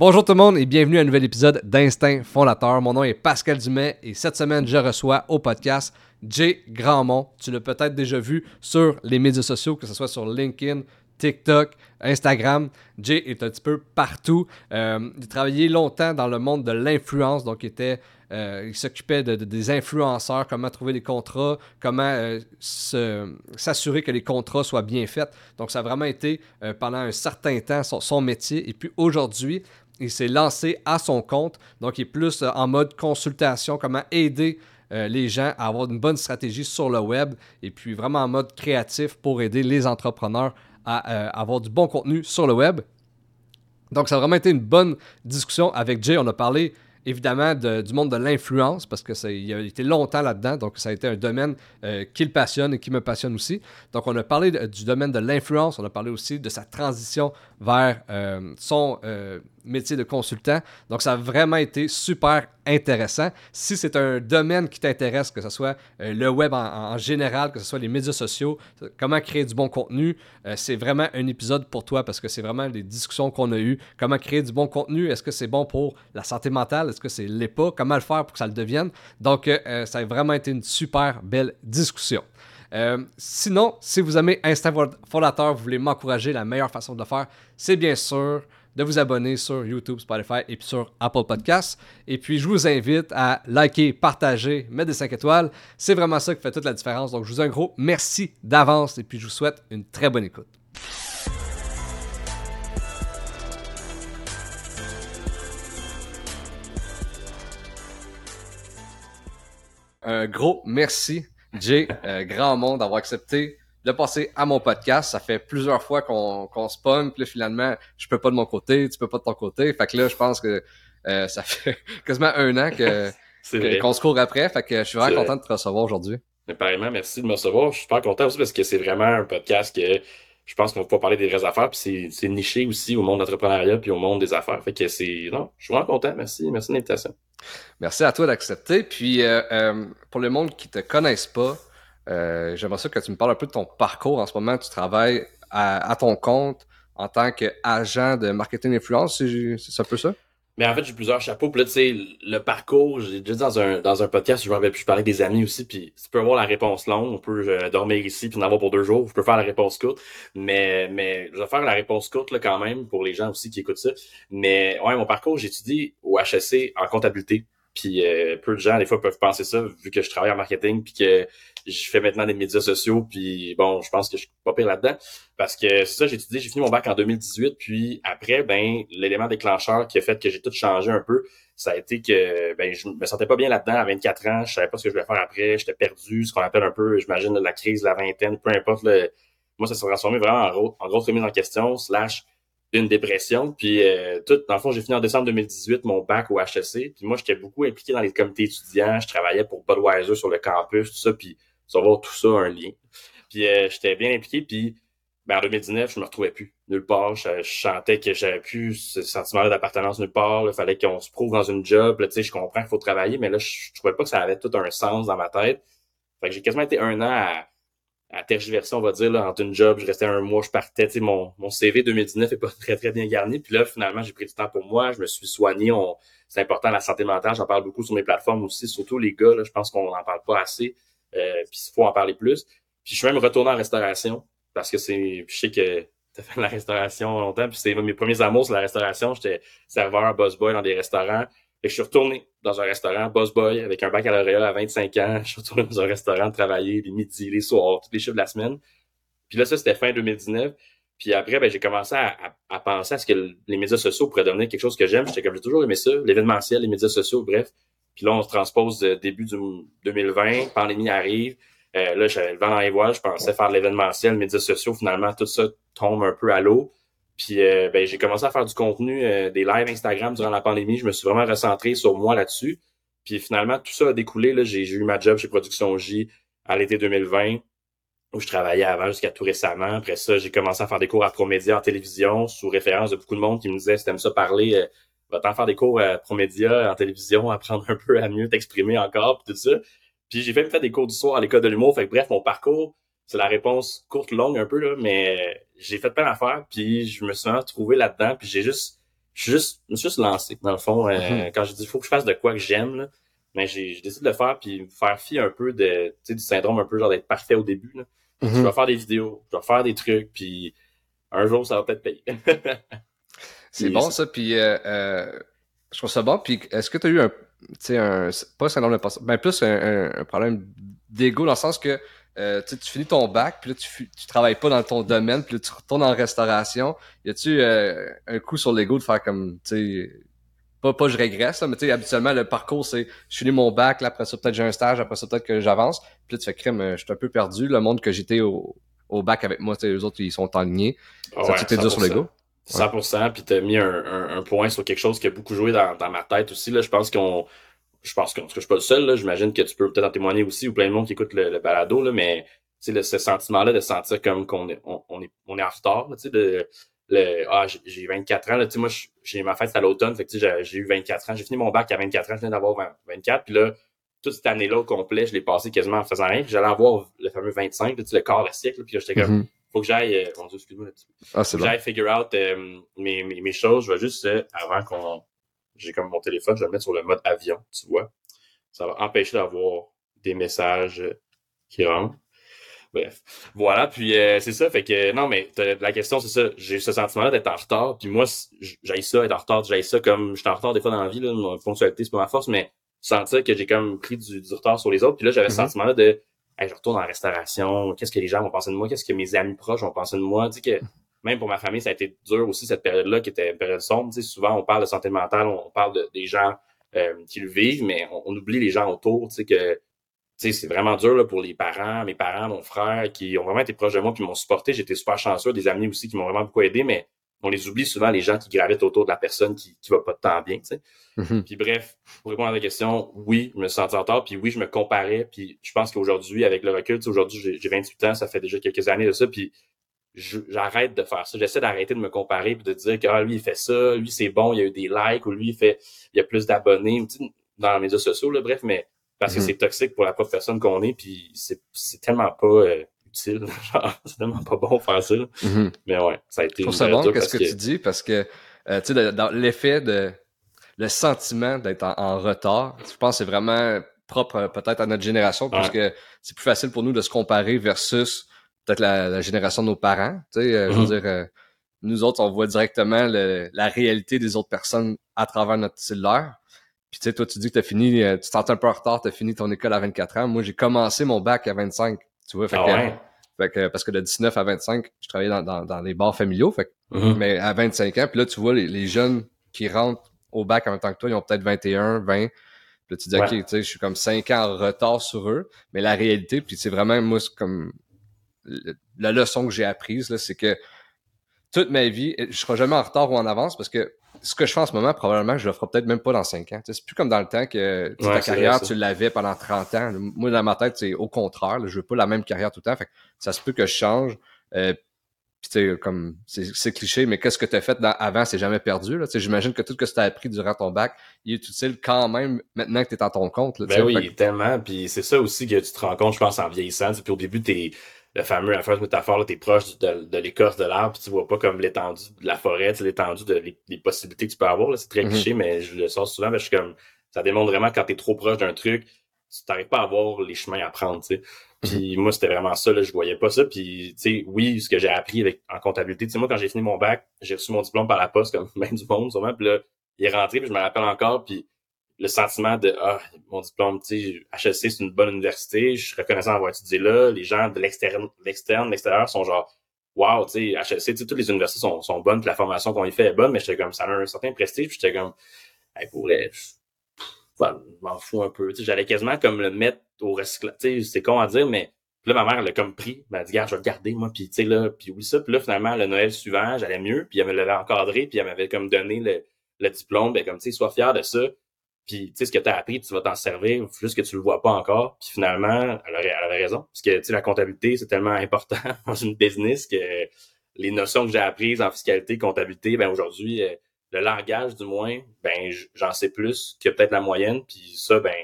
Bonjour tout le monde et bienvenue à un nouvel épisode d'Instinct Fondateur. Mon nom est Pascal Dumais et cette semaine, je reçois au podcast Jay Grandmont. Tu l'as peut-être déjà vu sur les médias sociaux, que ce soit sur LinkedIn, TikTok, Instagram. Jay est un petit peu partout. Euh, il a travaillé longtemps dans le monde de l'influence, donc il euh, s'occupait de, des influenceurs, comment trouver les contrats, comment euh, s'assurer que les contrats soient bien faits. Donc, ça a vraiment été pendant un certain temps son, métier. Et puis aujourd'hui, il s'est lancé à son compte. Donc, il est plus en mode consultation, comment aider les gens à avoir une bonne stratégie sur le web et puis vraiment en mode créatif pour aider les entrepreneurs à euh, avoir du bon contenu sur le web. Donc, ça a vraiment été une bonne discussion avec Jay. On a parlé évidemment du monde de l'influence parce que ça, a été longtemps là-dedans, donc ça a été un domaine euh, qui le passionne et qui me passionne aussi. Donc on a parlé du domaine de l'influence, on a parlé aussi de sa transition vers euh, son métier de consultant. Donc, ça a vraiment été super intéressant. Si c'est un domaine qui t'intéresse, que ce soit euh, le web en, général, que ce soit les médias sociaux, comment créer du bon contenu, euh, c'est vraiment un épisode pour toi parce que c'est vraiment les discussions qu'on a eues. Comment créer du bon contenu, est-ce que c'est bon pour la santé mentale, est-ce que c'est l'est pas, comment le faire pour que ça le devienne? Donc, euh, ça a vraiment été une super belle discussion. sinon, si vous aimez Instant Fondateur, vous voulez m'encourager, la meilleure façon de le faire, c'est bien sûr de vous abonner sur YouTube, Spotify et puis sur Apple Podcasts. Et puis, je vous invite à liker, partager, mettre des 5 étoiles. C'est vraiment ça qui fait toute la différence. Donc, je vous dis un gros merci d'avance et puis je vous souhaite une très bonne écoute. Un gros merci, Jay, euh, grand monde, d'avoir accepté de passer à mon podcast. Ça fait plusieurs fois qu'on qu'on se pogne, puis là, finalement, je peux pas de mon côté, tu peux pas de ton côté. Fait que là, je pense que euh, ça fait quasiment un an que qu'on se court après. Fait que je suis vraiment content de te recevoir aujourd'hui. Pareillement, merci de me recevoir. Je suis super content aussi parce que c'est vraiment un podcast que je pense qu'on va pas parler des vraies affaires, puis c'est niché aussi au monde de l'entrepreneuriat puis au monde des affaires. Fait que c'est. Non, je suis vraiment content. Merci. Merci de l'invitation. Merci à toi d'accepter. Puis euh, euh, pour le monde qui te connaissent pas, euh, j'aimerais ça que tu me parles un peu de ton parcours. En ce moment, tu travailles à, ton compte en tant qu'agent de marketing influence, c'est un peu ça? Mais en fait, j'ai plusieurs chapeaux. Puis là, tu sais, le parcours, j'ai déjà dans un, dans un podcast, je me rappelle plus, je des amis aussi, puis tu peux avoir la réponse longue, on peut euh, dormir ici puis en avoir pour deux jours, je peux faire la réponse courte. Mais, mais je vais faire la réponse courte là, quand même pour les gens aussi qui écoutent ça. Mais ouais, mon parcours, j'étudie au HSC en comptabilité. Puis euh, peu de gens, des fois, peuvent penser ça, vu que je travaille en marketing, puis que je fais maintenant des médias sociaux, puis bon, je pense que je suis pas pire là-dedans. Parce que c'est ça, j'ai étudié, j'ai fini mon bac en 2018, puis après, ben, l'élément déclencheur qui a fait que j'ai tout changé un peu, ça a été que ben, je me sentais pas bien là-dedans à 24 ans, je savais pas ce que je voulais faire après, j'étais perdu, ce qu'on appelle un peu, j'imagine, la crise, la vingtaine, peu importe. Le... Moi, ça s'est transformé vraiment en, grosse remise en question, slash une dépression. Puis euh, tout, dans le fond, j'ai fini en décembre 2018 mon bac au HEC. Puis moi, j'étais beaucoup impliqué dans les comités étudiants. Je travaillais pour Budweiser sur le campus, tout ça. Puis va tout ça un lien. Puis euh, j'étais bien impliqué. Puis ben, en 2019, je me retrouvais plus nulle part. Je, sentais que j'avais plus ce sentiment d'appartenance nulle part. Il fallait qu'on se prouve dans une job. Sais, je comprends qu'il faut travailler, mais là, je, je trouvais pas que ça avait tout un sens dans ma tête. Fait que j'ai quasiment été un an à à tergiverser, on va dire, là, entre une job, je restais un mois, je partais, mon, mon CV 2019 est pas très, très bien garni. Puis là, finalement, j'ai pris du temps pour moi, je me suis soigné. C'est important, la santé mentale, j'en parle beaucoup sur mes plateformes aussi, surtout les gars, là, je pense qu'on n'en parle pas assez. Euh, puis il faut en parler plus. Puis je suis même retourné en restauration parce que c'est, je sais que t'as fait de la restauration longtemps, puis c'est mes premiers amours, c'est la restauration. J'étais serveur, boss boy dans des restaurants. Et je suis retourné dans un restaurant, boss boy, avec un baccalauréat à 25 ans. Je suis retourné dans un restaurant travailler les midis, les soirs, tous les chiffres de la semaine. Puis là, ça, c'était fin 2019. Puis après, ben, j'ai commencé à, à, penser à ce que les médias sociaux pourraient devenir quelque chose que j'aime. J'étais comme j'ai toujours aimé ça, l'événementiel, les médias sociaux, bref. Puis là, on se transpose début du 2020, pandémie arrive. Euh, là, j'avais le vent dans les voiles, je pensais faire l'événementiel, les médias sociaux, finalement, tout ça tombe un peu à l'eau. Puis euh, ben, j'ai commencé à faire du contenu, euh, des lives Instagram durant la pandémie. Je me suis vraiment recentré sur moi là-dessus. Puis finalement, tout ça a découlé. J'ai, eu ma job chez Production J à l'été 2020, où je travaillais avant jusqu'à tout récemment. Après ça, j'ai commencé à faire des cours à Promédia en télévision, sous référence de beaucoup de monde qui me disait si t'aimes ça parler, va t'en faire des cours à Promédia en télévision, apprendre un peu à mieux t'exprimer encore, puis tout ça. Puis j'ai fait, fait des cours du soir à l'école de l'humour. Fait que bref, mon parcours, c'est la réponse courte, longue un peu, là, mais j'ai fait plein d'affaires, puis je me suis vraiment trouvé là-dedans, puis j'ai juste je juste, je me suis juste lancé, dans le fond. Euh, Mhm. Quand j'ai dit, il faut que je fasse de quoi que j'aime, là, mais j'ai décidé de le faire, puis faire fi un peu de, tu sais, du syndrome un peu genre d'être parfait au début. Là. Je Mhm. vais faire des vidéos, je vais faire des trucs, puis un jour, ça va peut-être payer. C'est bon ça- puis euh, euh, je trouve ça bon. Puis est-ce que tu as eu un, tu sais, un, pas un syndrome mais plus un, problème d'ego dans le sens que euh, tu finis ton bac, puis là tu, tu travailles pas dans ton domaine, puis là tu retournes en restauration. Y a-tu euh, un coup sur l'ego de faire comme, tu sais, pas, pas je régresse, là, mais tu sais, habituellement le parcours c'est, je finis mon bac, là après ça peut-être j'ai un stage, après ça peut-être que j'avance, puis là tu fais crème, euh, je suis un peu perdu. Le monde que j'étais au, au bac avec moi, tu sais, eux autres ils sont alignés. Ah Ça ouais, tu t'es dur sur 100%. l'ego? 100%, puis t'as mis un, un, un point sur quelque chose qui a beaucoup joué dans, dans ma tête aussi. Là. Je pense qu'on. Je pense que, parce que je suis pas le seul, là. J'imagine que tu peux peut-être en témoigner aussi, ou plein de monde qui écoute le, le balado, là, mais tu le- ce sentiment-là de sentir comme qu'on est, on, on est, on est en retard, là, tu de le Ah, j'ai- j'ai 24 ans, là, tu moi, j'ai ma fête à l'automne, fait que tu j'ai- eu 24 ans. J'ai fini mon bac à 24 ans, je viens d'avoir 20 24, puis là, toute cette année-là au complet, je l'ai passé quasiment en faisant rien. J'allais avoir le fameux 25, là, tu le quart de siècle, puis j'étais comme, Mhm. Faut que j'aille, euh, excuse-moi, petit Ah c'est bon. j'aille figure out euh, mes, mes, mes choses. Je vais juste, euh, avant qu'on... J'ai comme mon téléphone, je vais le mettre sur le mode avion, tu vois. Ça va empêcher d'avoir des messages euh, qui rentrent. Bref. Voilà, puis euh, c'est ça, fait que non, mais la question, c'est ça. J'ai eu ce sentiment-là d'être en retard, puis moi, j'ai ça, être en retard, j'ai ça comme je suis en retard des fois dans la vie, là, ma ponctualité, c'est pas ma force, mais sentir que j'ai comme pris du, du retard sur les autres. Puis là, j'avais ce sentiment-là de hey, je retourne en restauration, qu'est-ce que les gens vont penser de moi, qu'est-ce que mes amis proches vont penser de moi? Tu sais que même pour ma famille, ça a été dur aussi cette période-là qui était une période sombre. Tu sais, souvent, on parle de santé mentale, on parle de, des gens euh, qui le vivent, mais on, on oublie les gens autour. Tu sais que tu sais, c'est vraiment dur là, pour les parents, mes parents, mon frère, qui ont vraiment été proches de moi puis m'ont supporté. J'étais super chanceux, des amis aussi qui m'ont vraiment beaucoup aidé, mais on les oublie souvent, les gens qui gravitent autour de la personne qui, qui va pas tant bien. Tu sais. Mhm. Puis bref, pour répondre à la question, oui, je me sentais en retard, puis oui, je me comparais, puis je pense qu'aujourd'hui, avec le recul, aujourd'hui, j'ai j'ai 28 ans, ça fait déjà quelques années de ça, puis j'arrête de faire ça. J'essaie d'arrêter de me comparer puis de dire que ah, lui, il fait ça, lui, c'est bon, il a eu des likes, ou lui, il fait il y a plus d'abonnés, dans les médias sociaux, là, bref, mais parce que Mhm. c'est toxique pour la propre personne qu'on est, puis c'est c'est tellement pas euh, utile, c'est tellement pas bon de faire ça. Mhm. Mais ouais, ça a été Je trouve ça bon, qu'est-ce que, tu dis, parce que, euh, tu sais, dans l'effet de, le sentiment d'être en, en retard, je pense que c'est vraiment propre euh, peut-être à notre génération, parce que c'est plus facile pour nous de se comparer versus peut-être la, la génération de nos parents, tu sais, euh, je veux Mhm. dire, euh, nous autres, on voit directement le- la réalité des autres personnes à travers notre cellulaire. Puis tu sais, toi, tu dis que t'as fini, euh, tu te sens un peu en retard, t'as fini ton école à 24 ans. Moi, j'ai commencé mon bac à 25, tu vois, fait Ah que, fait que, parce que de 19 à 25, je travaillais dans, dans, dans les bars familiaux, fait que Mhm. mais à 25 ans, puis là, tu vois, les, les jeunes qui rentrent au bac en même temps que toi, ils ont peut-être 21, 20. Puis là, tu dis, Ouais. OK, tu sais, je suis comme 5 ans en retard sur eux. Mais la réalité, puis c'est vraiment, moi, c'est comme le- la leçon que j'ai apprise, là, c'est que toute ma vie, je serai jamais en retard ou en avance parce que ce que je fais en ce moment, probablement, je le ferai peut-être même pas dans 5 ans. Tu C'est plus comme dans le temps que tu Ouais, ta carrière, vrai, tu l'avais pendant 30 ans. Moi, dans ma tête, c'est au contraire. là, je veux pas la même carrière tout le temps. Fait que ça se peut que je change. Euh, puis tu comme c'est cliché, mais qu'est-ce que tu as fait dans- avant, c'est jamais perdu. Là. Tu J'imagine que tout ce que tu as appris durant ton bac, il est utile quand même maintenant que tu es dans ton compte. Là, tu Ben oui, Fait que- tellement. Puis c'est ça aussi que tu te rends compte, je pense, en vieillissant. Puis au début, t'es le fameux, la fameuse métaphore, là, t'es proche de, l'écorce de l'arbre, tu vois pas comme l'étendue de la forêt, l'étendue de les, les possibilités que tu peux avoir. là. C'est très Mhm. cliché, mais je le sors souvent, parce que je suis comme ça démontre vraiment quand t'es trop proche d'un truc, tu t'arrives pas à voir les chemins à prendre, tu sais. Puis moi, c'était vraiment ça, là, je voyais pas ça. Puis, tu sais, oui, ce que j'ai appris avec en comptabilité, tu sais, moi, quand j'ai fini mon bac, j'ai reçu mon diplôme par la poste, comme même du monde, sûrement. Puis là, il est rentré, puis je me rappelle encore, puis le sentiment de ah mon diplôme tu sais HEC c'est une bonne université je suis reconnaissant d'avoir étudié là. Les gens de l'externe l'externe l'extérieur sont genre wow tu sais HEC tu sais toutes les universités sont, sont bonnes puis la formation qu'on y fait est bonne mais j'étais comme ça a un certain prestige puis j'étais comme hey, pour les je m'en fous un peu. Tu sais j'allais quasiment comme le mettre au recyclage tu sais c'est con à dire mais puis là ma mère elle l'a comme pris elle m'a dit regarde je vais le garder moi puis tu sais là puis oui ça puis là finalement le Noël suivant j'allais mieux puis elle me l'avait encadré puis elle m'avait comme donné le, le diplôme ben comme tu sais sois fier de ça puis, tu sais, ce que tu as appris, tu vas t'en servir, juste que tu le vois pas encore. Puis finalement, elle avait, elle avait raison. Parce que, tu sais, la comptabilité, c'est tellement important dans une business que les notions que j'ai apprises en fiscalité, comptabilité, ben aujourd'hui, euh, le langage, du moins, ben j'en sais plus que peut-être la moyenne. Puis ça, ben,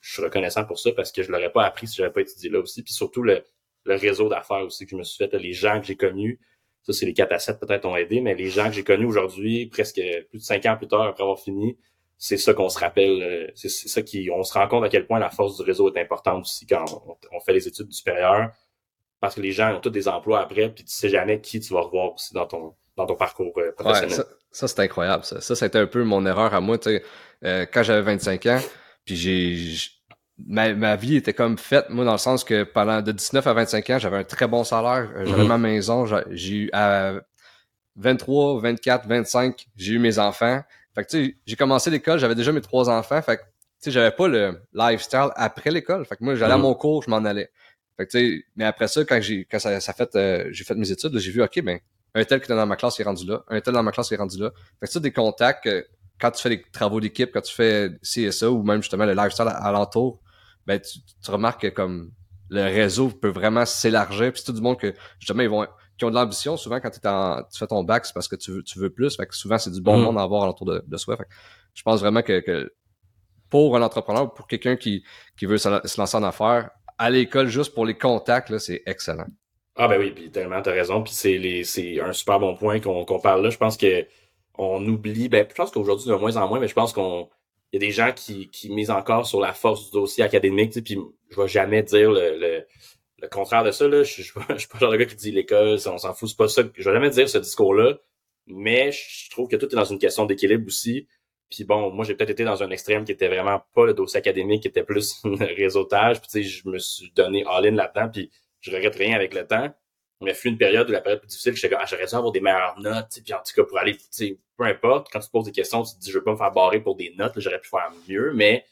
je suis reconnaissant pour ça parce que je l'aurais pas appris si j'avais pas étudié là aussi. Puis surtout, le, le réseau d'affaires aussi que je me suis fait, les gens que j'ai connus, Ça, c'est les 4 à 7 peut-être ont aidé, mais les gens que j'ai connus aujourd'hui, presque plus de 5 ans plus tard après avoir fini, c'est ça qu'on se rappelle. Euh, c'est ça qui, on se rend compte à quel point la force du réseau est importante aussi quand on, fait les études supérieures, parce que les gens ont tous des emplois après, puis tu sais jamais qui tu vas revoir aussi dans ton dans ton parcours euh, professionnel. ça, c'est incroyable. Ça, ça, c'était un peu mon erreur à moi. Euh, quand j'avais 25 ans, puis j'ai ma, ma, vie était comme faite, moi, dans le sens que pendant de 19 à 25 ans, j'avais un très bon salaire, j'avais mm-hmm. ma maison, j'ai eu à 23, 24, 25, j'ai eu mes enfants. Fait que, tu sais, j'ai commencé l'école, j'avais déjà mes trois enfants. Fait que, tu sais, j'avais pas le lifestyle après l'école. Fait que moi, j'allais à mm. mon cours, je m'en allais. Fait que, tu sais, mais après ça, quand j'ai, quand ça, ça fait, euh, j'ai fait mes études, j'ai vu, OK, ben, un tel qui était dans ma classe est rendu là, un tel dans ma classe est rendu là. Fait que, ça, des contacts, quand tu fais des travaux d'équipe, quand tu fais CSA ou même justement le lifestyle alentour, ben, tu, tu remarques que comme le réseau peut vraiment s'élargir. Puis c'est tout du monde que justement ils vont qui ont de l'ambition. Souvent, quand en, tu fais ton bac, c'est parce que tu veux, tu veux plus. Fait que souvent, c'est du bon mm. monde à avoir autour de, de soi. Fait que je pense vraiment que, que pour un entrepreneur, pour quelqu'un qui, qui veut se, lancer en affaires, à l'école juste pour les contacts, là, c'est excellent. Ah ben oui, puis tellement t'as raison. Puis c'est les c'est un super bon point qu'on qu'on parle là. Je pense que on oublie, ben je pense qu'aujourd'hui de moins en moins, mais je pense qu'on il y a des gens qui, qui misent encore sur la force du dossier académique, tu sais, puis je vais jamais dire le, le le contraire de ça, là, je, je, suis pas le genre de gars qui dit l'école, on s'en fout, c'est pas ça. Je vais jamais dire ce discours-là, mais je trouve que tout est dans une question d'équilibre aussi. Puis bon, moi j'ai peut-être été dans un extrême qui était vraiment pas le dossier académique, qui était plus réseautage. Puis tu sais, je me suis donné all-in là-dedans, puis je regrette rien avec le temps. Mais fut une période où la période plus difficile, j'étais comme, ah, j'aurais dû avoir des meilleures notes, puis en tout cas, pour aller, tu sais, peu importe, quand tu poses des questions, tu te dis, je veux pas me faire barrer pour des notes, j'aurais pu faire mieux, mais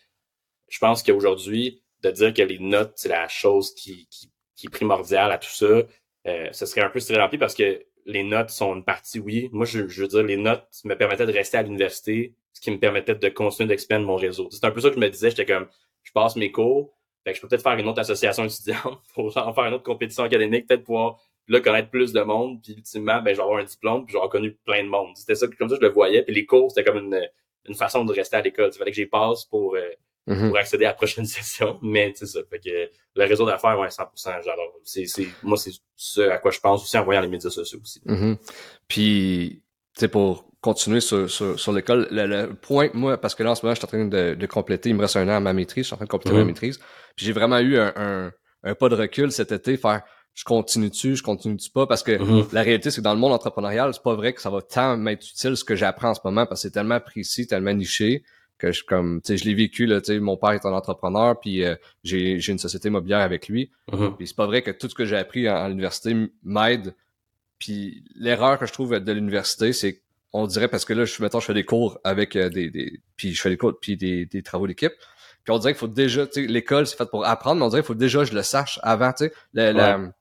je pense qu'aujourd'hui, de dire que les notes, c'est la chose qui, qui qui est primordial à tout ça, euh, ce serait un peu rempli parce que les notes sont une partie, oui. Moi, je, veux dire, les notes me permettaient de rester à l'université, ce qui me permettait de continuer d'expandre mon réseau. C'est un peu ça que je me disais, j'étais comme, je passe mes cours, fait que je peux peut-être faire une autre association étudiante pour en faire une autre compétition académique, peut-être pouvoir là connaître plus de monde, puis ultimement, ben, je vais avoir un diplôme, puis j'aurai connu plein de monde. C'était ça, comme ça je le voyais, puis les cours, c'était comme une, une façon de rester à l'école. Il fallait que j'y passe pour, euh, Mhm. pour accéder à la prochaine session. Mais c'est ça. Fait que le réseau d'affaires, ouais, 100%, j'adore. C'est, c'est, moi, c'est ce à quoi je pense aussi en voyant les médias sociaux aussi. Mhm. Puis, tu sais, pour continuer sur, sur, sur l'école, le, point, moi, parce que là, en ce moment, je suis en train de, de compléter, il me reste un an à ma maîtrise, je suis en train de compléter ma mhm. maîtrise. Puis j'ai vraiment eu un, un, un, pas de recul cet été, faire je continue dessus, je continue dessus pas, parce que la réalité, c'est que dans le monde entrepreneurial, c'est pas vrai que ça va tant m'être utile ce que j'apprends en ce moment, parce que c'est tellement précis, tellement niché, que je comme tu sais je l'ai vécu là tu sais mon père est un entrepreneur puis euh, j'ai j'ai une société immobilière avec lui. Mm-hmm. puis c'est pas vrai que tout ce que j'ai appris à, l'université m'aide. Puis l'erreur que je trouve de l'université c'est on dirait parce que là je mettons je fais des cours avec euh, des, des puis je fais des cours puis des, des travaux d'équipe. Puis on dirait qu'il faut déjà tu sais l'école c'est fait pour apprendre mais on dirait qu'il faut déjà je le sache avant tu sais. La, la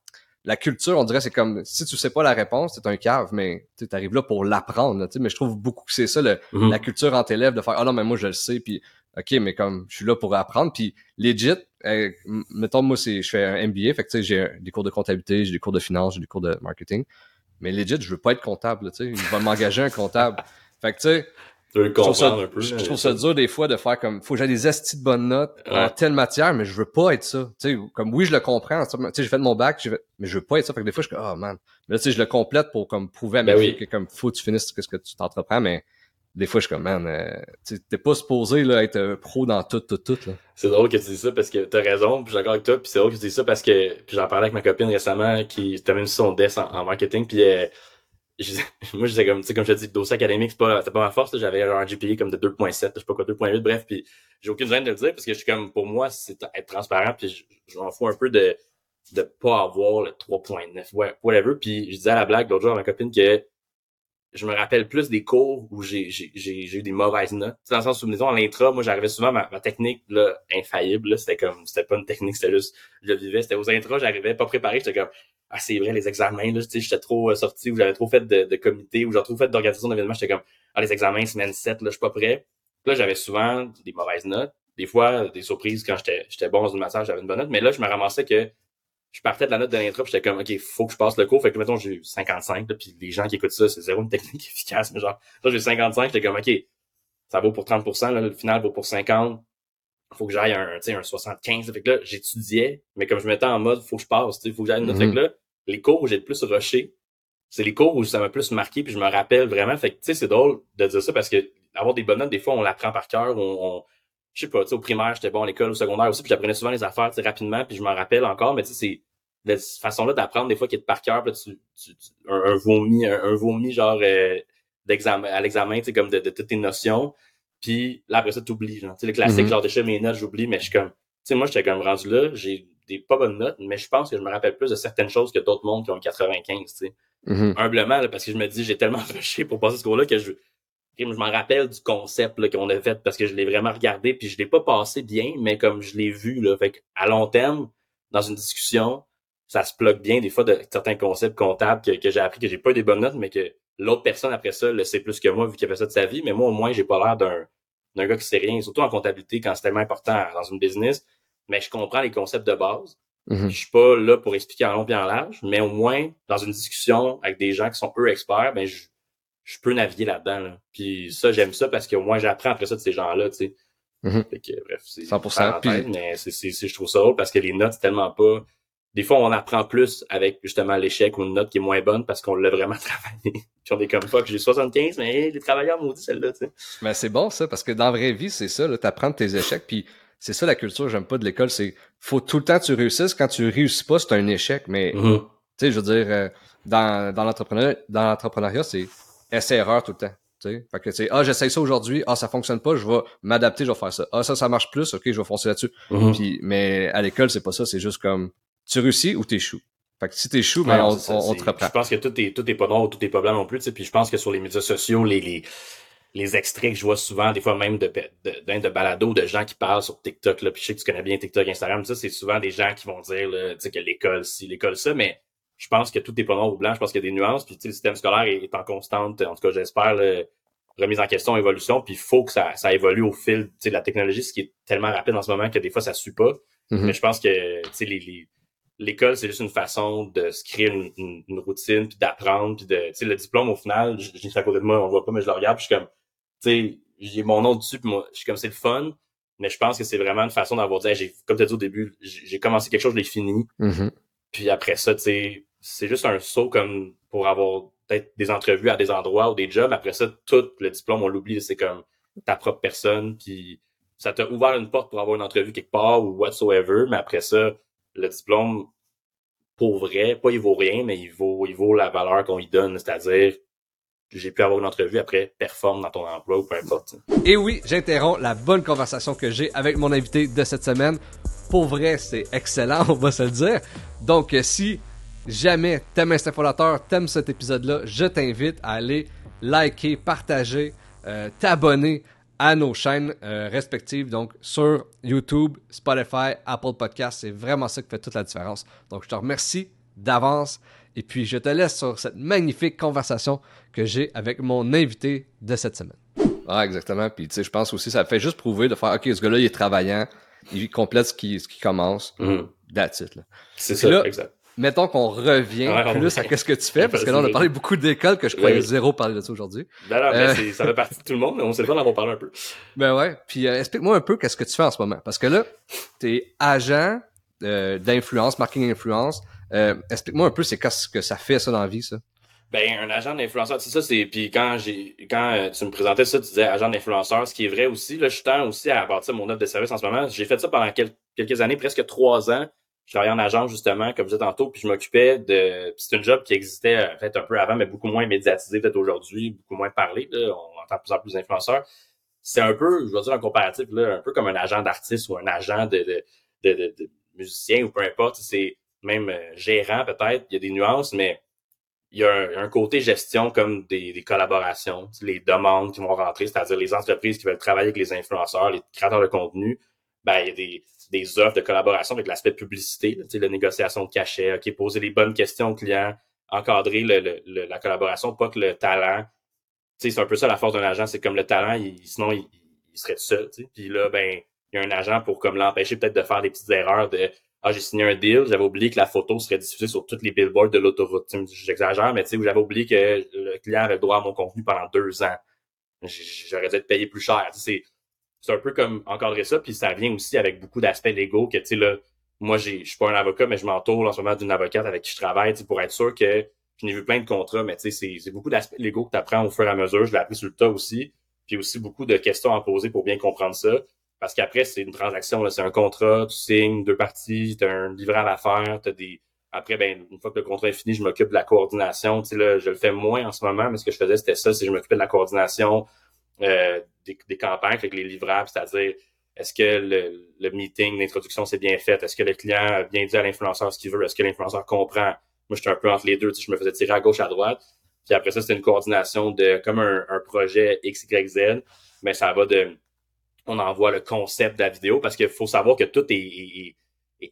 culture, on dirait, c'est comme si tu sais pas la réponse, c'est un cave, mais tu arrives là pour l'apprendre. Mais je trouve beaucoup que c'est ça, mhm. la culture en élève, de faire Ah non, mais moi je le sais, puis OK, mais comme je suis là pour apprendre. Puis legit, euh, mettons, moi, c'est je fais un MBA, fait que tu sais, j'ai des cours de comptabilité, j'ai des cours de finance, j'ai des cours de marketing. Mais legit, je veux pas être comptable, tu sais. Il va m'engager un comptable. Fait que tu sais, je trouve, ça, un peu, je trouve ça dur des fois de faire comme faut que j'ai des astis de bonnes notes en telle matière, mais je veux pas être ça. Tu sais, comme oui, je le comprends. Tu sais, j'ai fait mon bac, mais je veux pas être ça. Fait que des fois, je suis comme oh man. Mais là, tu sais, je le complète pour comme prouver à ma ben que comme faut que tu finisses ce que tu t'entreprends, mais des fois, je suis comme man, euh, t'es pas supposé là, être pro dans tout, tout, tout. C'est drôle que tu dis ça parce que t'as raison, puis je suis d'accord avec toi, puis c'est drôle que tu dis ça parce que j'en parlais avec ma copine récemment qui termine son DES en, marketing, puis euh, moi, je disais comme, tu sais, comme je te dis, le dossier académique, c'est pas, pas ma force, j'avais un GPA comme de 2.7, je sais pas quoi, 2.8, bref, puis j'ai aucune gêne de le dire, parce que je suis comme, pour moi, c'est être transparent, puis je, m'en fous un peu de, de pas avoir le 3.9, ouais, whatever, puis je disais à la blague l'autre jour à ma copine que je me rappelle plus des cours où j'ai, eu des mauvaises notes. dans le sens où, disons, à l'intra, moi, j'arrivais souvent, ma, ma technique, là, infaillible, là, c'était comme, c'était pas une technique, c'était juste, je vivais, c'était aux intras, j'arrivais pas préparé, j'étais comme, ah, c'est vrai, les examens, là, j'étais trop euh, sorti, ou j'avais trop fait de, de comité, ou j'avais trop fait d'organisation d'événements, j'étais comme, ah, les examens, semaine 7, là, je suis pas prêt. Là, j'avais souvent des mauvaises notes. Des fois, des surprises quand j'étais, bon dans une matière, j'avais une bonne note. Mais là, je me ramassais que je partais de la note de l'intro, j'étais comme, OK, faut que je passe le cours. Fait que, mettons, j'ai eu 55, là, puis les gens qui écoutent ça, c'est zéro une technique efficace, mais genre, là, j'ai 55, j'étais comme, OK, ça vaut pour 30%, là, le final vaut pour 50. Faut que j'aille un, un 75. Fait que là, j'étudiais, mais comme je mettais en mode, faut que je passe, tu faut que j'aille une note. Fait que mm-hmm. là, les cours où j'ai le plus rushé, c'est les cours où ça m'a plus marqué, puis je me rappelle vraiment. Fait que, tu sais, c'est drôle de dire ça parce que avoir des bonnes notes, des fois, on l'apprend par cœur, on, je sais pas, tu sais, au primaire, j'étais bon à l'école, au secondaire aussi, puis j'apprenais souvent les affaires, tu sais, rapidement, puis je m'en rappelle encore, mais tu sais, c'est de cette façon-là d'apprendre des fois qui est par cœur, tu, tu, un, vomi, un, vomi genre euh, d'examen à l'examen, tu sais, comme de, de, toutes tes notions, puis là après ça, t'oublies, genre, tu sais, le classique, mm-hmm. genre déjà mes notes, j'oublie, mais je suis comme, tu sais, moi, j'étais comme rendu là, j'ai des pas bonnes notes, mais je pense que je me rappelle plus de certaines choses que d'autres mondes qui ont 95, tu sais. Mm-hmm. Humblement, là, parce que je me dis, j'ai tellement rushé pour passer ce cours-là que je, je m'en rappelle du concept qu'on a fait parce que je l'ai vraiment regardé puis je l'ai pas passé bien, mais comme je l'ai vu, là, fait à long terme, dans une discussion, ça se bloque bien des fois de certains concepts comptables que, que j'ai appris que j'ai pas eu des bonnes notes, mais que l'autre personne après ça le sait plus que moi vu qu'il a fait ça de sa vie. Mais moi, au moins, j'ai pas l'air d'un, d'un gars qui sait rien, surtout en comptabilité quand c'est tellement important dans une business. Mais je comprends les concepts de base. Mm-hmm. Je suis pas là pour expliquer en long et en large, mais au moins, dans une discussion avec des gens qui sont eux experts, ben je, je peux naviguer là-dedans. Là. Puis ça, j'aime ça parce qu'au moins j'apprends après ça de ces gens-là, tu sais. Mm-hmm. Fait que, bref, c'est 100%. Puis... mais c'est, c'est, je trouve ça drôle parce que les notes, c'est tellement pas. Des fois, on apprend plus avec justement l'échec ou une note qui est moins bonne parce qu'on l'a vraiment travaillé. Puis on est comme pas que j'ai 75, mais les travailleurs maudits celle-là, tu sais. Mais c'est bon ça, parce que dans la vraie vie, c'est ça, là, t'apprends tes échecs, puis c'est ça la culture, j'aime pas de l'école, c'est faut tout le temps que tu réussisses. Quand tu réussis pas, c'est un échec. Mais mm-hmm. tu sais, je veux dire, euh, dans, dans l'entrepreneuriat, dans l'entrepreneuriat, c'est essai-erreur tout le temps. Fait que tu sais, ah, j'essaye ça aujourd'hui, ah, ça fonctionne pas, je vais m'adapter, je vais faire ça. Ah, ça, ça marche plus, ok, je vais foncer là-dessus. Mm-hmm. Puis, mais à l'école, c'est pas ça, c'est juste comme tu réussis ou t'échoues. Fait que si t'échoues, ben, on, on, te reprend. Je pense que tout est, tout est pas noir ou tout est pas blanc non plus. Puis je pense que sur les médias sociaux, les, les, les extraits que je vois souvent, des fois même de, de, de, balado, de gens qui parlent sur TikTok, là, puis je sais que tu connais bien TikTok, Instagram, ça, c'est souvent des gens qui vont dire, là, tu sais, que l'école, si l'école ça, mais je pense que tout est pas noir ou blanc, je pense qu'il y a des nuances, puis le système scolaire est, en constante, en tout cas j'espère, remise en question, évolution, puis il faut que ça, ça évolue au fil de la technologie, ce qui est tellement rapide en ce moment que des fois ça suit pas. Mm-hmm. Mais je pense que les, les, l'école, c'est juste une façon de se créer une, une, routine, puis d'apprendre, puis de, tu sais, le diplôme au final, j'ai fait à côté de moi, on voit pas, mais je le regarde, puis je suis comme, tu sais, j'ai mon nom dessus, puis moi, je suis comme c'est le fun, mais je pense que c'est vraiment une façon d'avoir dit, j'ai, comme tu as dit au début, j'ai commencé quelque chose, je l'ai fini, mm-hmm. puis après ça, tu sais, c'est juste un saut comme pour avoir peut-être des entrevues à des endroits ou des jobs. Après ça, tout le diplôme, on l'oublie. C'est comme ta propre personne. Puis ça t'a ouvert une porte pour avoir une entrevue quelque part ou whatsoever. Mais après ça, le diplôme, pour vrai, pas il vaut rien, mais il vaut, il vaut la valeur qu'on lui donne. C'est-à-dire, j'ai pu avoir une entrevue après, performe dans ton emploi ou peu importe. Et oui, j'interromps la bonne conversation que j'ai avec mon invité de cette semaine. Pour vrai, c'est excellent, on va se le dire. Donc, si jamais t'aimes Instinct Fondateur, t'aimes cet épisode-là, je t'invite à aller liker, partager, euh, t'abonner à nos chaînes euh, respectives, donc sur YouTube, Spotify, Apple Podcast. C'est vraiment ça qui fait toute la différence. Donc, je te remercie d'avance et puis je te laisse sur cette magnifique conversation que j'ai avec mon invité de cette semaine. Ah, exactement. Puis, tu sais, je pense aussi, ça fait juste prouver de faire, OK, ce gars-là, il est travaillant, il complète ce qui, ce qui commence. That's it, C'est ça, exact mettons qu'on revient plus à qu'est-ce que tu fais, parce que là, on a parlé beaucoup d'écoles que je croyais zéro parler de ça aujourd'hui. Ben non, euh... ça fait partie de tout le monde, mais on sait pas d'en parler un peu. Ben ouais. Puis euh, explique-moi un peu qu'est-ce que tu fais en ce moment. Parce que là, tu es agent euh, d'influence, marketing influence. Euh, explique-moi un peu c'est qu'est-ce que ça fait ça dans la vie, ça. Ben, un agent d'influenceur, c'est ça, c'est. Puis quand j'ai quand tu me présentais ça, tu disais agent d'influenceur, ce qui est vrai aussi. Là, je tends aussi à bâtir mon offre de service en ce moment. J'ai fait ça pendant quelques années, presque trois ans je travaillais en agence justement, comme je disais tantôt, puis je m'occupais de. C'est un job qui existait en fait un peu avant, mais beaucoup moins médiatisé peut-être aujourd'hui, beaucoup moins parlé. Là. On entend de plus en plus d'influenceurs. C'est un peu, je vais dire en comparatif, là, un peu comme un agent d'artiste ou un agent de, de, de, de, musicien ou peu importe. C'est même euh, gérant peut-être. Il y a des nuances, mais il y a un, côté gestion comme des, des, collaborations, les demandes qui vont rentrer, c'est-à-dire les entreprises qui veulent travailler avec les influenceurs, les créateurs de contenu. Ben, il y a des des offres de collaboration avec l'aspect publicité, la négociation de cachet, poser les bonnes questions aux clients, encadrer le, la collaboration, pas que le talent. C'est un peu ça la force d'un agent, c'est comme le talent, sinon il, serait tout seul. Puis là, ben, il y a un agent pour comme l'empêcher peut-être de faire des petites erreurs de Ah, j'ai signé un deal, j'avais oublié que la photo serait diffusée sur toutes les billboards de l'autoroute. J'exagère, mais j'avais oublié que le client avait le droit à mon contenu pendant deux ans. J'aurais dû être payé plus cher. C'est c'est un peu comme encadrer ça, puis ça vient aussi avec beaucoup d'aspects légaux que, tu sais, là, moi, je suis pas un avocat, mais je m'entoure en ce moment d'une avocate avec qui je travaille, pour être sûr que je n'ai vu plein de contrats, mais tu sais, c'est beaucoup d'aspects légaux que tu apprends au fur et à mesure. Je l'ai appris sur le tas aussi. Puis aussi beaucoup de questions à poser pour bien comprendre ça. Parce qu'après, c'est une transaction, c'est un contrat, tu signes deux parties, tu as un livrable à faire, tu des. Après, ben, une fois que le contrat est fini, je m'occupe de la coordination. Tu sais, là, je le fais moins en ce moment, mais ce que je faisais, c'était ça, c'est je m'occupais de la coordination euh, des, campagnes, avec les livrables, c'est-à-dire est-ce que le, le meeting d'introduction s'est bien fait? Est-ce que le client a bien dit à l'influenceur ce qu'il veut? Est-ce que l'influenceur comprend? Moi, j'étais un peu entre les deux. Tu sais, je me faisais tirer à gauche, à droite. Puis après ça, c'était une coordination de comme un, un projet XYZ, mais ça va de on envoie le concept de la vidéo parce qu'il faut savoir que tout est,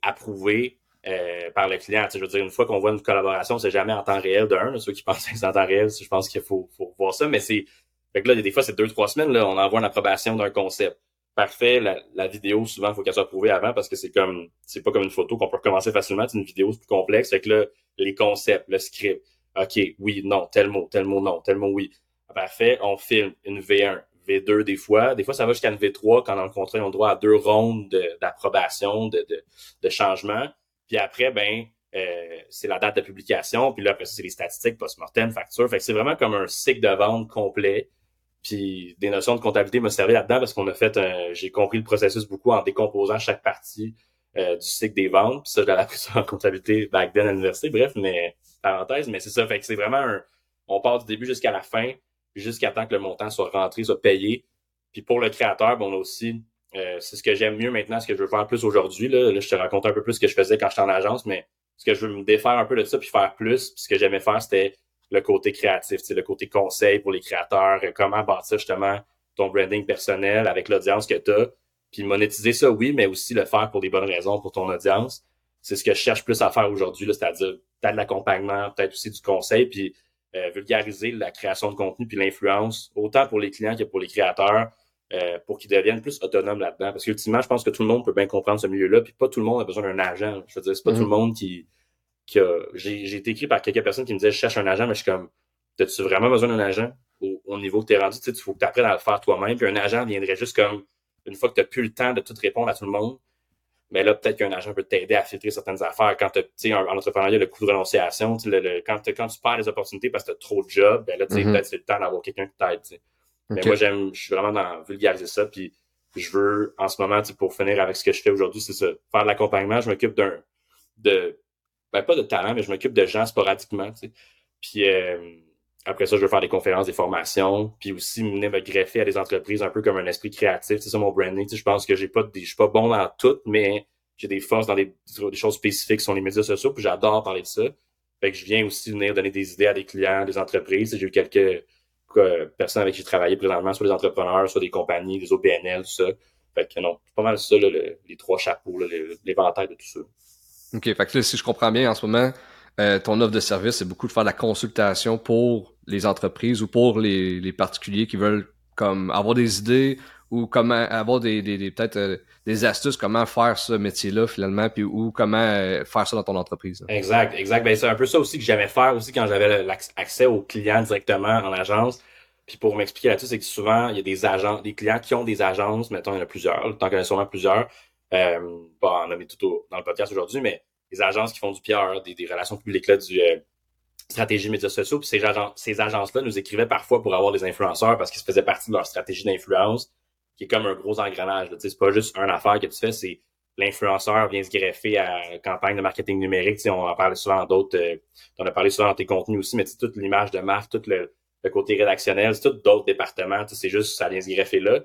approuvé euh, par le client. Tu je veux dire, une fois qu'on voit une collaboration, c'est jamais en temps réel d'un. Ceux qui pensent que c'est en temps réel, je pense qu'il faut voir ça, mais c'est. Fait que là, des fois, c'est deux, trois semaines, là, on envoie une approbation d'un concept. Parfait, la, la vidéo, souvent, il faut qu'elle soit approuvée avant parce que c'est comme c'est pas comme une photo qu'on peut recommencer facilement. C'est une vidéo, c'est plus complexe. Fait que là, les concepts, le script, OK, oui, non, tel mot, tel mot, non, tel mot, oui. Parfait, on filme une V1, V2 des fois. Des fois, ça va jusqu'à une V3 quand dans le contrat, on a droit à deux rondes d'approbation, de, de, de, changement. Puis après, ben, euh, c'est la date de publication. Puis là, après ça, c'est les statistiques post-mortem, facture. Fait que c'est vraiment comme un cycle de vente complet. Puis des notions de comptabilité me servaient là-dedans parce qu'on a fait un, j'ai compris le processus beaucoup en décomposant chaque partie euh, du cycle des ventes. Puis ça, j'avais appris ça en comptabilité back then à l'université. Bref, mais parenthèse, mais c'est ça. Fait que c'est vraiment un, on part du début jusqu'à la fin, jusqu'à temps que le montant soit rentré, soit payé. Puis pour le créateur, bon, aussi, euh, c'est ce que j'aime mieux maintenant, ce que je veux faire plus aujourd'hui. Là. là, je te raconte un peu plus ce que je faisais quand j'étais en agence, mais ce que je veux me défaire un peu de ça puis faire plus. Puis ce que j'aimais faire, c'était le côté créatif, le côté conseil pour les créateurs, comment bâtir justement ton branding personnel avec l'audience que tu as puis monétiser ça, oui, mais aussi le faire pour des bonnes raisons pour ton audience. C'est ce que je cherche plus à faire aujourd'hui, c'est-à-dire peut-être de l'accompagnement, peut-être aussi du conseil, puis euh, vulgariser la création de contenu puis l'influence, autant pour les clients que pour les créateurs, euh, pour qu'ils deviennent plus autonomes là-dedans. Parce qu'ultimement, je pense que tout le monde peut bien comprendre ce milieu-là, puis pas tout le monde a besoin d'un agent. Je veux dire, c'est pas tout le monde qui, qui a... J'ai été écrit par quelques personnes qui me disaient « Je cherche un agent », mais je suis comme « As-tu vraiment besoin d'un agent? » Au, niveau que tu es rendu, tu sais, il faut que tu apprennes à le faire toi-même, puis un agent viendrait juste comme une fois que tu n'as plus le temps de tout répondre à tout le monde, mais là, peut-être qu'un agent peut t'aider à filtrer certaines affaires. Quand tu sais, en entrepreneuriat, le coût de renonciation, le, quand, quand tu perds les opportunités parce que tu as trop de jobs, ben là, tu sais, mm-hmm. peut-être c'est le temps d'avoir quelqu'un qui t'aide. Mais moi, j'aime, je suis vraiment dans vulgariser ça. Puis je veux, en ce moment, pour finir avec ce que je fais aujourd'hui, c'est ça. Faire de l'accompagnement, je m'occupe d'un de ben pas de talent, mais je m'occupe de gens sporadiquement. Puis euh, après ça, je veux faire des conférences, des formations, puis aussi venir me greffer à des entreprises un peu comme un esprit créatif. C'est ça mon branding. Je pense que j'ai pas je suis pas bon dans tout, mais j'ai des forces dans des, des choses spécifiques sur les médias sociaux, puis j'adore parler de ça. Fait que je viens aussi venir donner des idées à des clients, des entreprises. J'ai eu quelques personnes avec qui j'ai travaillé présentement, soit des entrepreneurs, soit des compagnies, des OBNL, tout ça. Fait que non, pas mal ça, les trois chapeaux, l'éventail de tout ça. OK, fait que là, si je comprends bien, en ce moment, euh, ton offre de service, c'est beaucoup de faire de la consultation pour les entreprises ou pour les, particuliers qui veulent comme avoir des idées ou comment avoir des, peut-être euh, des astuces comment faire ce métier-là finalement puis ou comment euh, faire ça dans ton entreprise. Exact, exact. Ben c'est un peu ça aussi que j'aimais faire aussi quand j'avais l'accès aux clients directement en agence. Puis pour m'expliquer là-dessus, c'est que souvent il y a des agents, des clients qui ont des agences, mettons il y en a plusieurs, tant qu'il y en a sûrement plusieurs. Euh, pas en nommer tout dans le podcast aujourd'hui, mais des agences qui font du PR, des, des relations publiques là, du euh, stratégie médias sociaux. Puis ces, ces agences-là nous écrivaient parfois pour avoir des influenceurs parce qu'ils faisaient partie de leur stratégie d'influence, qui est comme un gros engrenage. C'est pas juste une affaire que tu fais, c'est l'influenceur vient se greffer à campagne de marketing numérique. on en parle souvent dans d'autres, euh, on a parlé souvent dans tes contenus aussi, mais toute l'image de marque, tout le, côté rédactionnel, c'est tout d'autres départements. C'est juste ça vient se greffer là.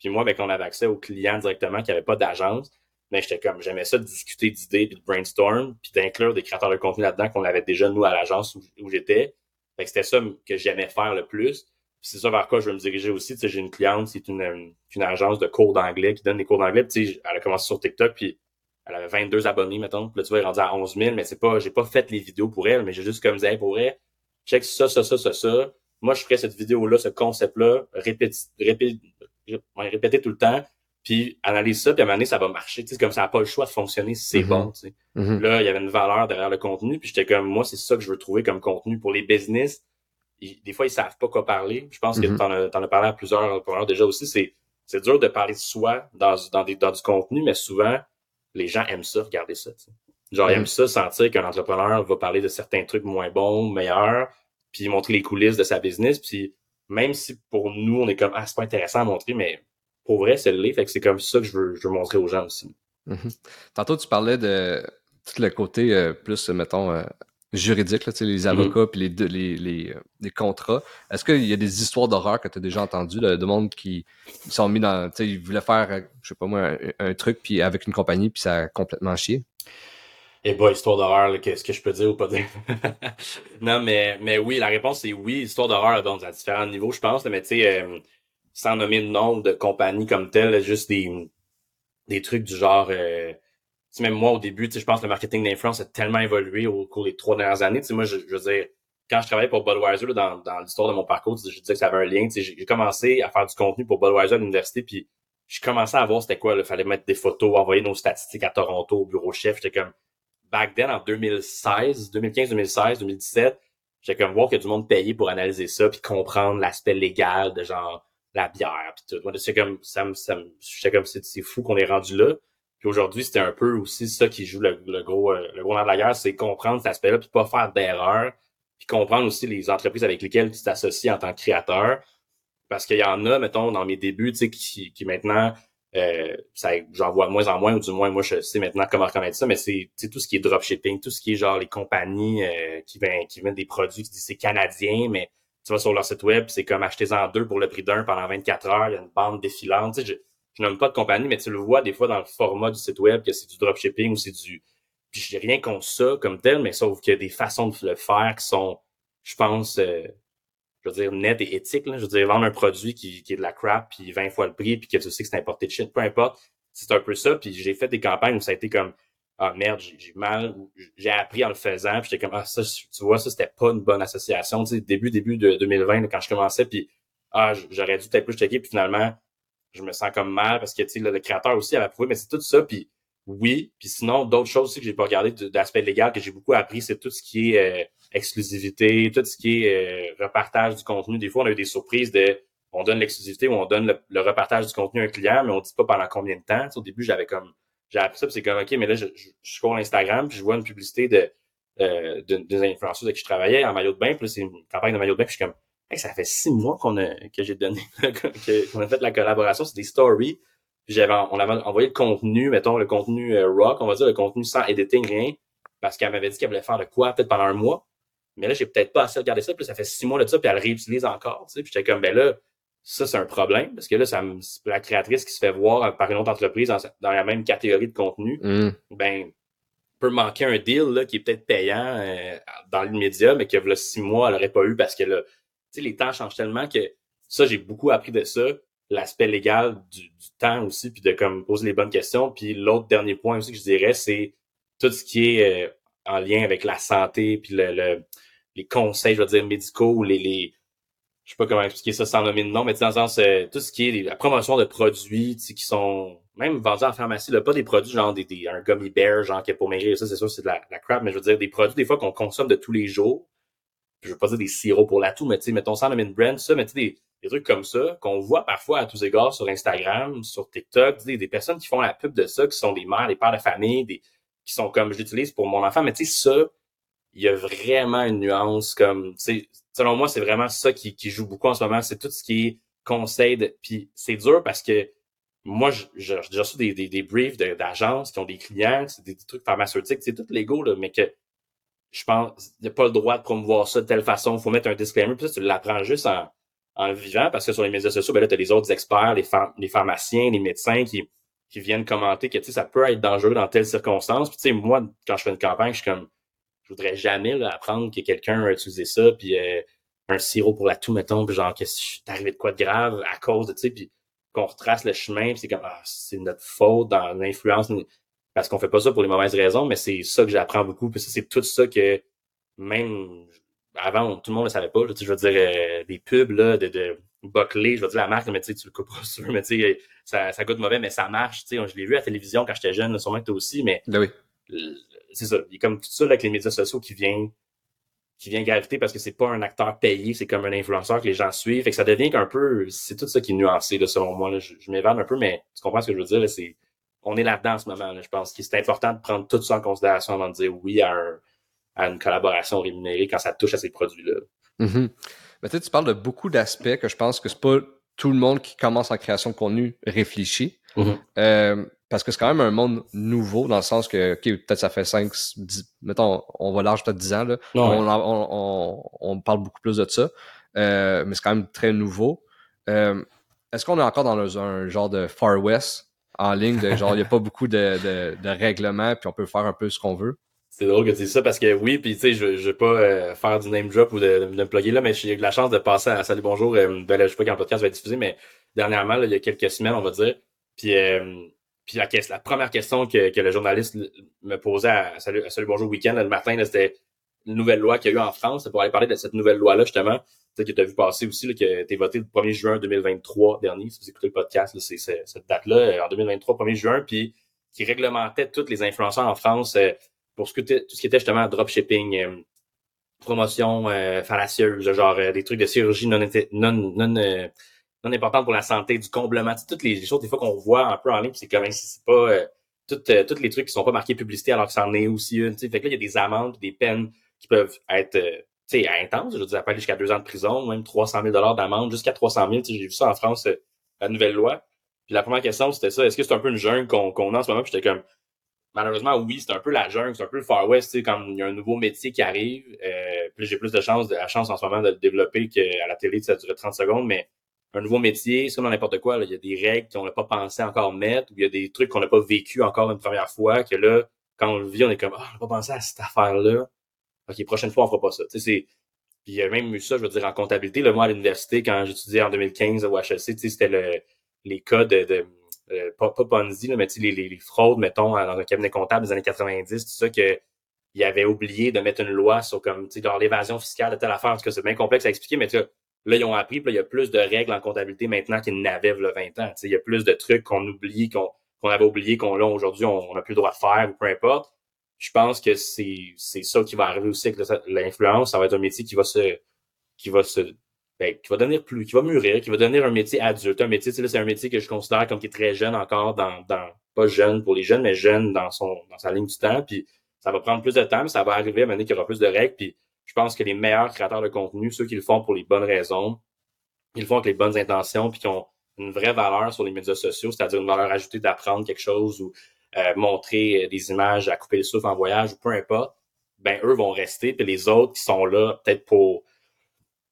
Puis moi, avec on avait accès aux clients directement qui n'avaient pas d'agence, mais j'étais comme j'aimais ça de discuter d'idées puis de brainstorm puis d'inclure des créateurs de contenu là-dedans qu'on avait déjà nous à l'agence où, j'étais. Fait que c'était ça que j'aimais faire le plus. C'est ça vers quoi je veux me diriger aussi. Tu sais j'ai une cliente c'est une, une agence de cours d'anglais qui donne des cours d'anglais. Tu sais elle a commencé sur TikTok puis elle avait 22 abonnés mettons. Puis là tu vois elle est rendue à 11 000 mais c'est pas j'ai pas fait les vidéos pour elle mais j'ai juste comme dit pour elle check ça ça ça ça ça. Moi je ferais cette vidéo là ce concept là répéter répéter tout le temps puis analyse ça, puis à un moment donné, ça va marcher. Tu sais, comme ça n'a pas le choix de fonctionner si c'est mm-hmm. bon. Tu sais. Mm-hmm. Là, il y avait une valeur derrière le contenu, puis j'étais comme, moi, c'est ça que je veux trouver comme contenu pour les business. des fois, ils savent pas quoi parler. Je pense que t'en as, en as parlé à plusieurs entrepreneurs déjà aussi. C'est, c'est dur de parler de soi dans, dans, des, dans du contenu, mais souvent, les gens aiment ça, regarder ça. Tu sais. Genre, il aime ça sentir qu'un entrepreneur va parler de certains trucs moins bons, meilleurs, puis montrer les coulisses de sa business. Puis même si pour nous, on est comme, ah, c'est pas intéressant à montrer, mais pour vrai, c'est le Fait que c'est comme ça que je veux, je veux montrer aux gens aussi. Mhm. Tantôt, tu parlais de tout le côté euh, plus, mettons, euh, juridique, là, les mhm. avocats puis les, les, les, euh, les, contrats. Est-ce qu'il y a des histoires d'horreur que tu as déjà entendues de, de, monde qui sont mis dans. Ils voulaient faire, je sais pas moi, un, truc puis avec une compagnie, puis ça a complètement chié? Eh bah, histoire d'horreur, qu'est-ce que je peux dire ou pas dire? non, mais, mais oui, la réponse c'est oui, histoire d'horreur, donc à différents niveaux, je pense, mais tu sais, sans nommer le nom de compagnies comme telles, juste des, des trucs du genre euh, même moi au début, je pense que le marketing d'influence a tellement évolué au cours des trois dernières années. moi, je, je, veux dire, quand je travaillais pour Budweiser, dans, dans l'histoire de mon parcours, je disais que ça avait un lien. J'ai commencé à faire du contenu pour Budweiser à l'université, puis je commençais à voir c'était quoi. Il fallait mettre des photos, envoyer nos statistiques à Toronto, au bureau chef. J'étais comme back then en 2016, 2015, 2016, 2017, j'étais comme voir a du monde payé pour analyser ça, puis comprendre l'aspect légal de genre la bière puis tout. Moi, c'est comme ça me ça j'étais comme c'est fou qu'on est rendu là. Puis aujourd'hui, c'était un peu aussi ça qui joue le, gros euh, le gros de la guerre, c'est comprendre cet aspect-là puis pas faire d'erreur, puis comprendre aussi les entreprises avec lesquelles tu t'associes en tant que créateur parce qu'il y en a mettons dans mes débuts, tu sais qui, qui maintenant euh, j'en vois de moins en moins ou du moins moi je sais maintenant comment reconnaître ça mais c'est tout ce qui est dropshipping tout ce qui est genre les compagnies euh, qui vendent qui vendent des produits qui disent c'est canadien mais tu vas sur leur site web, c'est comme acheter-en deux pour le prix d'un pendant 24 heures, il y a une bande défilante. Tu sais, je, je nomme pas de compagnie, mais tu le vois des fois dans le format du site web que c'est du dropshipping ou c'est du. Puis j'ai rien contre ça comme tel, mais sauf qu'il y a des façons de le faire qui sont, je pense, euh, je veux dire, nettes et éthiques. Là. Je veux dire, vendre un produit qui, qui est de la crap, puis 20 fois le prix, puis que tu sais que c'est importé de shit, peu importe. C'est un peu ça. Puis j'ai fait des campagnes où ça a été comme ah merde, j'ai mal, j'ai appris en le faisant, puis j'étais comme ah ça, tu vois, ça c'était pas une bonne association, tu sais, début début de 2020 quand je commençais, puis ah j'aurais dû peut-être plus checker, puis finalement je me sens comme mal parce que tu sais le, créateur aussi avait prouvé, mais c'est tout ça, puis oui, puis sinon d'autres choses aussi que j'ai pas regardé d'aspect légal que j'ai beaucoup appris, c'est tout ce qui est euh, exclusivité, tout ce qui est euh, repartage du contenu. Des fois on a eu des surprises de on donne l'exclusivité ou on donne le, le, repartage du contenu à un client, mais on dit pas pendant combien de temps. au début j'avais comme j'ai appris ça, c'est comme, OK, mais là, je, je, je sur Instagram, puis je vois une publicité de, euh, des influenceurs avec qui je travaillais en maillot de bain, puis c'est une campagne de maillot de bain, puis je suis comme, hey, ça fait six mois qu'on a, que j'ai donné, qu'on a fait la collaboration, c'est des stories, j'avais, on avait envoyé le contenu, mettons, le contenu euh, rock, on va dire, le contenu sans editing, rien, parce qu'elle m'avait dit qu'elle voulait faire de quoi, peut-être pendant un mois, mais là, j'ai peut-être pas assez regardé ça, puis ça fait six mois de ça, puis elle réutilise encore, tu sais, puis j'étais comme, ben là, ça, c'est un problème parce que là, ça me, la créatrice qui se fait voir par une autre entreprise dans, la même catégorie de contenu, mm. ben, peut manquer un deal là, qui est peut-être payant euh, dans l'immédiat, mais que là, six mois, elle n'aurait pas eu parce que là, tu sais, les temps changent tellement que ça, j'ai beaucoup appris de ça. L'aspect légal du, du, temps aussi, puis de comme poser les bonnes questions. Puis l'autre dernier point aussi que je dirais, c'est tout ce qui est euh, en lien avec la santé, puis le, les conseils, je veux dire, médicaux, les, les je sais pas comment expliquer ça sans nommer de nom, mais dans le sens, euh, tout ce qui est la promotion de produits qui sont même vendus en pharmacie, là, pas des produits genre des, un gummy bear, genre qui est pour maigrir, ça c'est sûr c'est de la, la, crap, mais je veux dire des produits des fois qu'on consomme de tous les jours. Je veux pas dire des sirops pour la toux, mais tu sais, mettons sans nommer de brand, ça, mais tu sais, des, des trucs comme ça qu'on voit parfois à tous égards sur Instagram, sur TikTok, des, des personnes qui font la pub de ça, qui sont des mères, des pères de famille, des qui sont comme je l'utilise pour mon enfant, mais tu sais, ça, il y a vraiment une nuance comme, selon moi, c'est vraiment ça qui, qui, joue beaucoup en ce moment. C'est tout ce qui est conseil. Puis c'est dur parce que moi, j'ai reçu des, des, des briefs d'agences qui ont des clients, c'est des, trucs pharmaceutiques, c'est tout l'ego, là, mais que je pense, il n'y a pas le droit de promouvoir ça de telle façon. Il faut mettre un disclaimer. Puis ça, tu l'apprends juste en, en vivant parce que sur les médias sociaux, ben là, tu as les autres experts, les, les pharmaciens, les médecins qui, qui viennent commenter que tu sais, ça peut être dangereux dans telles circonstances. Puis tu sais, moi, quand je fais une campagne, je suis comme je voudrais jamais là, apprendre que quelqu'un a utilisé ça, puis euh, un sirop pour la toux, mettons, puis genre, que arrivé de quoi de grave à cause de, tu sais, puis qu'on retrace le chemin, puis c'est comme, ah, c'est notre faute dans l'influence, parce qu'on fait pas ça pour les mauvaises raisons, mais c'est ça que j'apprends beaucoup, puis c'est tout ça que même avant, tout le monde ne savait pas, je veux dire, euh, des pubs là, de, de Buckley, je veux dire la marque, mais tu le couperas sur mais tu sais, ça, ça goûte mauvais, mais ça marche, tu sais, je l'ai vu à la télévision quand j'étais jeune, sûrement que toi aussi, mais ben oui c'est ça. Il y a comme tout ça avec les médias sociaux qui vient qui vient graviter parce que c'est pas un acteur payé, c'est comme un influenceur que les gens suivent. Fait que ça devient qu'un peu, c'est tout ça qui est nuancé, là, selon moi. Là. Je, je m'évade un peu, mais tu comprends ce que je veux dire? C'est on est là-dedans en ce moment. Je pense que c'est important de prendre tout ça en considération avant de dire oui à, à une collaboration rémunérée quand ça touche à ces produits-là. Mm tu parles de beaucoup d'aspects que je pense que c'est pas tout le monde qui commence en création de contenu réfléchit. Mm-hmm. Euh, parce que c'est quand même un monde nouveau dans le sens que, OK, peut-être ça fait 5, 10, mettons, on va large peut-être 10 ans, là. On, on, parle beaucoup plus de ça. Euh, mais c'est quand même très nouveau. Euh, est-ce qu'on est encore dans un genre de Far West en ligne, de genre, il n'y a pas beaucoup de, de, de, règlements, puis on peut faire un peu ce qu'on veut? C'est drôle que tu dises ça parce que oui, puis tu sais, je, je vais pas euh, faire du name drop ou de, de, me plugger là, mais j'ai eu la chance de passer à Salut Bonjour. Euh, ben là, je sais pas quand le podcast va être diffusé, mais dernièrement, il y a quelques semaines, on va dire. Puis, euh, puis la, la, première question que, que le journaliste me posait à Salut, Salut Bonjour Week-end le matin, c'était une nouvelle loi qu'il y a eu en France. Pour aller parler de cette nouvelle loi-là, justement que tu as vu passer aussi, là, que tu voté le 1er juin 2023 dernier, si vous écoutez le podcast, c'est cette date-là, euh, en 2023, 1er juin, puis qui réglementait tous les influenceurs en France euh, pour ce que tout ce qui était justement dropshipping, euh, promotion fallacieuse, genre des trucs de chirurgie non non non non importante pour la santé, du comblement, toutes les choses des fois qu'on voit un peu en ligne, c'est comme c'est pas toutes, tous les trucs qui sont pas marqués publicité alors que c'en est aussi une. Fait que là, il y a des amendes, des peines qui peuvent être c'est intense. Je veux dire, ça jusqu'à deux ans de prison, même 300 000 d'amende, jusqu'à 300 000. J'ai vu ça en France, euh, la nouvelle loi. Puis la première question, c'était ça. Est-ce que c'est un peu une jungle qu'on qu'on a en ce moment? J'étais comme, malheureusement, oui, c'est un peu la jungle, c'est un peu le Far West, tu quand il y a un nouveau métier qui arrive. Euh, puis j'ai plus de chance, de la chance en ce moment de le développer qu'à la télé, ça durait 30 secondes, mais un nouveau métier, c'est comme dans n'importe quoi. Là. Il y a des règles qu'on n'a pas pensé encore mettre, ou il y a des trucs qu'on n'a pas vécu encore une première fois, que là, quand on le vit, on est comme, ah, on n'a pas pensé à cette affaire-là. OK, prochaine fois, on fera pas ça. Tu sais, c'est puis il y a même eu ça, je veux dire, en comptabilité. Là, moi, à l'université, quand j'étudiais en 2015 au HEC, c'était le, les cas de, de euh, pas, pas Ponzi, là, mais les, les, les, fraudes, mettons, dans un cabinet comptable des années 90, tout ça, que il oublié de mettre une loi sur comme, dans l'évasion fiscale de telle affaire. Tout cas, c'est bien complexe à expliquer, mais là, ils ont appris, puis là, il y a plus de règles en comptabilité maintenant qu'il n'avait le 20 ans. Il y a plus de trucs qu'on oublie, qu'on qu'on avait oublié, qu'on là, aujourd'hui, on n'a plus le droit de faire, ou peu importe je pense que c'est c'est ça qui va arriver aussi avec l'influence. Ça va être un métier qui va se qui va se ben, qui va devenir plus, qui va mûrir, qui va devenir un métier adulte. Un métier, c'est un métier que je considère comme qui est très jeune encore dans, dans pas jeune pour les jeunes, mais jeune dans son dans sa ligne du temps. Puis ça va prendre plus de temps, mais ça va arriver à un moment qu'il y aura plus de règles. Puis je pense que les meilleurs créateurs de contenu, ceux qui le font pour les bonnes raisons, ils le font avec les bonnes intentions, puis qui ont une vraie valeur sur les médias sociaux, c'est-à-dire une valeur ajoutée d'apprendre quelque chose ou euh, montrer euh, des images à couper le souffle en voyage ou peu importe, ben eux vont rester, puis les autres qui sont là peut-être pour,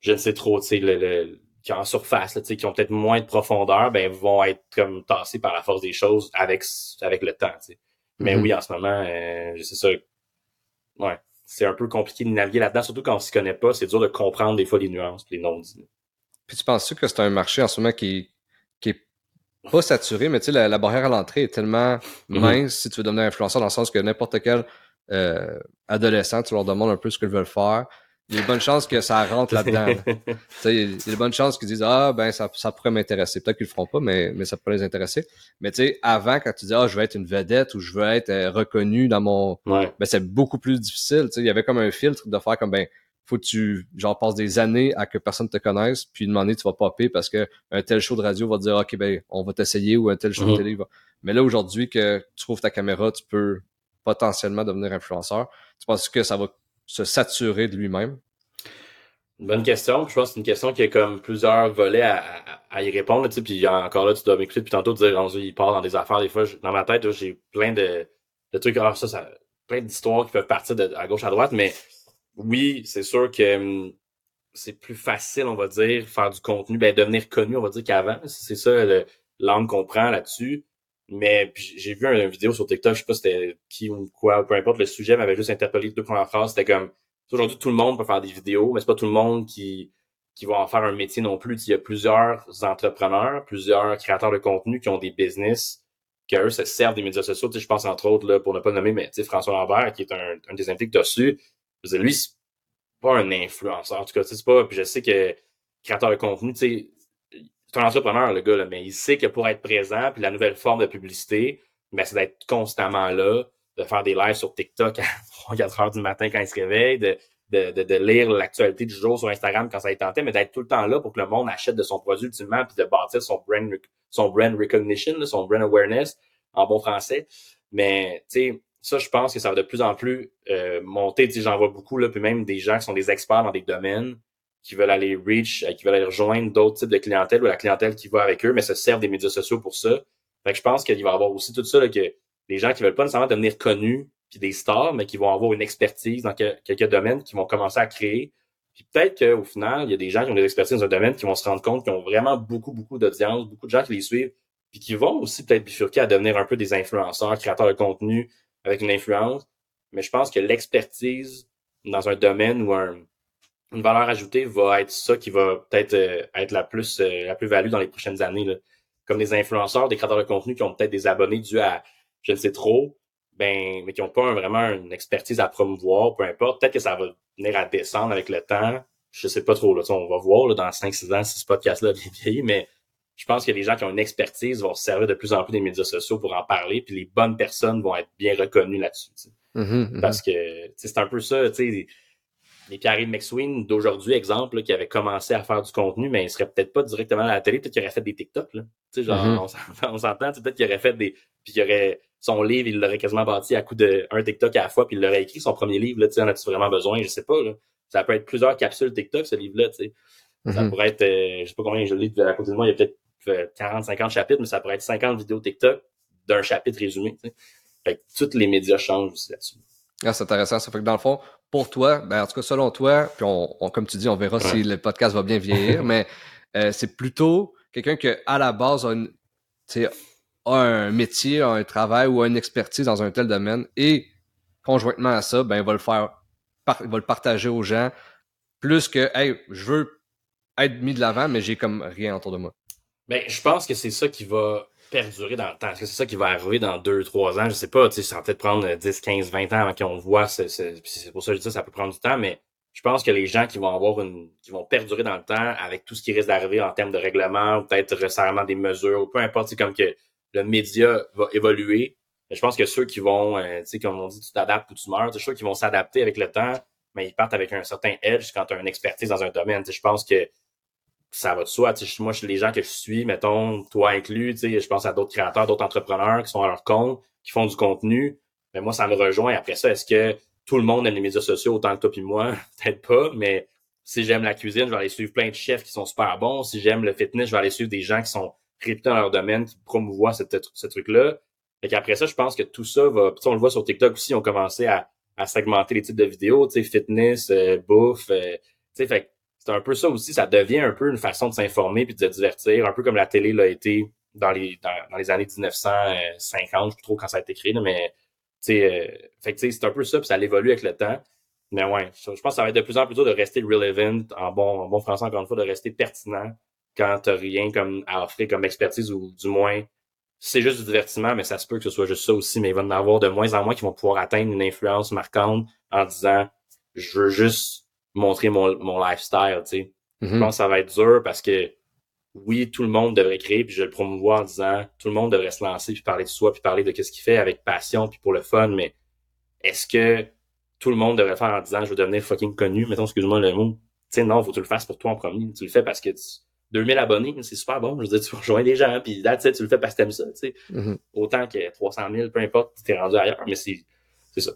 je ne sais trop, tu sais, le, le, qui en surface, tu sais, qui ont peut-être moins de profondeur, ben vont être comme tassés par la force des choses avec avec le temps, tu sais. Mais mm-hmm. oui, en ce moment, euh, c'est ça. Ouais, c'est un peu compliqué de naviguer là-dedans, surtout quand on s'y connaît pas. C'est dur de comprendre des fois les nuances, les non-dits. Puis tu penses que c'est un marché en ce moment qui, qui est pas saturé, mais tu sais, la, barrière à l'entrée est tellement mhm. mince si tu veux devenir influenceur, dans le sens que n'importe quel euh, adolescent, tu leur demandes un peu ce qu'ils veulent faire. Il y a de bonnes chances que ça rentre là-dedans. il y a de bonnes chances qu'ils disent Ah, ben, ça, ça pourrait m'intéresser. Peut-être qu'ils le feront pas, mais, mais ça pourrait les intéresser. Mais tu sais, avant, quand tu dis Ah, je veux être une vedette ou je veux être euh, reconnu dans mon. Ben, c'est beaucoup plus difficile. Il y avait comme un filtre de faire comme ben faut que tu genre passes des années à que personne te connaisse, puis une année tu vas popper parce que un tel show de radio va te dire OK ben on va t'essayer ou un tel show de mhm. télé va. Mais là aujourd'hui que tu trouves ta caméra, tu peux potentiellement devenir influenceur. Tu penses que ça va se saturer de lui-même? bonne question. Je pense que c'est une question qui a comme plusieurs volets à, à, y répondre. Tu sais, puis encore là, tu dois m'écouter puis tantôt dire il part dans des affaires. Des fois, dans ma tête, j'ai plein de, de trucs. Alors ça, ça plein d'histoires qui peuvent partir de à gauche à droite, mais oui, c'est sûr que hum, c'est plus facile, on va dire, faire du contenu, ben devenir connu, on va dire qu'avant. C'est ça l'angle qu'on prend là-dessus. Mais j'ai vu une, vidéo sur TikTok, je sais pas c'était qui ou quoi, peu importe, le sujet m'avait juste interpellé deux premières phrases. C'était comme aujourd'hui tout le monde peut faire des vidéos, mais c'est pas tout le monde qui qui va en faire un métier non plus. Il y a plusieurs entrepreneurs, plusieurs créateurs de contenu qui ont des business, qui eux se servent des médias sociaux. je pense entre autres, là, pour ne pas le nommer, mais François Lambert, qui est un, un des invités que tu su, lui, c'est pas un influenceur. En tout cas, c'est pas. Puis je sais que créateur de contenu, tu sais, c'est un entrepreneur, le gars, là, mais il sait que pour être présent, puis la nouvelle forme de publicité, ben, c'est d'être constamment là, de faire des lives sur TikTok à 3, 4 heures du matin quand il se réveille, de, de, de, lire l'actualité du jour sur Instagram quand ça est tenté, mais d'être tout le temps là pour que le monde achète de son produit ultimement, puis de bâtir son brand, son brand recognition, son brand awareness en bon français. Mais, tu sais, ça, je pense que ça va de plus en plus euh, monter. J'en vois beaucoup, là, puis même des gens qui sont des experts dans des domaines, qui veulent aller reach, euh, qui veulent aller rejoindre d'autres types de clientèle ou la clientèle qui va avec eux, mais se servent des médias sociaux pour ça. Fait que je pense qu'il va y avoir aussi tout ça, là, que des gens qui veulent pas nécessairement devenir connus puis des stars, mais qui vont avoir une expertise dans quelques domaines, qui vont commencer à créer. Puis peut-être qu'au final, il y a des gens qui ont des expertises dans un domaine qui vont se rendre compte qu'ils ont vraiment beaucoup, beaucoup d'audience, beaucoup de gens qui les suivent, puis qui vont aussi peut-être bifurquer à devenir un peu des influenceurs, créateurs de contenu avec une influence. Mais je pense que l'expertise dans un domaine ou un, une valeur ajoutée va être ça qui va peut-être euh, être la plus euh, la plus value dans les prochaines années. Là. Comme des influenceurs, des créateurs de contenu qui ont peut-être des abonnés dus à je ne sais trop, ben, mais qui n'ont pas vraiment une expertise à promouvoir, peu importe. Peut-être que ça va venir à descendre avec le temps. Je sais pas trop, là. On va voir là, dans 5-6 ans si ce podcast-là bien vieilli, mais je pense que les gens qui ont une expertise vont se servir de plus en plus des médias sociaux pour en parler, puis les bonnes personnes vont être bien reconnues là-dessus. Mm-hmm, mm-hmm. Parce que c'est un peu ça, tu sais les Pierre-Yves McSween d'aujourd'hui, exemple, qui avait commencé à faire du contenu, mais il serait peut-être pas directement à la télé, peut-être qu'il aurait fait des TikTok, là. Tu sais, genre, mm-hmm. on s'entend, peut-être qu'il aurait fait des, puis qu'il aurait, son livre, il l'aurait quasiment bâti à coup de un TikTok à la fois, puis il l'aurait écrit son premier livre, là, tu sais, en as-tu vraiment besoin? Je sais pas, là. Ça peut être plusieurs capsules TikTok, ce livre-là, tu sais. Ça mm-hmm. pourrait être, euh, je sais pas combien je lis à côté de moi, il y a peut-être 40, euh, 50 chapitres, mais ça pourrait être 50 vidéos TikTok d'un chapitre résumé, tu sais. Fait que tous les médias changent aussi là-dessus. Ah, c'est intéressant. Ça fait que dans le fond, pour toi, ben, en tout cas, selon toi, puis on, comme tu dis, on verra si le podcast va bien vieillir, mais euh, c'est plutôt quelqu'un qui, à la base, a, une, a un métier, a un travail ou a une expertise dans un tel domaine et conjointement à ça, ben, il va le faire, il va le partager aux gens plus que, hey, je veux être mis de l'avant, mais j'ai comme rien autour de moi. Ben, je pense que c'est ça qui va perdurer dans le temps? Est-ce que c'est ça qui va arriver dans 2-3 ans? Je sais pas, tu sais, ça va peut-être prendre 10, 15, 20 ans avant qu'on voit, c'est pour ça que je dis ça, ça peut prendre du temps, mais je pense que les gens qui vont avoir une, qui vont perdurer dans le temps avec tout ce qui risque d'arriver en termes de règlement, peut-être resserrement des mesures, ou peu importe, c'est comme que le média va évoluer. Je pense que ceux qui vont, euh, tu sais, comme on dit, tu t'adaptes ou tu meurs, ceux qui vont s'adapter avec le temps, mais ils partent avec un certain edge quand tu as une expertise dans un domaine. Je pense que ça va de soi. moi, les gens que je suis, mettons, toi inclus, je pense à d'autres créateurs, d'autres entrepreneurs qui sont à leur compte, qui font du contenu. Mais moi, ça me rejoint. Après ça, est-ce que tout le monde aime les médias sociaux autant que toi et moi? Peut-être pas, mais si j'aime la cuisine, je vais aller suivre plein de chefs qui sont super bons. Si j'aime le fitness, je vais aller suivre des gens qui sont réputés dans leur domaine, qui promouvoient ce, ce truc-là. Fait qu'après ça, je pense que tout ça va. on le voit sur TikTok aussi, ils ont commencé à, à segmenter les types de vidéos, tu sais, fitness, euh, bouffe. Euh, tu sais, fait c'est un peu ça aussi, ça devient un peu une façon de s'informer puis de se divertir, un peu comme la télé l'a été dans les dans, les années 1950, je sais trop quand ça a été créé, mais euh, c'est un peu ça, puis ça évolue avec le temps. Mais ouais, je pense que ça va être de plus en plus dur de rester relevant, en bon, en bon français encore une fois, de rester pertinent quand t'as rien comme à offrir comme expertise ou du moins c'est juste du divertissement, mais ça se peut que ce soit juste ça aussi, mais il va en avoir de moins en moins qui vont pouvoir atteindre une influence marquante en disant je veux juste montrer mon, mon lifestyle, tu sais. Je mm-hmm. pense que ça va être dur parce que oui, tout le monde devrait créer, puis je le promouvoir en disant tout le monde devrait se lancer, puis parler de soi, puis parler de qu'est-ce qu'il fait avec passion, puis pour le fun, mais est-ce que tout le monde devrait faire en disant je veux devenir fucking connu, mettons, excuse-moi le mot. Tu sais, non, faut que tu le fasses pour toi en premier. Tu le fais parce que tu, 2000 abonnés, c'est super bon. Je veux dire, tu rejoins des gens, puis là, tu le fais parce que t'aimes ça, tu sais. Mm-hmm. Autant que 300 000, peu importe, tu t'es rendu ailleurs, mais c'est ça.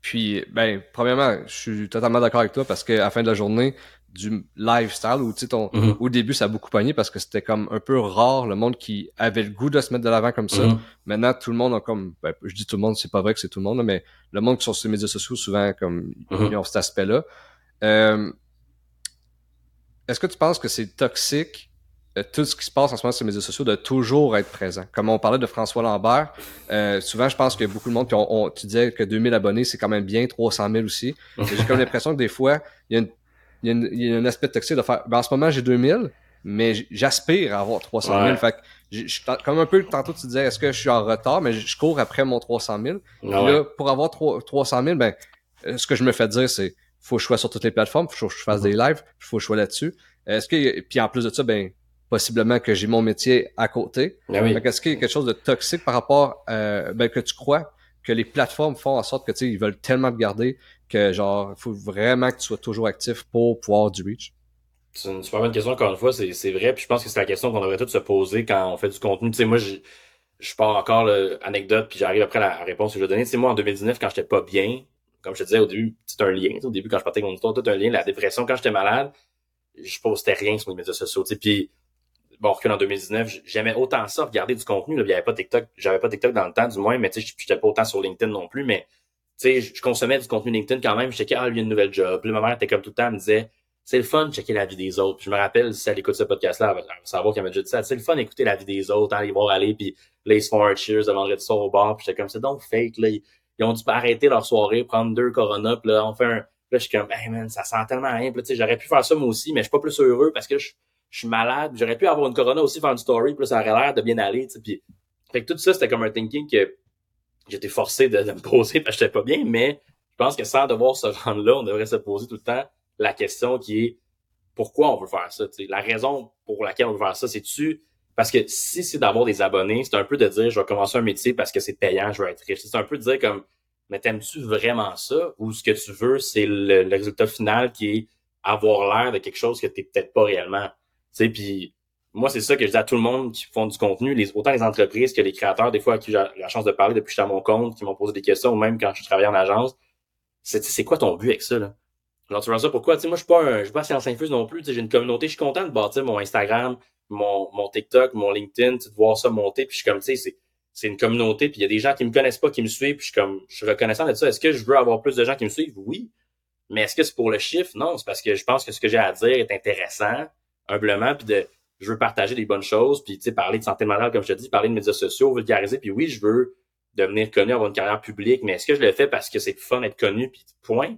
Puis, ben, premièrement, je suis totalement d'accord avec toi parce qu'à la fin de la journée, du lifestyle où tu sais ton mm-hmm. au début ça a beaucoup pogné parce que c'était comme un peu rare le monde qui avait le goût de se mettre de l'avant comme ça. Mm-hmm. Maintenant tout le monde a comme ben, je dis tout le monde, c'est pas vrai que c'est tout le monde mais le monde qui sont sur les médias sociaux souvent comme mm-hmm. ils ont cet aspect-là. Euh, est-ce que tu penses que c'est toxique euh, tout ce qui se passe en ce moment sur les médias sociaux de toujours être présent. Comme on parlait de François Lambert, euh, souvent je pense que beaucoup de monde, puis on, tu disais que 2000 abonnés c'est quand même bien, 300 000 aussi. J'ai comme l'impression que des fois, il y, a une, il, y a il y a un aspect toxique de faire, ben en ce moment j'ai 2000, mais j'aspire à avoir 300 000. Fait que je, comme un peu tantôt tu disais, est-ce que je suis en retard, mais je, cours après mon 300 000. Ah là, pour avoir 3, 300 000, ben, euh, ce que je me fais dire, c'est faut que je sois sur toutes les plateformes, faut que je fasse des lives, faut que je sois là-dessus. Est-ce que, puis en plus de ça, ben, possiblement que j'ai mon métier à côté. Ah oui. Est-ce qu'il y a quelque chose de toxique par rapport euh, ben, que tu crois que les plateformes font en sorte que tu ils veulent tellement te garder que genre faut vraiment que tu sois toujours actif pour pouvoir du reach? C'est une super bonne question encore une fois, c'est vrai. Puis je pense que c'est la question qu'on devrait tous se poser quand on fait du contenu. Tu sais, moi, je pars encore l'anecdote, puis j'arrive après la réponse que je vais donner. C'est moi, en 2019, quand j'étais pas bien, comme je te disais au début, c'est un lien. Au début, quand je partais avec mon histoire, tout un lien. La dépression, quand j'étais malade, je postais rien sur mes médias sociaux. Puis, bon, recul en 2019, j'aimais autant ça, regarder du contenu. Là. Il y avait pas TikTok, j'avais pas TikTok dans le temps, du moins, mais tu sais, j'étais pas autant sur LinkedIn non plus, mais tu sais, je consommais du contenu LinkedIn quand même. Je checkais, ah, il y a une nouvelle job. Puis ma mère était comme tout le temps, elle me disait, c'est le fun de checker la vie des autres. je me rappelle, si elle écoute ce podcast-là, elle va savoir qu'elle m'a déjà dit ça. C'est le fun d'écouter la vie des autres, aller voir aller, puis là, ils se font un cheers le vendredi au bar. Puis j'étais comme, c'est donc fake, là. Ils, ont dû arrêter leur soirée, prendre deux Corona, puis là, on fait un... Là, je suis comme, hey man, ça sent tellement rien. Puis tu sais, j'aurais pu faire ça moi aussi, mais je suis pas plus heureux parce que je, suis malade. J'aurais pu avoir une Corona aussi, faire une story, puis là, ça aurait l'air de bien aller, tu sais. Puis, fait que tout ça, c'était comme un thinking que j'étais forcé de, me poser parce que j'étais pas bien, mais je pense que sans devoir se rendre là, on devrait se poser tout le temps la question qui est pourquoi on veut faire ça. La raison pour laquelle on veut faire ça, c'est-tu parce que si c'est d'avoir des abonnés, c'est un peu de dire je vais commencer un métier parce que c'est payant, je vais être riche. C'est un peu de dire comme mais t'aimes-tu vraiment ça? Ou ce que tu veux, c'est le, résultat final qui est avoir l'air de quelque chose que t'es peut-être pas réellement. Sais, puis moi, c'est ça que je dis à tout le monde qui font du contenu, les, autant les entreprises que les créateurs, des fois à qui j'ai la chance de parler depuis que je suis à mon compte, qui m'ont posé des questions, ou même quand je travaillais en agence. C'est quoi ton but avec ça, là? Alors, tu vois ça pourquoi? Tu sais, moi, je suis pas un, je suis pas science infuse non plus. Tu sais, j'ai une communauté, je suis content de bâtir mon Instagram, mon, mon TikTok, mon LinkedIn, de voir ça monter. Puis je suis comme, tu sais, c'est, c'est une communauté. Puis il y a des gens qui me connaissent pas, qui me suivent. Puis je suis comme, je suis reconnaissant de ça. Est-ce que je veux avoir plus de gens qui me suivent? Oui. Mais est-ce que c'est pour le chiffre? Non. C'est parce que je pense que ce que j'ai à dire est intéressant, humblement, puis de, je veux partager des bonnes choses, puis tu sais, parler de santé mentale, comme je te dis, parler de médias sociaux, vulgariser. Puis oui, je veux devenir connu, avoir une carrière publique. Mais est-ce que je le fais parce que c'est fun d'être connu, puis point?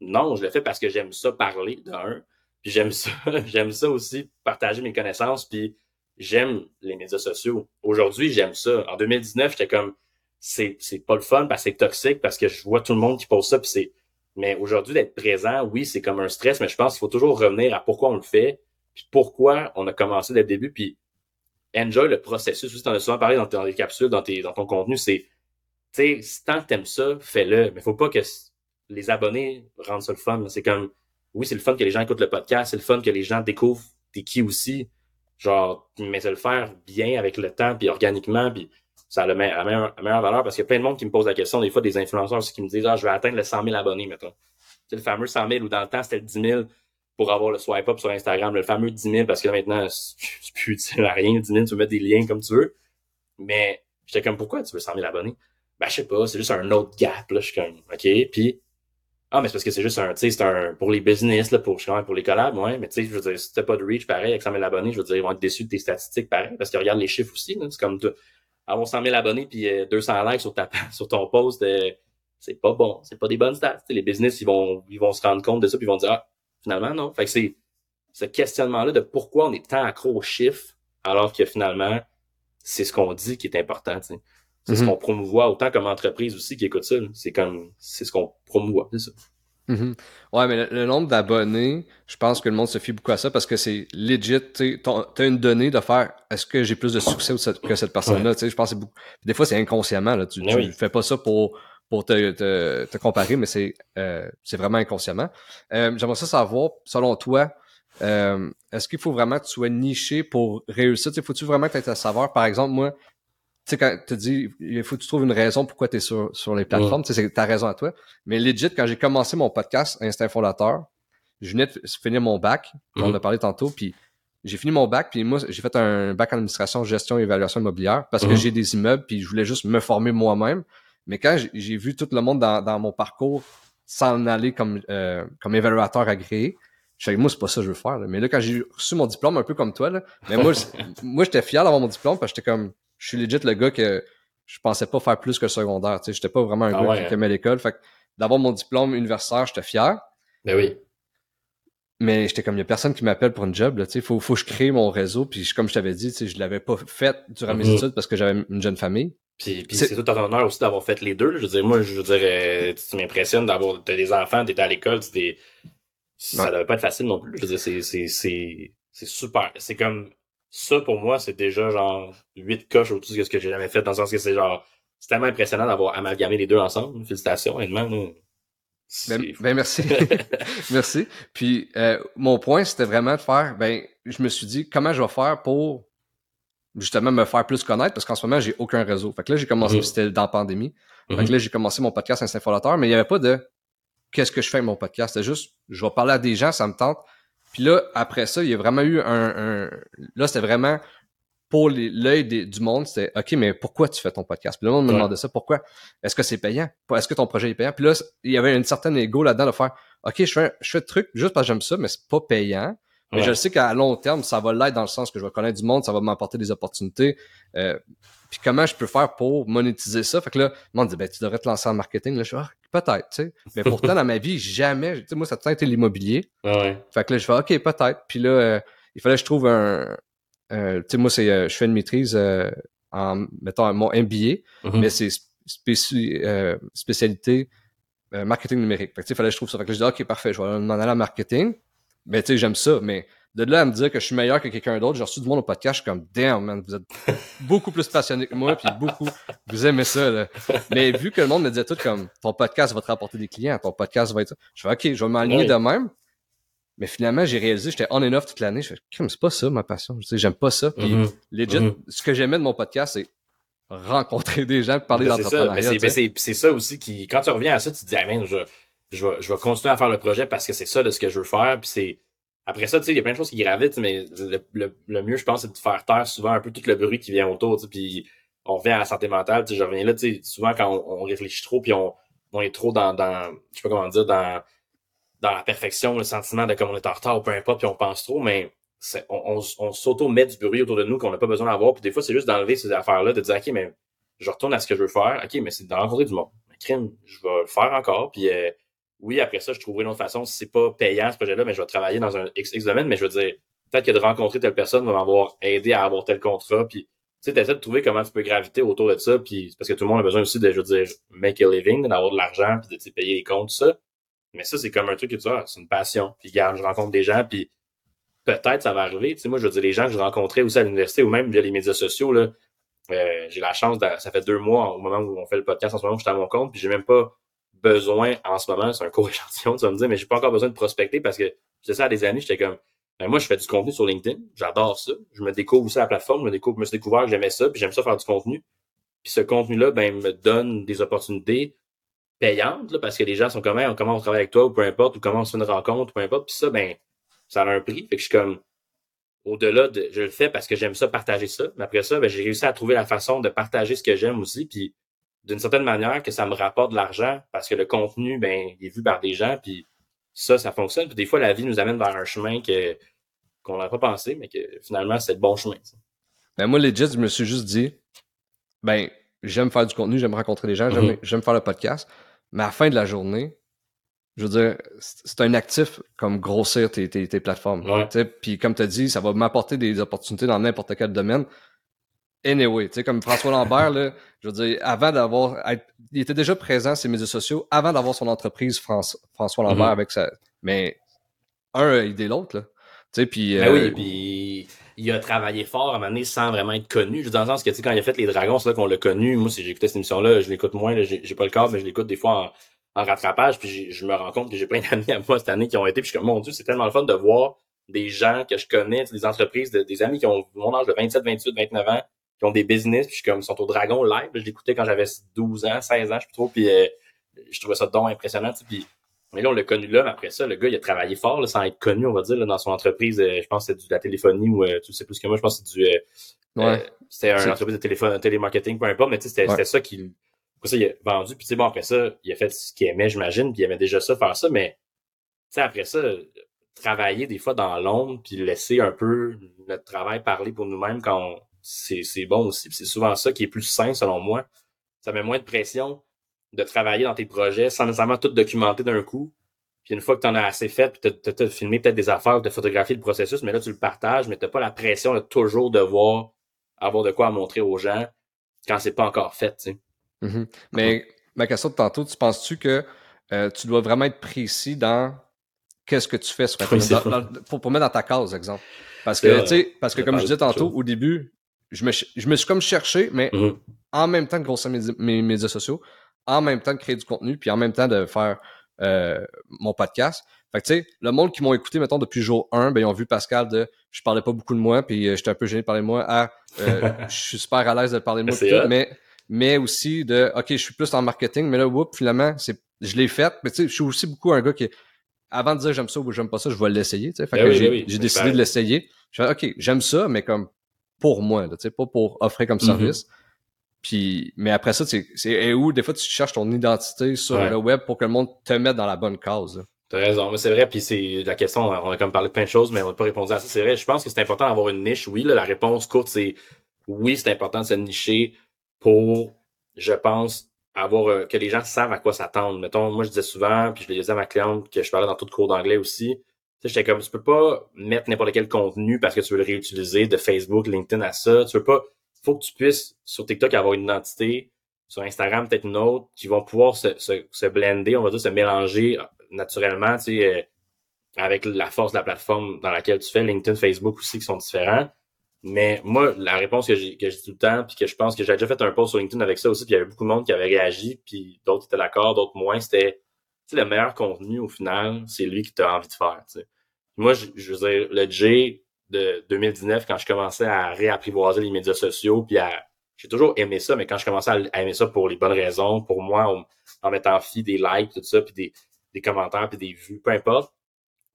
Non, je le fais parce que j'aime ça parler d'un. Puis j'aime ça, j'aime ça aussi partager mes connaissances. Puis j'aime les médias sociaux. Aujourd'hui, j'aime ça. En 2019, j'étais comme c'est c'est pas le fun parce que c'est toxique parce que je vois tout le monde qui pose ça puis c'est mais aujourd'hui d'être présent, oui, c'est comme un stress, mais je pense qu'il faut toujours revenir à pourquoi on le fait, puis pourquoi on a commencé dès le début, puis enjoy le processus. Tu en as souvent parlé dans, tes capsules, dans, tes, dans ton contenu, c'est, tu sais, tant que t'aimes ça, fais-le, mais faut pas que les abonnés rendent ça le fun. C'est comme, oui, c'est le fun que les gens écoutent le podcast, c'est le fun que les gens découvrent t'es qui aussi. Genre, mais de le faire bien avec le temps, puis organiquement, puis ça a la meilleure, valeur parce qu'il y a plein de monde qui me pose la question, des fois des influenceurs aussi qui me disent, ah, je vais atteindre les 100 000 abonnés, mettons. C'est le fameux 100 000 ou dans le temps, c'était le 10 000 pour avoir le swipe up sur Instagram, le fameux 10 000 parce que là, maintenant, c'est plus utile à rien, 10 000, tu peux mettre des liens comme tu veux. Mais j'étais comme, pourquoi tu veux 100 000 abonnés? Ben, je sais pas, c'est juste un autre gap, là. Je suis comme, OK. Puis, ah, mais c'est parce que c'est juste un, tu sais, c'est un, pour les business, là, pour, pour les collabs, ouais. Mais tu sais, je veux dire, si t'as pas de reach pareil avec 100 000 abonnés, je veux dire, ils vont être déçus de tes statistiques pareil, parce qu'ils regardent les chiffres aussi, là. C'est comme, avoir 100 000 abonnés puis 200 euh, likes sur ta, sur ton post, euh, c'est pas bon. C'est pas des bonnes stats. les business, ils vont, ils vont se rendre compte de ça puis ils vont dire, ah, finalement, non. Fait que c'est ce questionnement-là de pourquoi on est tant accro aux chiffres, alors que finalement, c'est ce qu'on dit qui est important. C'est ce mhm. qu'on promouvoit autant comme entreprise aussi qui écoute ça. C'est comme c'est ce qu'on promouvoit, c'est ça. Mhm. Ouais, mais le, nombre d'abonnés, je pense que le monde se fie beaucoup à ça parce que c'est legit. Tu as une donnée de faire est-ce que j'ai plus de succès que cette personne-là? Je pense que beaucoup. Des fois, c'est inconsciemment. Là. Tu ne fais pas ça pour, pour te, te, comparer, mais c'est euh, vraiment inconsciemment. Euh, J'aimerais ça savoir, selon toi, euh, est-ce qu'il faut vraiment que tu sois niché pour réussir? Faut-tu vraiment que tu aies à savoir? Par exemple, moi, tu sais, quand tu dis, il faut que tu trouves une raison pourquoi tu es sur, sur les plateformes, tu sais, c'est ta raison à toi. Mais legit, quand j'ai commencé mon podcast Instinct Fondateur, je venais de finir mon bac, on en a parlé tantôt, puis j'ai fini mon bac, puis moi, j'ai fait un bac en administration, gestion et évaluation immobilière parce que j'ai des immeubles, puis je voulais juste me former moi-même. Mais quand j'ai vu tout le monde dans, dans mon parcours s'en aller comme, euh, comme évaluateur agréé, je moi, c'est pas ça que je veux faire. Mais là, quand j'ai reçu mon diplôme, un peu comme toi, là, mais moi, moi j'étais fier d'avoir mon diplôme parce que j'étais comme, je suis legit le gars que je pensais pas faire plus que le secondaire. Tu sais, j'étais pas vraiment un ah gars qui aimait l'école. Fait d'avoir mon diplôme universitaire, j'étais fier. Ben oui. Mais j'étais comme, il y a personne qui m'appelle pour une job, là, tu sais, faut, faut que je crée mon réseau. Puis comme je t'avais dit, tu sais, je l'avais pas fait durant mes mm-hmm. études parce que j'avais une jeune famille. Puis, puis c'est tout un honneur aussi d'avoir fait les deux. Je veux dire, moi, je veux dire, euh, tu m'impressionnes d'avoir des enfants, t'étais à l'école, des ça devait pas être facile non plus. Je veux dire, c'est, c'est, c'est, c'est super. C'est comme, ça pour moi, c'est déjà genre huit coches au-dessus de ce que j'ai jamais fait, dans le sens que c'est genre, c'est tellement impressionnant d'avoir amalgamé les deux ensemble. Félicitations, honnêtement. Ben, ben, merci. merci. Puis euh, mon point, c'était vraiment de faire, ben, je me suis dit, comment je vais faire pour justement me faire plus connaître parce qu'en ce moment, j'ai aucun réseau. Fait que là, j'ai commencé, Mhm. c'était dans la pandémie. Fait Mhm. que là, j'ai commencé mon podcast Instinct Fondateur, mais il n'y avait pas de qu'est-ce que je fais avec mon podcast. C'était juste, je vais parler à des gens, ça me tente. Puis là, après ça, il y a vraiment eu un... un- Là, c'était vraiment pour l'œil du monde, c'était OK, mais pourquoi tu fais ton podcast? Puis le monde me Ouais. demandait ça, pourquoi? Est-ce que c'est payant? Est-ce que ton projet est payant? Puis là, il y avait une certaine ego là-dedans de faire OK, je fais, un- je fais le truc juste parce que j'aime ça, mais c'est pas payant. Mais Ouais. je sais qu'à long terme, ça va l'être dans le sens que je vais connaître du monde, ça va m'apporter des opportunités. Euh, puis comment je peux faire pour monétiser ça? Fait que là, le monde dit, ben, tu devrais te lancer en marketing. Là, je fais, ah, peut-être, tu sais. Mais pourtant, dans ma vie, jamais, tu sais, moi, ça a temps été l'immobilier. Ouais. Fait que là, je fais, OK, peut-être. Puis là, euh, il fallait que je trouve un, euh, tu sais, moi, c'est, euh, je fais une maîtrise, euh, en, mettons, mon MBA, Mhm. mais c'est spéci- spécialité marketing numérique. Fait que, tu sais, il fallait que je trouve ça. Fait que je dis, OK, parfait, je vais m'en aller en marketing. Mais, tu sais, j'aime ça. Mais de là à me dire que je suis meilleur que quelqu'un d'autre, j'ai reçu du monde au podcast, je suis comme, damn, man, vous êtes beaucoup plus passionné que moi, puis beaucoup, vous aimez ça, là. Mais vu que le monde me disait tout comme, ton podcast va te rapporter des clients, ton podcast va être ça. Je fais, OK, je vais m'aligner Oui. de même. Mais finalement, j'ai réalisé, j'étais on and off toute l'année. Je fais, c'est pas ça ma passion. Je sais, j'aime pas ça. Puis, Mhm. legit, Mhm. ce que j'aimais de mon podcast, c'est rencontrer des gens, parler Ben, c'est ça, d'entrepreneuriat. c'est, sais. ben, c'est, c'est ça aussi qui, quand tu reviens à ça, tu te dis, ah, man, je, je, vais, je vais continuer à faire le projet parce que c'est ça de ce que je veux faire. Puis c'est, après ça, tu sais, il y a plein de choses qui gravitent, mais le, le, le mieux, je pense, c'est de faire taire souvent un peu tout le bruit qui vient autour, puis on revient à la santé mentale, je reviens là, tu souvent quand on, réfléchit trop, puis on, on est trop dans, dans, je sais pas comment dire, dans, dans la perfection, le sentiment de comme on est en retard ou peu importe, puis on pense trop, mais on, on, on s'auto-met du bruit autour de nous qu'on n'a pas besoin d'avoir, puis des fois, c'est juste d'enlever ces affaires-là, de dire, OK, mais je retourne à ce que je veux faire. OK, mais c'est de rencontrer du monde. Mais crime, je vais le faire encore. Puis euh, oui, après ça, je trouverai une autre façon. Si c'est pas payant ce projet-là, mais je vais travailler dans un XX domaine, mais je veux dire, peut-être que de rencontrer telle personne va m'avoir aidé à avoir tel contrat. Puis tu sais, t'essaies de trouver comment tu peux graviter autour de ça. Puis parce que tout le monde a besoin aussi de, je veux dire, make a living, d'avoir de l'argent, puis de payer les comptes, ça. Mais ça, c'est comme un truc que tu vois, c'est une passion. Puis regarde, je rencontre des gens, puis peut-être ça va arriver. Tu sais, moi, je veux dire, les gens que je rencontrais aussi à l'université ou même via les médias sociaux, là, euh, j'ai la chance, ça fait deux mois au moment où on fait le podcast en ce moment, je suis à mon compte, puis j'ai même pas besoin en ce moment, c'est un court échantillon, tu vas me dire, mais j'ai pas encore besoin de prospecter parce que c'est ça à des années, j'étais comme ben moi je fais du contenu sur LinkedIn, j'adore ça, je me découvre aussi à la plateforme, je me découvre, je me suis découvert que j'aimais ça, puis j'aime ça faire du contenu. Puis ce contenu-là, ben, me donne des opportunités payantes, là, parce que les gens sont comme Hey, comment on travaille avec toi, ou peu importe, ou comment on se fait une rencontre, ou peu importe, puis ça, ben, ça a un prix. Fait que je suis comme au-delà de je le fais parce que j'aime ça partager ça mais après ça ben, j'ai réussi à trouver la façon de partager ce que j'aime aussi puis d'une certaine manière que ça me rapporte de l'argent parce que le contenu ben il est vu par des gens puis ça ça fonctionne puis des fois la vie nous amène vers un chemin que qu'on n'aurait pas pensé mais que finalement c'est le bon chemin ça. Ben moi, legit, je me suis juste dit, ben, j'aime faire du contenu, j'aime rencontrer des gens, j'aime Mhm. j'aime faire le podcast, mais à la fin de la journée, je veux dire, c'est un actif comme grossir tes, tes, tes plateformes. Puis comme tu as dit, ça va m'apporter des opportunités dans n'importe quel domaine. Anyway, tu sais, comme François Lambert, là, je veux dire, avant d'avoir. Il était déjà présent sur les médias sociaux avant d'avoir son entreprise France- François Lambert Mhm. avec sa. Mais un a aidé l'autre, là. Tu sais, puis. Ben euh, oui, puis il a travaillé fort à un moment donné sans vraiment être connu. Je veux dire, dans le sens que, tu sais, quand il a fait Les Dragons, c'est là qu'on l'a connu. Moi, si j'écoutais cette émission-là, je l'écoute moins, là, j'ai pas le câble, mais je l'écoute des fois en, en rattrapage, puis je me rends compte que j'ai plein d'amis à moi cette année qui ont été, puis je suis comme, mon Dieu, c'est tellement le fun de voir des gens que je connais, des entreprises, de- des amis qui ont mon âge de 27, 28, 29 ans, qui ont des business, puis je suis comme, ils sont au Dragon live. Je l'écoutais quand j'avais 12 ans, 16 ans, je sais plus trop, puis euh, je trouvais ça donc impressionnant, puis mais là, on l'a connu là, mais après ça, le gars, il a travaillé fort, là, sans être connu, on va dire, là, dans son entreprise. euh, je pense que c'est de la téléphonie ou euh, tu sais plus que moi, je pense que c'est du. euh, Ouais. euh, c'était C'est- une entreprise de téléphone, télémarketing, peu importe, mais tu sais, c'était Ouais. c'était ça qu'il. Après ça, il a vendu, puis tu sais, bon, après ça, il a fait ce qu'il aimait, j'imagine, puis il aimait déjà ça, faire ça, mais tu sais, après ça, travailler des fois dans l'ombre, puis laisser un peu notre travail parler pour nous-mêmes quand on- c'est c'est bon aussi. C'est souvent ça qui est plus sain, selon moi. Ça met moins de pression de travailler dans tes projets sans nécessairement tout documenter d'un coup. Puis une fois que tu en as assez fait, puis tu as, filmé peut-être des affaires, tu as photographié le processus, mais là, tu le partages, mais tu pas la pression de toujours devoir avoir de quoi à montrer aux gens quand c'est pas encore fait. tu sais. Mhm. Mais ma question de tantôt, tu penses-tu que euh, tu dois vraiment être précis dans qu'est-ce que tu fais sur Oui, Internet, c'est dans- dans- pour, pour mettre dans ta case, exemple? Parce que, sais, parce que comme je disais tantôt, chose. au début, je me, je me suis comme cherché, mais Mhm. en même temps de grossir mes, mes médias sociaux, en même temps de créer du contenu, puis en même temps de faire euh, mon podcast. Fait que tu sais, le monde qui m'ont écouté, mettons, depuis jour 1, ben, ils ont vu Pascal de je parlais pas beaucoup de moi, puis euh, j'étais un peu gêné de parler de moi, à euh, je suis super à l'aise de parler de moi, tout, mais, mais aussi de OK, je suis plus en marketing, mais là, whoop, finalement, c'est je l'ai fait, mais tu sais, je suis aussi beaucoup un gars qui avant de dire j'aime ça ou j'aime pas ça, je vais l'essayer, tu sais. Fait ben que ben j'ai décidé de l'essayer. Je fais OK, j'aime ça, mais comme pour moi, tu sais, pas pour offrir comme mm-hmm. service. Puis, mais après ça, c'est où des fois tu cherches ton identité sur le web pour que le monde te mette dans la bonne cause. T'as raison, mais c'est vrai, puis c'est la question, on a comme parlé de plein de choses, mais on n'a pas répondu à ça. C'est vrai, je pense que c'est important d'avoir une niche. Oui, là, la réponse courte, c'est oui, c'est important de se nicher pour, je pense, avoir euh, que les gens savent à quoi s'attendre. Mettons, moi je disais souvent, puis je le disais à ma cliente que je parlais dans tout le cours d'anglais aussi. J'étais comme tu peux pas mettre n'importe quel contenu parce que tu veux le réutiliser de Facebook, LinkedIn à ça. Tu veux pas. Faut que tu puisses sur TikTok avoir une identité, sur Instagram peut-être une autre, qui vont pouvoir se, se, se blender, on va dire se mélanger naturellement, tu sais, euh, avec la force de la plateforme dans laquelle tu fais, LinkedIn, Facebook aussi, qui sont différents. Mais moi, la réponse que j'ai, que j'ai tout le temps, puis que je pense que j'ai déjà fait un post sur LinkedIn avec ça aussi, puis il y avait beaucoup de monde qui avait réagi, puis d'autres étaient d'accord, d'autres moins, c'était, le meilleur contenu, au final, c'est lui que tu as envie de faire, tu sais. Moi, je, je veux dire, le J de 2019, quand je commençais à réapprivoiser les médias sociaux, puis à, j'ai toujours aimé ça, mais quand je commençais à aimer ça pour les bonnes raisons, pour moi, en, mettant fi des likes, tout ça, puis des, des commentaires puis des vues, peu importe.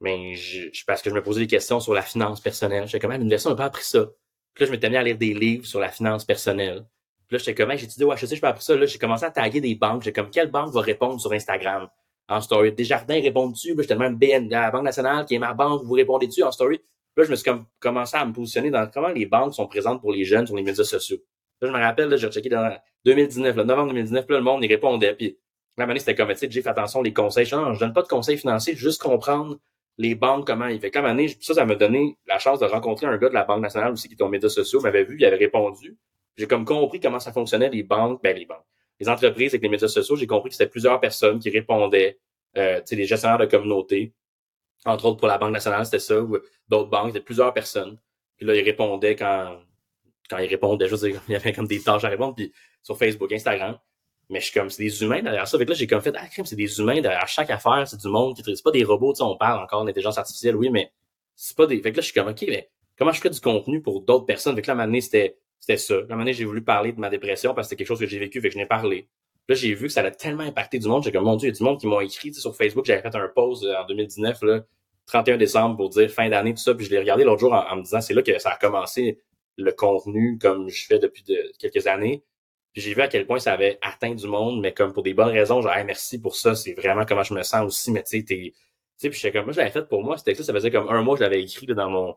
Mais je, parce que je me posais des questions sur la finance personnelle. J'étais comme, à l'université, on n'a pas appris ça. Puis là, je m'étais mis à lire des livres sur la finance personnelle. Puis là, j'étais comme, j'ai étudié au HEC, je pas appris ça. Là, j'ai commencé à taguer des banques. J'ai comme, quelle banque va répondre sur Instagram? En story? Desjardins répondent dessus. J'étais même BN, la Banque nationale, qui est ma banque, vous répondez dessus en story. Là, je me suis comme commencé à me positionner dans comment les banques sont présentes pour les jeunes sur les médias sociaux. Là, je me rappelle, j'ai checké dans 2019, là, novembre 2019, là, le monde y répondait. Puis la manière, c'était comme, tu sais, J'ai fait attention, les conseils. Je, je donne pas de conseils financiers, juste comprendre les banques, comment ils. Comme année, ça, ça m'a donné la chance de rencontrer un gars de la Banque nationale aussi qui est aux médias sociaux, m'avait vu, il avait répondu. J'ai comme compris comment ça fonctionnait, les banques, ben, les banques. Les entreprises avec les médias sociaux, j'ai compris que c'était plusieurs personnes qui répondaient, euh, tu sais, les gestionnaires de communauté. Entre autres, pour la Banque nationale, c'était ça, ou d'autres banques, c'était plusieurs personnes. Puis là, ils répondaient quand, quand ils répondaient, je veux dire, il y avait comme des tâches à répondre, puis sur Facebook, Instagram. Mais je suis comme, c'est des humains derrière ça. Fait que là, j'ai comme fait, ah, crème, c'est des humains derrière chaque affaire, c'est du monde qui c'est pas des robots, tu sais, on parle encore d'intelligence artificielle, oui, mais c'est pas des, fait que là, je suis comme, OK, mais comment je fais du contenu pour d'autres personnes? Fait que là, à un c'était, c'était ça. À un moment j'ai voulu parler de ma dépression parce que c'était quelque chose que j'ai vécu, fait que je n'ai parlé. Là, j'ai vu que ça a tellement impacté du monde. J'ai comme, mon Dieu, il y a du monde qui m'ont écrit, sur Facebook, j'avais fait un post euh, en 2019, là, 31 décembre pour dire fin d'année, tout ça, puis je l'ai regardé l'autre jour en, me disant, c'est là que ça a commencé le contenu comme je fais depuis de, quelques années j'ai vu à quel point ça avait atteint du monde, mais comme pour des bonnes raisons, genre merci pour ça, c'est vraiment comment je me sens aussi, mais tu sais, t'es. Tu sais, puis j'étais comme moi, je l'avais fait pour moi, c'était ça, ça faisait comme un mois que je l'avais écrit dans mon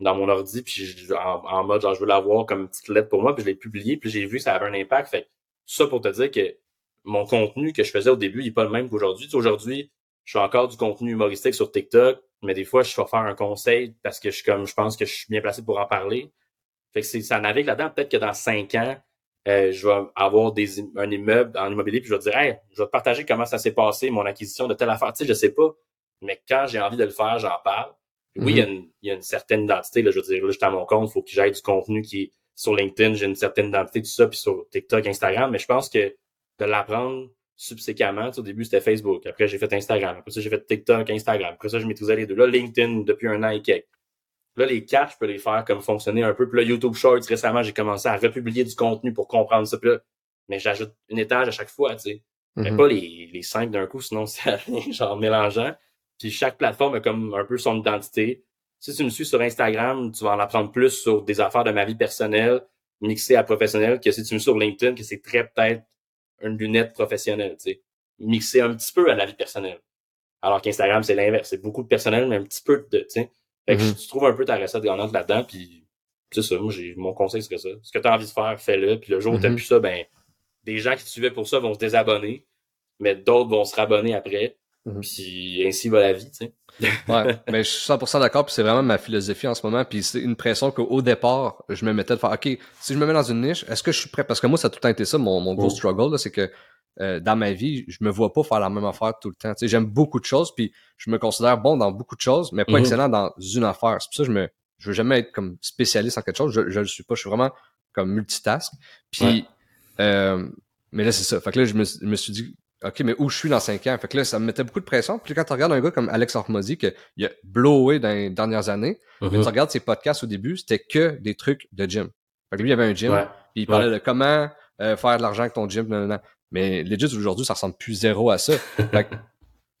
dans mon ordi, puis en, mode genre je veux l'avoir comme petite lettre pour moi, puis je l'ai publié, puis j'ai vu que ça avait un impact. Fait ça pour te dire que mon contenu que je faisais au début, il est pas le même qu'aujourd'hui. Aujourd'hui, je fais encore du contenu humoristique sur TikTok, mais des fois, je vais faire un conseil parce que je comme je pense que je suis bien placé pour en parler. Fait que ça navigue là-dedans. Peut-être que dans cinq ans, euh, je vais avoir des, un immeuble en immobilier, puis je vais dire, hey, je vais te partager comment ça s'est passé, mon acquisition de telle affaire. Tu sais, je sais pas, mais quand j'ai envie de le faire, j'en parle. Oui, il, y a mhm. une, il y a une certaine identité. Là, je veux dire, là, j'étais à mon compte, il faut que j'aille du contenu qui est sur LinkedIn, j'ai une certaine identité, tout ça, puis sur TikTok, Instagram, mais je pense que de l'apprendre subséquemment, au début, c'était Facebook. Après, j'ai fait Instagram. Après ça, j'ai fait TikTok, Instagram. Après ça, je maîtrisais les deux. Là, LinkedIn, depuis un an et quelques. Là, les quatre, je peux les faire comme fonctionner un peu. Puis là, YouTube Shorts, récemment, j'ai commencé à republier du contenu pour comprendre ça. Puis là, mais j'ajoute une étage à chaque fois, tu sais. Mais mhm. pas les, les cinq d'un coup, sinon c'est genre mélangeant. Puis chaque plateforme a comme un peu son identité. Si tu me suis sur Instagram, tu vas en apprendre plus sur des affaires de ma vie personnelle, mixées à professionnelle, que si tu me suis sur LinkedIn, que c'est très peut-être une lunette professionnelle, tu sais. Mixé un petit peu à la vie personnelle. Alors qu'Instagram, c'est l'inverse. C'est beaucoup de personnel, mais un petit peu de, tu sais. Fait que mm-hmm. tu trouves un peu ta recette gagnante là-dedans, puis c'est ça, moi, j'ai, mon conseil serait ça. Ce que tu as envie de faire, fais-le, puis le jour où tu mm-hmm. plus ça, ben, des gens qui te suivaient pour ça vont se désabonner, mais d'autres vont se rabonner après, mm-hmm. puis ainsi va la vie, tu sais. ouais, mais je suis 100% d'accord, puis c'est vraiment ma philosophie en ce moment, puis c'est une pression qu'au départ, je me mettais de faire, OK, si je me mets dans une niche, est-ce que je suis prêt? Parce que moi, ça a tout le temps été ça, mon, mon gros mm. struggle, c'est que euh, dans ma vie, je me vois pas faire la même affaire tout le temps. j'aime beaucoup de choses, puis je me considère bon dans beaucoup de choses, mais pas mhm. excellent dans une affaire. C'est pour ça que je me, je veux jamais être comme spécialiste en quelque chose. Je, je le suis pas. Je suis vraiment comme multitask. Puis, euh, mais là c'est ça. Fait que là je me, me suis dit, OK, mais où je suis dans 5 ans? Fait que là, ça me mettait beaucoup de pression. Puis quand tu regardes un gars comme Alex Hormozy, qu'il a blowé dans les dernières années, mais tu mhm. regardes ses podcasts au début, c'était que des trucs de gym. Fait que lui, il avait un gym, puis il parlait de comment euh, faire de l'argent avec ton gym. Non, non, Mais legit, aujourd'hui, ça ressemble plus zéro à ça. fait que,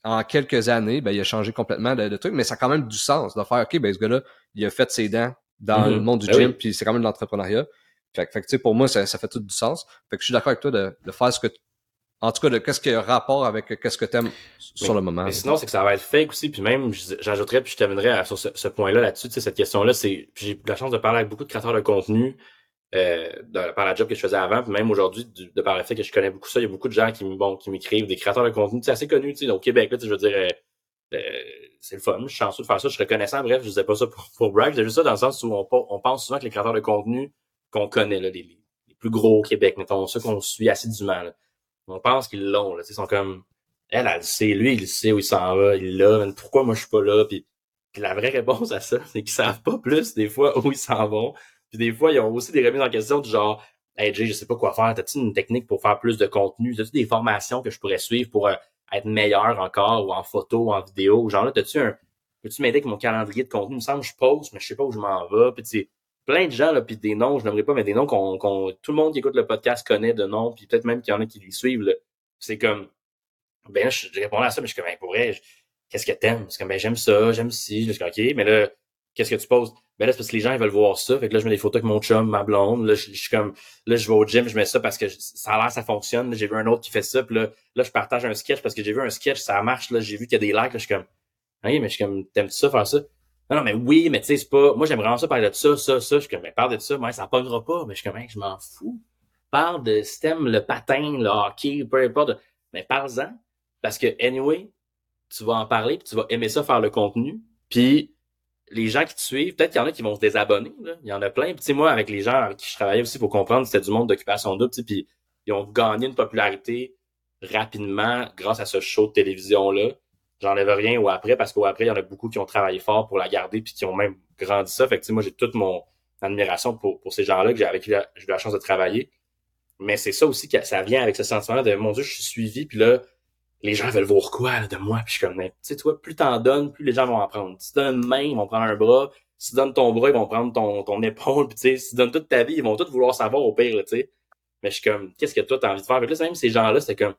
en quelques années, ben, il a changé complètement de, trucs, mais ça a quand même du sens de faire, OK, ben, ce gars-là, il a fait ses dents dans mhm. le monde du ben gym, puis c'est quand même de l'entrepreneuriat. Fait, fait que, tu sais, pour moi, ça, ça, fait tout du sens. Fait que je suis d'accord avec toi de, de faire ce que en tout cas, de qu'est-ce qui a rapport avec qu'est-ce que t'aimes sur le moment. Mais sinon, c'est que ça va être fake aussi. Puis même, j'ajouterais, puis je terminerais sur ce, point-là là-dessus. Cette question-là, c'est, j'ai eu la chance de parler avec beaucoup de créateurs de contenu euh, de, par la job que je faisais avant, puis même aujourd'hui, de par le fait que je connais beaucoup ça, il y a beaucoup de gens qui, bon, qui m'écrivent, des créateurs de contenu, assez connus, tu sais, au Québec, là, je veux dire, euh, euh, c'est le fun, je suis chanceux de faire ça, je suis reconnaissant, bref, je disais pas ça pour, pour brag, c'est juste ça dans le sens où on, on pense souvent que les créateurs de contenu qu'on connaît, là, les, les, plus gros au Québec, mettons, ceux qu'on suit assidûment, là, on pense qu'ils l'ont, ils sont comme, elle, elle sait, lui, il sait où il s'en va, il l'a, mais pourquoi moi je suis pas là, puis, la vraie réponse à ça, c'est qu'ils savent pas plus des fois où ils s'en vont. Puis des fois, ils ont aussi des remises en question du genre, hey Jay, je sais pas quoi faire, t'as-tu une technique pour faire plus de contenu, t'as-tu des formations que je pourrais suivre pour euh, être meilleur encore, ou en photo, ou en vidéo, genre là, t'as-tu un, peux-tu m'aider avec mon calendrier de contenu, il me semble que je poste, mais je sais pas où je m'en vais, puis tu plein de gens, là, puis des noms, je n'aimerais pas, mais des noms qu'on, tout le monde qui écoute le podcast connaît de noms, puis peut-être même qu'il y en a qui les suivent, c'est comme, ben, je, je répondais à ça, mais je suis comme, ben, pour qu'est-ce que t'aimes? C'est comme, ben, j'aime ça, j'aime ci. Je suis comme, OK, mais là, qu'est-ce que tu poses? Ben là, c'est parce que les gens, ils veulent voir ça. Fait que là, je mets des photos avec mon chum, ma blonde. Là, je, suis comme, là, je vais au gym, je mets ça parce que ça a l'air, ça fonctionne. J'ai vu un autre qui fait ça. Puis là, là, je partage un sketch parce que j'ai vu un sketch, ça marche. Là, j'ai vu qu'il y a des likes. Là, je suis comme, oui, mais je suis comme, t'aimes ça, faire ça? Non, non, mais oui, mais tu sais, c'est pas, moi, j'aimerais vraiment ça parler de ça, ça, ça. Je suis comme, mais parle de ça. Moi, ça pognera pas. Mais je suis comme, je m'en fous. Parle de système, le patin, le hockey, peu importe mais parle-en. Parce que, anyway, tu vas en parler, puis tu vas aimer ça faire le contenu. Puis les gens qui te suivent, peut-être qu'il y en a qui vont se désabonner. Là. Il y en a plein. Puis moi, avec les gens avec qui je travaillais aussi, pour comprendre, c'était du monde d'occupation double. Puis ils ont gagné une popularité rapidement grâce à ce show de télévision-là. J'enlève rien au après, parce qu'au après, il y en a beaucoup qui ont travaillé fort pour la garder, puis qui ont même grandi ça. Fait que moi, j'ai toute mon admiration pour, pour ces gens-là que j'ai avec qui j'ai eu la chance de travailler. Mais c'est ça aussi que ça vient avec ce sentiment de mon Dieu, je suis suivi, puis là, les gens veulent voir quoi de moi, puis je suis comme tu sais, toi, plus t'en donnes, plus les gens vont en prendre. Si tu donnes une main, ils vont prendre un bras. Si tu donnes ton bras, ils vont prendre ton, ton épaule, puis tu sais, si tu donnes toute ta vie, ils vont tous vouloir savoir au pire, tu sais. Mais je suis comme, qu'est-ce que toi t'as envie de faire? Fait là, même ces gens-là, c'est comme,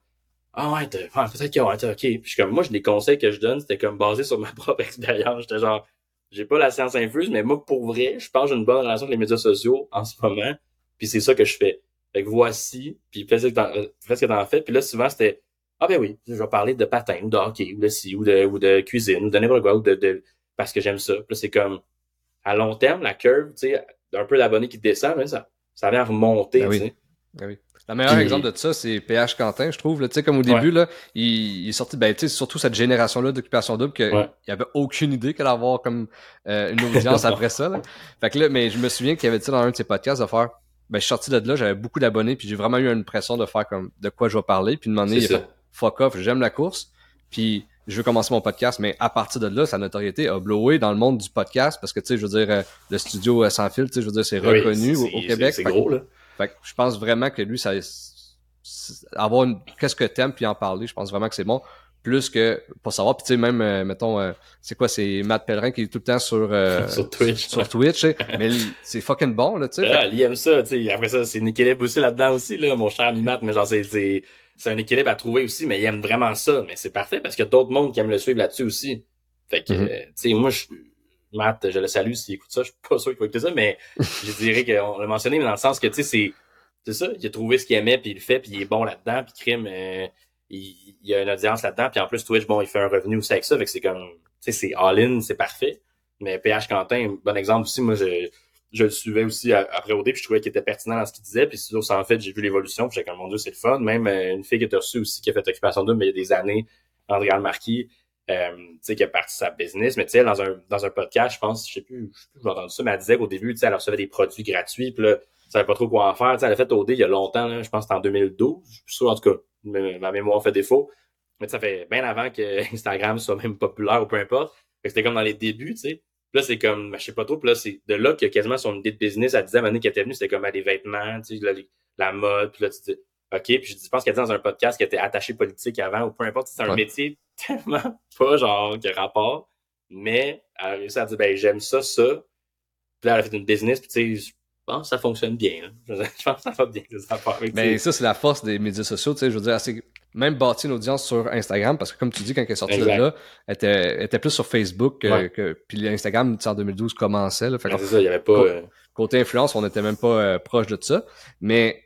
ah ouais, peut-être que ouais, ok. Puis je suis comme, moi, les conseils que je donne, c'était comme basé sur ma propre expérience. J'étais genre, j'ai pas la science infuse, mais moi, pour vrai, je pense que j'ai une bonne relation avec les médias sociaux en ce moment. Puis c'est ça que je fais. Fait que voici, puis fais ce que t'en, fais ce que t'en fais. Puis là, souvent, c'était Ah ben oui, je vais parler de patin, ou de hockey, ou de ci, ou de, ou de cuisine, ou de n'importe quoi, ou de, de parce que j'aime ça. Puis là, c'est comme à long terme, la curve, tu sais, un peu d'abonnés qui descend, mais ça, ça vient remonter. Ben oui. Ben oui. Le meilleur exemple de ça, c'est PH Quentin, je trouve. Tu sais, comme au début, là, il, il, est sorti, ben, tu sais, surtout cette génération-là d'occupation double, qu'il ouais. il avait aucune idée qu'elle allait avoir comme euh, une audience après ça. Là. Fait que là, mais je me souviens qu'il y avait dit dans un de ses podcasts de faire ben, je suis sorti de là, j'avais beaucoup d'abonnés, puis j'ai vraiment eu une pression de faire comme de quoi je vais parler. Puis de demander, il a fait fuck off, j'aime la course, puis je veux commencer mon podcast. Mais à partir de là, sa notoriété a blowé dans le monde du podcast parce que, tu sais, je veux dire, euh, le studio euh, sans fil, tu sais, je veux dire, c'est reconnu au, Québec. C'est gros, là. Fait que je pense vraiment que lui, ça avoir une qu'est-ce que t'aimes puis en parler, je pense vraiment que c'est bon. Plus que pour savoir puis tu sais même euh, mettons euh, c'est quoi c'est Matt Pellerin qui est tout le temps sur euh, sur Twitch sur Twitch mais c'est fucking bon là tu sais. Ah, il aime ça tu sais. Après ça c'est un équilibre aussi là-dedans aussi là mon cher Matt mais genre c'est c'est un équilibre à trouver aussi mais il aime vraiment ça. Mais c'est parfait parce qu'il y a d'autres mondes qui aiment le suivre là-dessus aussi. Fait que mm-hmm. tu sais moi je Matt je le salue s'il écoute ça je suis pas sûr qu'il va écouter ça mais je dirais qu'on l'a mentionné mais dans le sens que tu sais c'est c'est ça il a trouvé ce qu'il aimait puis il le fait puis il est bon là-dedans puis crime il, y a une audience là-dedans. Puis en plus, Twitch, bon, il fait un revenu aussi avec ça. Fait que c'est comme, tu sais, c'est all-in, c'est parfait. Mais PH Quentin, bon exemple aussi, moi, je, je le suivais aussi après au puis je trouvais qu'il était pertinent dans ce qu'il disait. Puis ça, en fait, j'ai vu l'évolution. Puis j'ai comme, mon Dieu, c'est le fun. Même euh, une fille qui était reçue aussi, qui a fait Occupation 2, mais il y a des années, André Marquis, euh, tu sais, qui a parti sa business. Mais tu sais, dans un, dans un podcast, je pense, je sais plus, je sais plus, j'ai entendu ça, mais elle disait qu'au début, tu sais, elle recevait des produits gratuits. Puis là, savait pas trop quoi en faire. sais elle a fait OD il y a longtemps, je pense que c'était en 2012. Je suis sûr, en tout cas, ma mémoire fait défaut. Mais ça fait bien avant que Instagram soit même populaire ou peu importe. C'était comme dans les débuts, tu sais. Là, c'est comme, ben, je sais pas trop, puis là, c'est de là qu'il y a quasiment son idée de business à 10 années qui était venue, c'était comme à des vêtements, tu sais, la, mode, puis là, tu dis, OK, puis je, pense qu'elle dit dans un podcast qu'elle était attachée politique avant, ou peu importe, c'est un métier tellement pas genre de rapport, mais elle a réussi à dire, ben, j'aime ça, ça. Puis là, elle a fait une business, puis tu sais, je pense que ça fonctionne bien. Je pense que ça va bien, ça Mais ça, c'est la force des médias sociaux, tu sais, je veux dire, c'est même bâti une audience sur Instagram, parce que comme tu dis, quand elle est sortie de là, elle était, était, plus sur Facebook que, que puis Instagram, en 2012, commençait. Là, c'est ça, il y avait pas... Euh, côté influence, on n'était même pas euh, proche de ça. Mais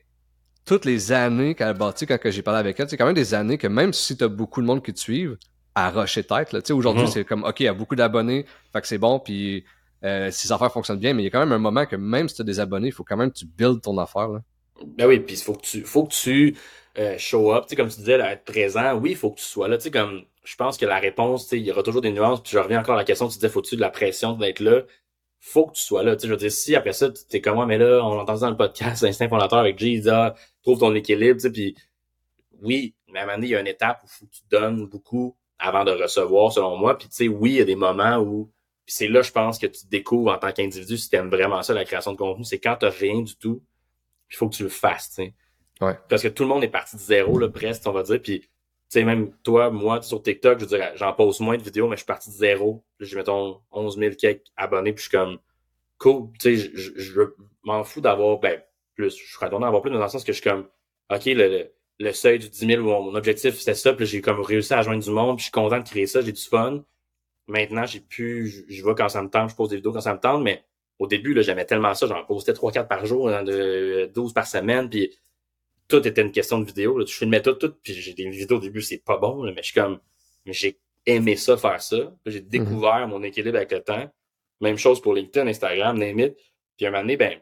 toutes les années qu'elle a bâti, quand j'ai parlé avec elle, c'est quand même des années que même si tu as beaucoup de monde qui te suivent, à rocher tête. Là. Aujourd'hui, mm-hmm. c'est comme OK, il y a beaucoup d'abonnés, fait que c'est bon, puis euh, si affaires fonctionnent bien, mais il y a quand même un moment que même si tu as des abonnés, il faut quand même que tu builds ton affaire. Là. Ben oui, puis il faut que tu faut que tu euh, show up, comme tu disais, là, être présent, oui, il faut que tu sois là. Tu sais, comme je pense que la réponse, tu sais, il y aura toujours des nuances, puis je reviens encore à la question, tu disais, faut-tu de la pression d'être là? Faut que tu sois là. Tu sais, je veux dire, si après ça, tu es comme moi, mais là, on entend ça dans le podcast, l'instinct fondateur avec Jay, il dit, ah, trouve ton équilibre, tu sais, puis oui, mais à un moment donné, il y a une étape où faut que tu donnes beaucoup avant de recevoir, selon moi. Puis tu sais, oui, il y a des moments où puis c'est là, je pense, que tu découvres en tant qu'individu si t'aimes vraiment ça, la création de contenu, c'est quand t'as rien du tout, il faut que tu le fasses, tu sais. Ouais. Parce que tout le monde est parti de zéro, là, presque, on va dire, puis sais, même toi, moi, sur TikTok, je veux dire, j'en pose moins de vidéos, mais je suis parti de zéro. J'ai, mettons, 11 000 quelques abonnés, puis je suis comme, cool, tu sais, je, m'en fous d'avoir, ben, plus. Je suis retourné avoir plus, dans le sens que je suis comme, OK, le, le, seuil du 10 000, mon objectif, c'était ça, puis j'ai comme réussi à joindre du monde, puis je suis content de créer ça, j'ai du fun. Maintenant, j'ai pu, je, vois quand ça me tente, je pose des vidéos quand ça me tente, mais au début, là, j'aimais tellement ça, j'en postais 3-4 par jour, hein, de 12 par semaine, puis tout était une question de vidéo. Là. Je filmais tout, tout, puis j'ai des vidéos au début, c'est pas bon, mais je suis comme, j'ai aimé ça, faire ça. J'ai mhm. découvert mon équilibre avec le temps. Même chose pour LinkedIn, Instagram, Name Puis à un moment donné, ben,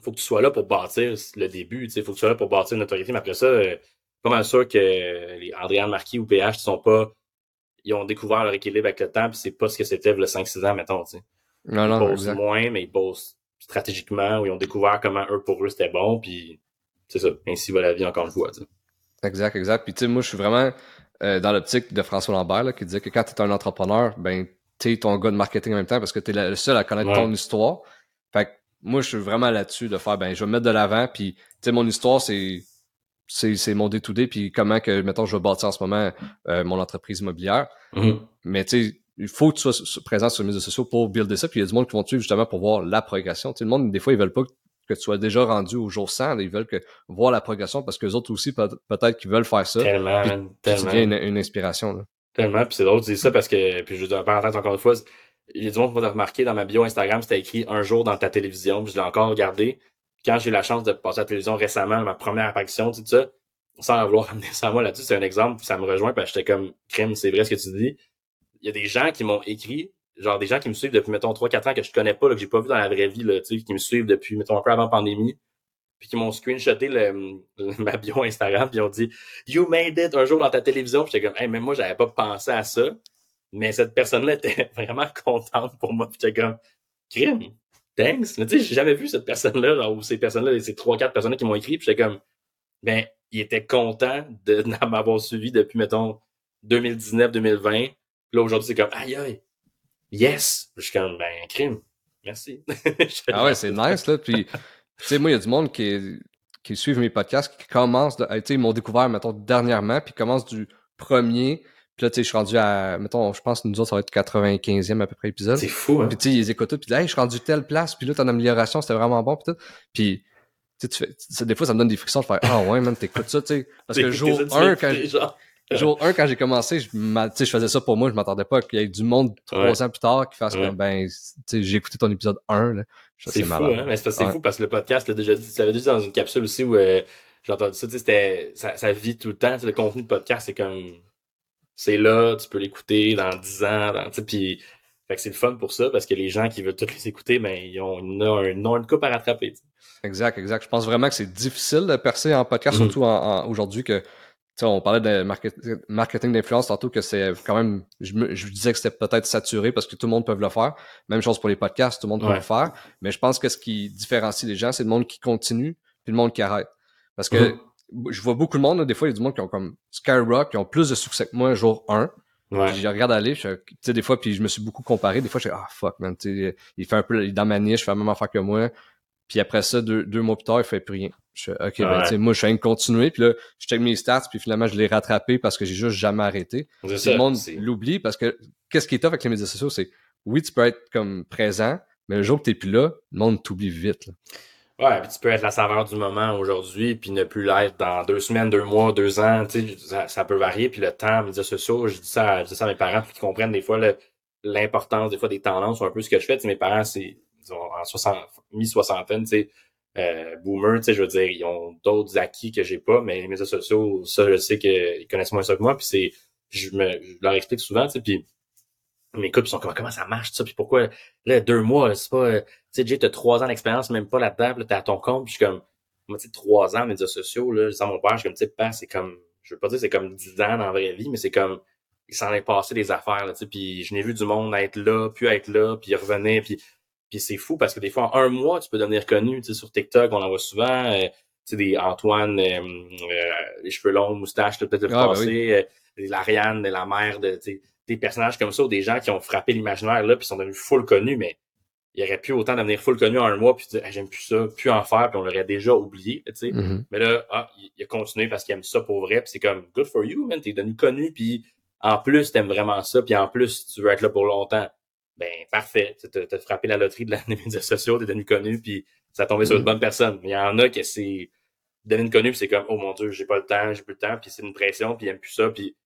faut que tu sois là pour bâtir le début, tu sais, faut que tu sois là pour bâtir une autorité. Mais après ça, euh, pas mal sûr que les Adrian Marquis ou PH sont pas, ils ont découvert leur équilibre avec le temps, puis c'est pas ce que c'était le 5-6 ans, mettons, tu sais. Non, non, ils bossent moins, mais ils bossent stratégiquement, où ils ont découvert comment eux, pour eux, c'était bon, puis c'est ça. Ainsi va la vie encore une fois. Exact, exact. Puis tu sais, moi, je suis vraiment euh, dans l'optique de François Lambert, là, qui disait que quand tu es un entrepreneur, ben, tu es ton gars de marketing en même temps parce que tu es le seul à connaître ton histoire. Fait que moi, je suis vraiment là-dessus de faire, ben, je vais me mettre de l'avant, puis, tu sais, mon histoire, c'est c'est mon day-to-day, puis comment que, mettons, je vais bâtir en ce moment euh, mon entreprise immobilière. Mm-hmm. Mais tu sais, il faut que tu sois présent sur les réseaux sociaux pour builder ça, puis il y a du monde qui vont te suivre justement pour voir la progression. Tu sais, le monde, des fois, ils veulent pas que tu sois déjà rendu au jour 100, ils veulent que voir la progression parce que les autres aussi, peut-être qu'ils veulent faire ça. Tellement, tellement. Tu une, une, inspiration. Là. Tellement, puis c'est drôle de dire ça parce que, puis je veux dire, encore une fois, il y a du monde qui va remarquer dans ma bio Instagram, c'était écrit un jour dans ta télévision, je l'ai encore regardé. Quand j'ai eu la chance de passer à la télévision récemment, ma première apparition, tout ça, sans vouloir amener ça à moi là-dessus, c'est un exemple, ça me rejoint, parce que j'étais comme, crime, c'est vrai ce que tu dis. Il y a des gens qui m'ont écrit, genre des gens qui me suivent depuis, mettons, 3-4 ans que je connais pas, là, que j'ai pas vu dans la vraie vie, là, tu sais, qui me suivent depuis, mettons, un peu avant pandémie, puis qui m'ont screenshoté le, ma bio Instagram, puis ils ont dit « You made it un jour dans ta télévision », j'étais comme « Hey, même moi, j'avais pas pensé à ça », mais cette personne-là était vraiment contente pour moi, puis j'étais comme « Crime, thanks », mais tu sais, j'ai jamais vu cette personne-là, genre, ou ces personnes-là, ces trois, quatre personnes qui m'ont écrit, puis j'étais comme « Ben, il était content de m'avoir suivi depuis, mettons, 2019-2020, là, aujourd'hui, c'est comme « Aïe, aïe, yes! » Je suis comme « Ben, crime, merci. » Ah ouais, c'est nice, là, puis... Tu sais, moi, il y a du monde qui, qui suivent mes podcasts, qui commencent, de, tu sais, ils m'ont découvert, mettons, dernièrement, puis commencent du premier, puis là, tu sais, je suis rendu à, mettons, je pense que nous autres, ça va être 95e à peu près épisode. C'est fou, hein? Puis tu sais, ils écoutent tout, puis là, hey, je suis rendu telle place, puis là, ton amélioration, c'était vraiment bon, puis tout. Puis, tu sais, des fois, ça me donne des frictions de faire, ah ouais, man, t'écoutes ça, tu sais. Parce que jour 1, quand, jour 1, quand j'ai commencé, je, je faisais ça pour moi, je m'attendais pas qu'il y ait du monde trois ans plus tard qui fasse comme, ben, j'ai écouté ton épisode 1, là. C'est fou, hein? Mais c'est fou parce que le podcast, là, déjà dit, tu l'avais dit dans une capsule aussi où euh, j'ai entendu ça, tu sais, c'était, ça, ça, vit tout le temps, le contenu de podcast, c'est comme, c'est là, tu peux l'écouter dans 10 ans, tu sais, puis, c'est le fun pour ça parce que les gens qui veulent tous les écouter, ben, ils ont, un, ont une coupe à rattraper, Exact, exact. Je pense vraiment que c'est difficile de percer en podcast, mm. surtout en, aujourd'hui que on parlait de marketing d'influence tantôt que c'est quand même, je, me, je disais que c'était peut-être saturé parce que tout le monde peut le faire. Même chose pour les podcasts, tout le monde peut le faire. Mais je pense que ce qui différencie les gens, c'est le monde qui continue puis le monde qui arrête. Parce que mm-hmm. je vois beaucoup de monde, des fois, il y a du monde qui ont comme Skyrock, qui ont plus de succès que moi jour 1. Ouais. Je regarde aller, tu sais, des fois, puis je me suis beaucoup comparé. Des fois, je dis, ah, fuck, man, tu il fait un peu, dans ma niche, il fait la même affaire que moi. Puis après ça, deux, deux mois plus tard, il fait plus rien. Je fais, OK, ben, tu sais, moi, je suis de continuer, puis là, je check mes stats, puis finalement, je l'ai rattrapé parce que j'ai juste jamais arrêté. le monde l'oublie parce que qu'est-ce qui est top avec les médias sociaux, c'est oui, tu peux être comme présent, mais le jour que t'es plus là, le monde t'oublie vite. Là. Ouais, puis tu peux être la saveur du moment aujourd'hui, puis ne plus l'être dans deux semaines, deux mois, deux ans, tu sais, ça, peut varier, puis le temps, médias sociaux, je dis ça, je dis ça à mes parents, puis qu'ils comprennent des fois l'importance des fois des tendances ou un peu ce que je fais. mes parents, c'est en 60, mi-soixantaine, tu sais, euh, boomer, tu sais, je veux dire, ils ont d'autres acquis que j'ai pas, mais les médias sociaux, ça, je sais qu'ils connaissent moins ça que moi, puis c'est, je me, je leur explique souvent, tu sais, puis mes couples sont comme comment ça marche ça puis pourquoi là deux mois c'est pas tu sais Jay t'as trois ans d'expérience même pas là-dedans là t'es à ton compte puis je suis comme moi tu sais trois ans médias sociaux là sans mon père je suis comme tu sais c'est comme je veux pas dire c'est comme dix ans dans la vraie vie mais c'est comme il s'en est passé des affaires là tu sais puis je n'ai vu du monde être là puis être là puis revenir puis puis c'est fou parce que des fois en un mois tu peux devenir connu tu sais sur TikTok on en voit souvent euh, tu sais des Antoine euh, euh, les cheveux longs moustaches peut-être le ah, ben passé l'Ariane la mère de tu sais des personnages comme ça ou des gens qui ont frappé l'imaginaire là puis sont devenus full connus, mais il aurait pu autant devenir full connu en un mois puis dire j'aime plus ça, plus en faire puis on l'aurait déjà oublié, tu sais. Mm-hmm. Mais là, ah, il a continué parce qu'il aime ça pour vrai puis c'est comme good for you, man, t'es devenu connu puis en plus t'aimes vraiment ça puis en plus tu veux être là pour longtemps. Ben parfait, t'as frappé la loterie de la, des médias sociaux, t'es devenu connu puis ça a tombé sur une mm-hmm. bonne personne. Il y en a que c'est devenu connu puis c'est comme oh mon dieu j'ai pas le temps, j'ai plus le temps puis c'est une pression puis il aime plus ça puis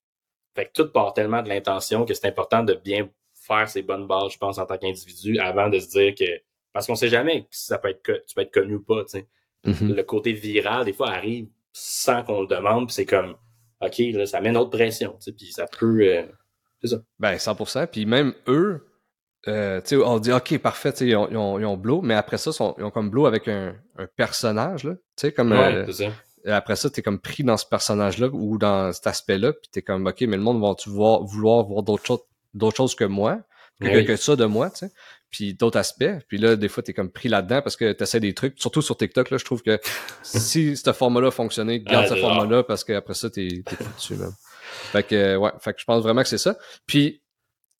fait que tout part tellement de l'intention que c'est important de bien faire ses bonnes bases, je pense, en tant qu'individu, avant de se dire que. Parce qu'on sait jamais si ça peut être tu peux être connu ou pas, tu sais. Mm-hmm. Le côté viral, des fois, arrive sans qu'on le demande, puis c'est comme OK, là, ça met une autre pression, tu sais, puis ça peut. Euh, c'est ça. Ben, 100%. Puis même eux, euh, on dit OK, parfait, ils ont, ils, ont, ils ont Blow, mais après ça, ils ont comme Blow avec un, un personnage, là. Tu sais, comme. Ouais, euh, ça après ça, t'es comme pris dans ce personnage-là ou dans cet aspect-là, puis t'es comme, OK, mais le monde va-tu voir, vouloir voir d'autres choses, d'autres choses que moi, que, que ça de moi, tu sais. Puis d'autres aspects. Puis là, des fois, t'es comme pris là-dedans parce que t'essaies des trucs, surtout sur TikTok, là, je trouve que si ce format-là fonctionnait, garde ce format-là parce qu'après ça, t'es, dessus, même. Fait que, ouais, fait que je pense vraiment que c'est ça. Puis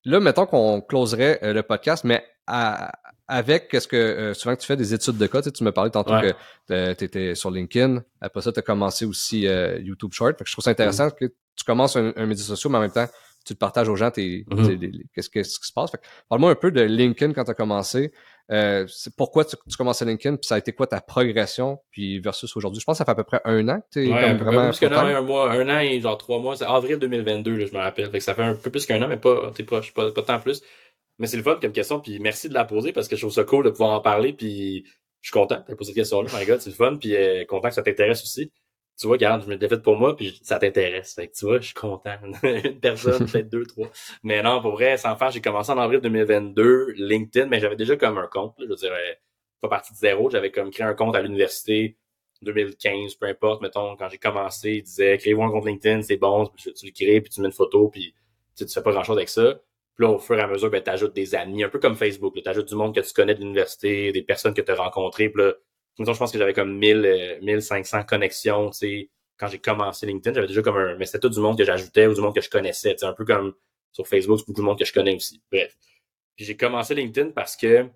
là, mettons qu'on closerait euh, le podcast, mais à, avec qu'est-ce que euh, souvent que tu fais des études de cas, tu, me parlais tantôt que tu étais sur LinkedIn, après ça tu as commencé aussi euh, YouTube Short. Fait que je trouve ça intéressant mm-hmm. que tu commences un, un média social mais en même temps tu te partages aux gens tes, mm-hmm. qu'est-ce, qui se passe. parle-moi un peu de LinkedIn quand tu as commencé. Euh, pourquoi tu, tu commences à LinkedIn, puis ça a été quoi ta progression, puis versus aujourd'hui? Je pense que ça fait à peu près un an que tu es vraiment. Plus qu'un an, un mois, un an et genre trois mois, c'est avril 2022, là, je me rappelle. Fait que ça fait un peu plus qu'un an, mais pas, t'es proche, pas, pas tant plus. Mais c'est le fun comme question, puis merci de la poser parce que je trouve ça cool de pouvoir en parler, puis je suis content de poser cette question-là. My God, c'est le fun, puis euh, content que ça t'intéresse aussi. Tu vois, regarde, je me fait pour moi, puis ça t'intéresse. Fait que tu vois, je suis content. Une personne, peut-être deux, trois. Mais non, pour vrai, sans faire, j'ai commencé en avril 2022, LinkedIn, mais j'avais déjà comme un compte. je veux dire, pas parti de zéro. J'avais comme créé un compte à l'université 2015, peu importe. Mettons, quand j'ai commencé, il disait, créez-vous un compte LinkedIn, c'est bon, tu, le crées, puis tu mets une photo, puis tu, tu fais pas grand-chose avec ça. Puis là, au fur et à mesure, ben, tu ajoutes des amis, un peu comme Facebook. Tu ajoutes du monde que tu connais de l'université, des personnes que tu as rencontrées. Puis là, je pense que j'avais comme 1000, 1500 euh, connexions, tu sais, quand j'ai commencé LinkedIn. J'avais déjà comme un... Mais c'était tout du monde que j'ajoutais ou du monde que je connaissais. Tu sais, un peu comme sur Facebook, c'est beaucoup de monde que je connais aussi. Bref. Puis j'ai commencé LinkedIn parce que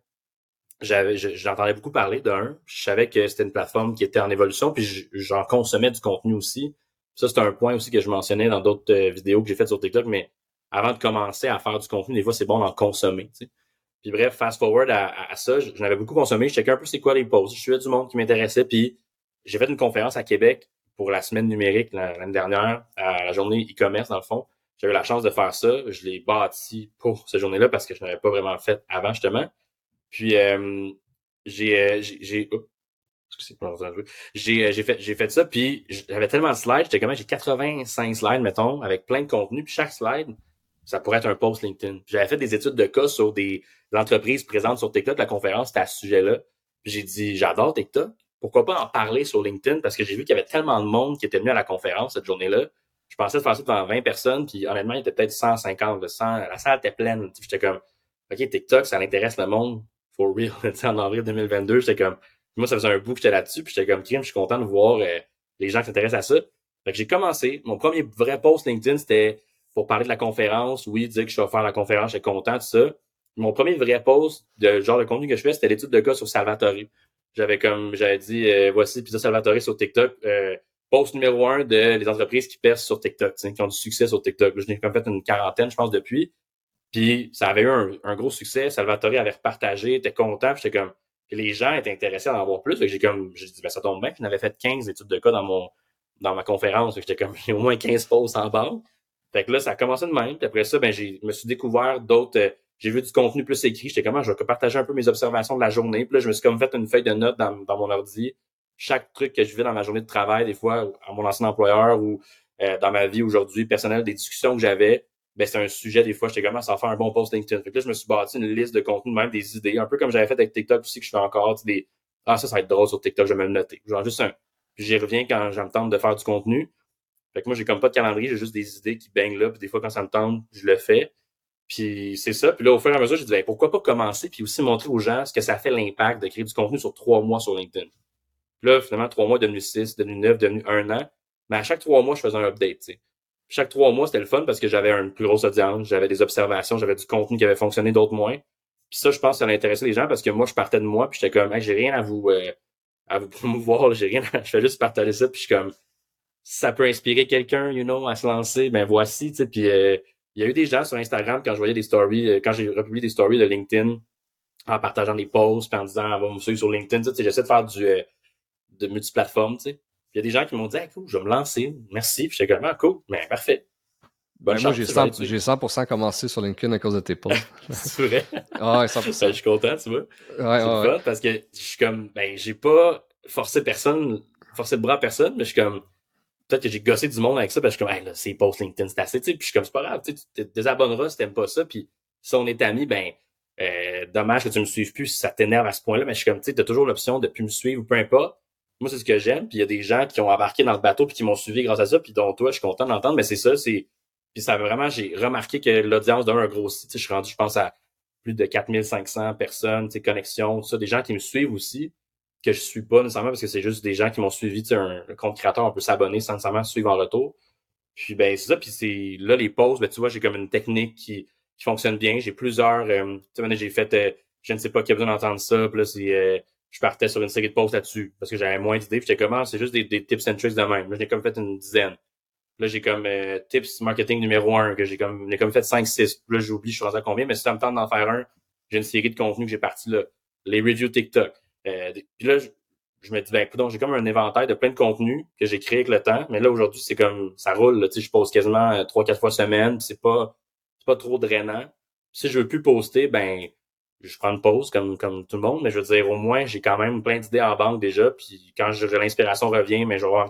j'avais j'entendais beaucoup parler d'un. Je savais que c'était une plateforme qui était en évolution, puis j'en consommais du contenu aussi. Ça, c'est un point aussi que je mentionnais dans d'autres euh, vidéos que j'ai faites sur TikTok, mais avant de commencer à faire du contenu, des fois, c'est bon d'en consommer. Tu sais. Puis bref, fast forward à, à, ça, je, n'avais beaucoup consommé. Je checkais un peu c'est quoi les posts. Je suivais du monde qui m'intéressait. Puis j'ai fait une conférence à Québec pour la semaine numérique l'année dernière, à la journée e-commerce, dans le fond. J'avais la chance de faire ça. Je l'ai bâti pour cette journée-là parce que je n'avais pas vraiment fait avant, justement. Puis euh, j'ai euh, j'ai j'ai euh, j'ai fait j'ai fait ça puis j'avais tellement de slides j'étais comme j'ai 85 slides mettons avec plein de contenu puis chaque slide ça pourrait être un post LinkedIn. J'avais fait des études de cas sur des, entreprises présentes sur TikTok. La conférence c'était à ce sujet-là. J'ai dit, j'adore TikTok. Pourquoi pas en parler sur LinkedIn? Parce que j'ai vu qu'il y avait tellement de monde qui était venu à la conférence cette journée-là. Je pensais de faire ça devant 20 personnes, puis honnêtement, il était peut-être 150, 100. La salle était pleine. J'étais comme, OK, TikTok, ça intéresse le monde. For real. en avril 2022, j'étais comme, moi, ça faisait un bout que j'étais là-dessus, puis j'étais comme, je suis content de voir euh, les gens qui s'intéressent à ça. Fait que j'ai commencé. Mon premier vrai post LinkedIn, c'était pour parler de la conférence. Oui, dire que je vais faire la conférence, j'étais content de ça. Mon premier vrai post de genre de contenu que je fais, c'était l'étude de cas sur Salvatore. j'avais comme, j'avais dit, euh, voici Pizza Salvatore sur TikTok, euh, post numéro un de les entreprises qui percent sur TikTok, qui ont du succès sur TikTok. Je n'ai comme fait une quarantaine, je pense, depuis. Puis ça avait eu un, gros succès. Salvatore avait repartagé, était content. J'étais comme, les gens étaient intéressés à en avoir plus. j'ai comme, j'ai dit, ben, ça tombe bien. Puis, avait fait 15 études de cas dans mon, dans ma conférence. J'étais comme, j'ai au moins 15 posts en banque. Fait que là, ça a commencé de même. Puis après ça, ben, j'ai, me suis découvert d'autres, euh, j'ai vu du contenu plus écrit. J'étais comme, ah, je vais partager un peu mes observations de la journée. Puis là, je me suis comme fait une feuille de notes dans, dans mon ordi. Chaque truc que je vis dans ma journée de travail, des fois, à mon ancien employeur ou euh, dans ma vie aujourd'hui personnelle, des discussions que j'avais, ben, c'est un sujet, des fois, j'étais comme, ah, ça faire un bon post LinkedIn. Fait que là, je me suis bâti une liste de contenu, même des idées, un peu comme j'avais fait avec TikTok aussi, que je fais encore, des, ah, ça, ça va être drôle sur TikTok, je vais me le noter. Genre juste un, j'y reviens quand je me tente de faire du contenu. Fait que moi, j'ai comme pas de calendrier, j'ai juste des idées qui baignent là, puis des fois, quand ça me tente, je le fais. Puis c'est ça. Puis là, au fur et à mesure, j'ai dit, ben, pourquoi pas commencer, puis aussi montrer aux gens ce que ça fait l'impact de créer du contenu sur trois mois sur LinkedIn. Puis là, finalement, trois mois devenu six, devenu neuf, devenu un an. Mais à chaque trois mois, je faisais un update. Chaque trois mois, c'était le fun parce que j'avais une plus grosse audience, j'avais des observations, j'avais du contenu qui avait fonctionné, d'autres moins. Puis ça, je pense que ça intéressé les gens parce que moi, je partais de moi, puis j'étais comme, hey, j'ai rien à vous, euh, à vous promouvoir, j'ai rien, à... je fais juste partager ça, puis je suis comme, ça peut inspirer quelqu'un, you know, à se lancer, ben voici, tu sais, puis euh, il y a eu des gens sur Instagram quand je voyais des stories, euh, quand j'ai republié des stories de LinkedIn, en partageant des posts, puis en disant, va me suivre sur LinkedIn, tu sais, j'essaie de faire du, euh, de multiplateforme, tu sais. Il y a des gens qui m'ont dit, hey, cool, je vais me lancer, merci, puis j'étais comme, ah, cool, ben, parfait. Ben, moi, j'ai 100%, j'ai 100 commencé sur LinkedIn à cause de tes posts. c'est vrai? Ah, ouais, 100%. Ben, je suis content, tu vois. Ouais, ouais, parce que je suis comme, ben, j'ai pas forcé personne, forcé le bras à personne, mais je suis comme, peut-être que j'ai gossé du monde avec ça, parce que je suis comme, hey, c'est post LinkedIn, c'est assez, tu sais, puis je suis comme, c'est pas grave, tu te désabonneras si t'aimes pas ça, puis si on est amis, ben, euh, dommage que tu me suives plus si ça t'énerve à ce point-là, mais je suis comme, tu sais, t'as toujours l'option de plus me suivre ou peu importe. Moi, c'est ce que j'aime, puis il y a des gens qui ont embarqué dans le bateau puis qui m'ont suivi grâce à ça, puis dont toi, je suis content d'entendre, mais c'est ça, c'est, puis ça vraiment, j'ai remarqué que l'audience d'un grossi, tu sais, je suis rendu, je pense, à plus de 4500 personnes, tu connexions, ça, des gens qui me suivent aussi, que je suis pas nécessairement parce que c'est juste des gens qui m'ont suivi, sais, un, compte créateur, on peut s'abonner sans nécessairement suivre en retour. Puis ben c'est ça, puis c'est là les pauses, ben tu vois, j'ai comme une technique qui, qui fonctionne bien. J'ai plusieurs, euh, tu sais, j'ai fait, euh, je ne sais pas qui a besoin d'entendre ça, puis là c'est, euh, je partais sur une série de posts là-dessus parce que j'avais moins d'idées. Puis j'étais comme, ah, c'est juste des, tips and tricks de même. Là j'ai comme fait une dizaine. Là j'ai comme tips marketing numéro un que j'ai comme, j'ai comme fait 5 6 Là j'oublie, je suis rendu à combien, mais si ça me tente d'en faire un, j'ai une série de contenus que j'ai parti là. Les reviews TikTok. Euh, puis là, je, me dis, ben, écoute, j'ai comme un inventaire de plein de contenus que j'ai créé avec le temps. Mais là, aujourd'hui, c'est comme, ça roule, tu sais, je pose quasiment euh, trois, quatre fois semaine. C'est pas, c'est pas trop drainant. Si je veux plus poster, ben, je prends une pause comme, comme tout le monde. Mais je veux dire, au moins, j'ai quand même plein d'idées en banque déjà. Puis quand l'inspiration revient, mais je vais avoir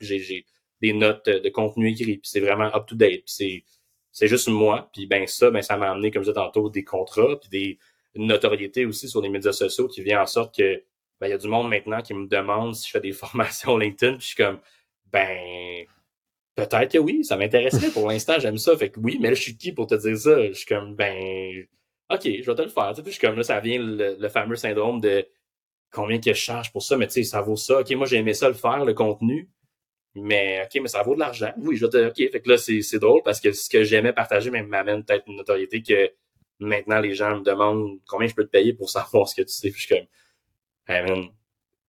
j'ai, des notes de contenu écrit. Puis c'est vraiment up to date. Puis c'est, c'est juste moi. Puis ben ça, ben ça m'a amené, comme je disais tantôt, des contrats, puis des, une notoriété aussi sur les médias sociaux qui vient en sorte que ben, il y a du monde maintenant qui me demande si je fais des formations LinkedIn. Puis je suis comme ben peut-être que oui, ça m'intéresserait pour l'instant, j'aime ça. Fait que oui, mais là, je suis qui pour te dire ça? Je suis comme ben OK, je vais te le faire. Puis je suis comme là, ça vient le, fameux syndrome de combien que je charge pour ça, mais tu sais, ça vaut ça. OK, moi j'ai aimé ça le faire, le contenu. Mais OK, mais ça vaut de l'argent. Oui, je vais te. OK. Fait que là, c'est drôle parce que ce que j'aimais partager m'amène peut-être une notoriété que Maintenant, les gens me demandent combien je peux te payer pour savoir ce que tu sais. Puis je suis comme, hey man,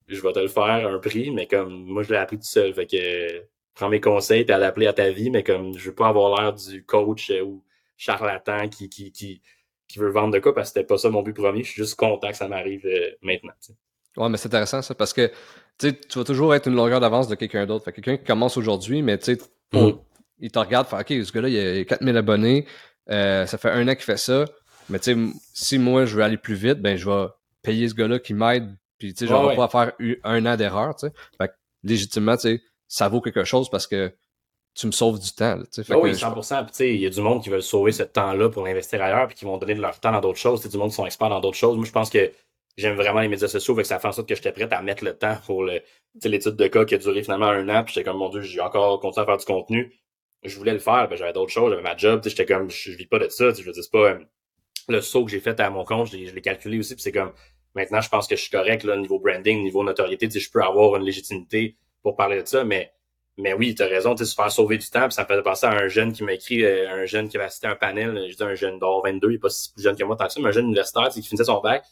je vais te le faire un prix, mais comme moi, je l'ai appris tout seul. Fait que prends mes conseils et à l'appeler à ta vie, mais comme je veux pas avoir l'air du coach euh, ou charlatan qui, qui, qui, qui veut vendre de quoi parce que c'était pas ça mon but premier. Je suis juste content que ça m'arrive euh, maintenant. Ouais, mais c'est intéressant ça parce que tu vas toujours être une longueur d'avance de quelqu'un d'autre. Fait quelqu'un qui commence aujourd'hui, mais tu sais, mm. il te regarde, fait OK, ce gars-là, il a 4000 abonnés, euh, ça fait un an qu'il fait ça. Mais tu sais, si moi je veux aller plus vite, ben je vais payer ce gars-là qui m'aide. Puis tu sais, j'aurai pas à faire un an d'erreur, tu sais. Fait que légitimement, tu sais, ça vaut quelque chose parce que tu me sauves du temps. Là, fait oui, 100%. il y a du monde qui veut sauver ce temps-là pour l'investir ailleurs puis qui vont donner de leur temps dans d'autres choses. C'est du monde qui sont experts dans d'autres choses. Moi, je pense que j'aime vraiment les médias sociaux, fait que ça fait en sorte que j'étais prêt à mettre le temps pour l'étude de cas qui a duré finalement un an. Puis j'étais comme, mon Dieu, j'ai encore continué à faire du contenu. Je voulais le faire, ben, j'avais d'autres choses, j'avais ma job. J'étais comme, je, vis pas de ça. Je veux dire, c'est pas... Le saut que j'ai fait à mon compte, je l'ai calculé aussi, puis c'est comme maintenant je pense que je suis correct là, niveau branding, niveau notoriété, je peux avoir une légitimité pour parler de ça, mais mais oui, tu as raison, tu se faire sauver du temps, puis ça me fait penser à un jeune qui m'a écrit, euh, un jeune qui avait assisté un panel, je dis un jeune d'or 22, il est pas si jeune que moi tant que ça, mais un jeune universitaire qui finissait son bac,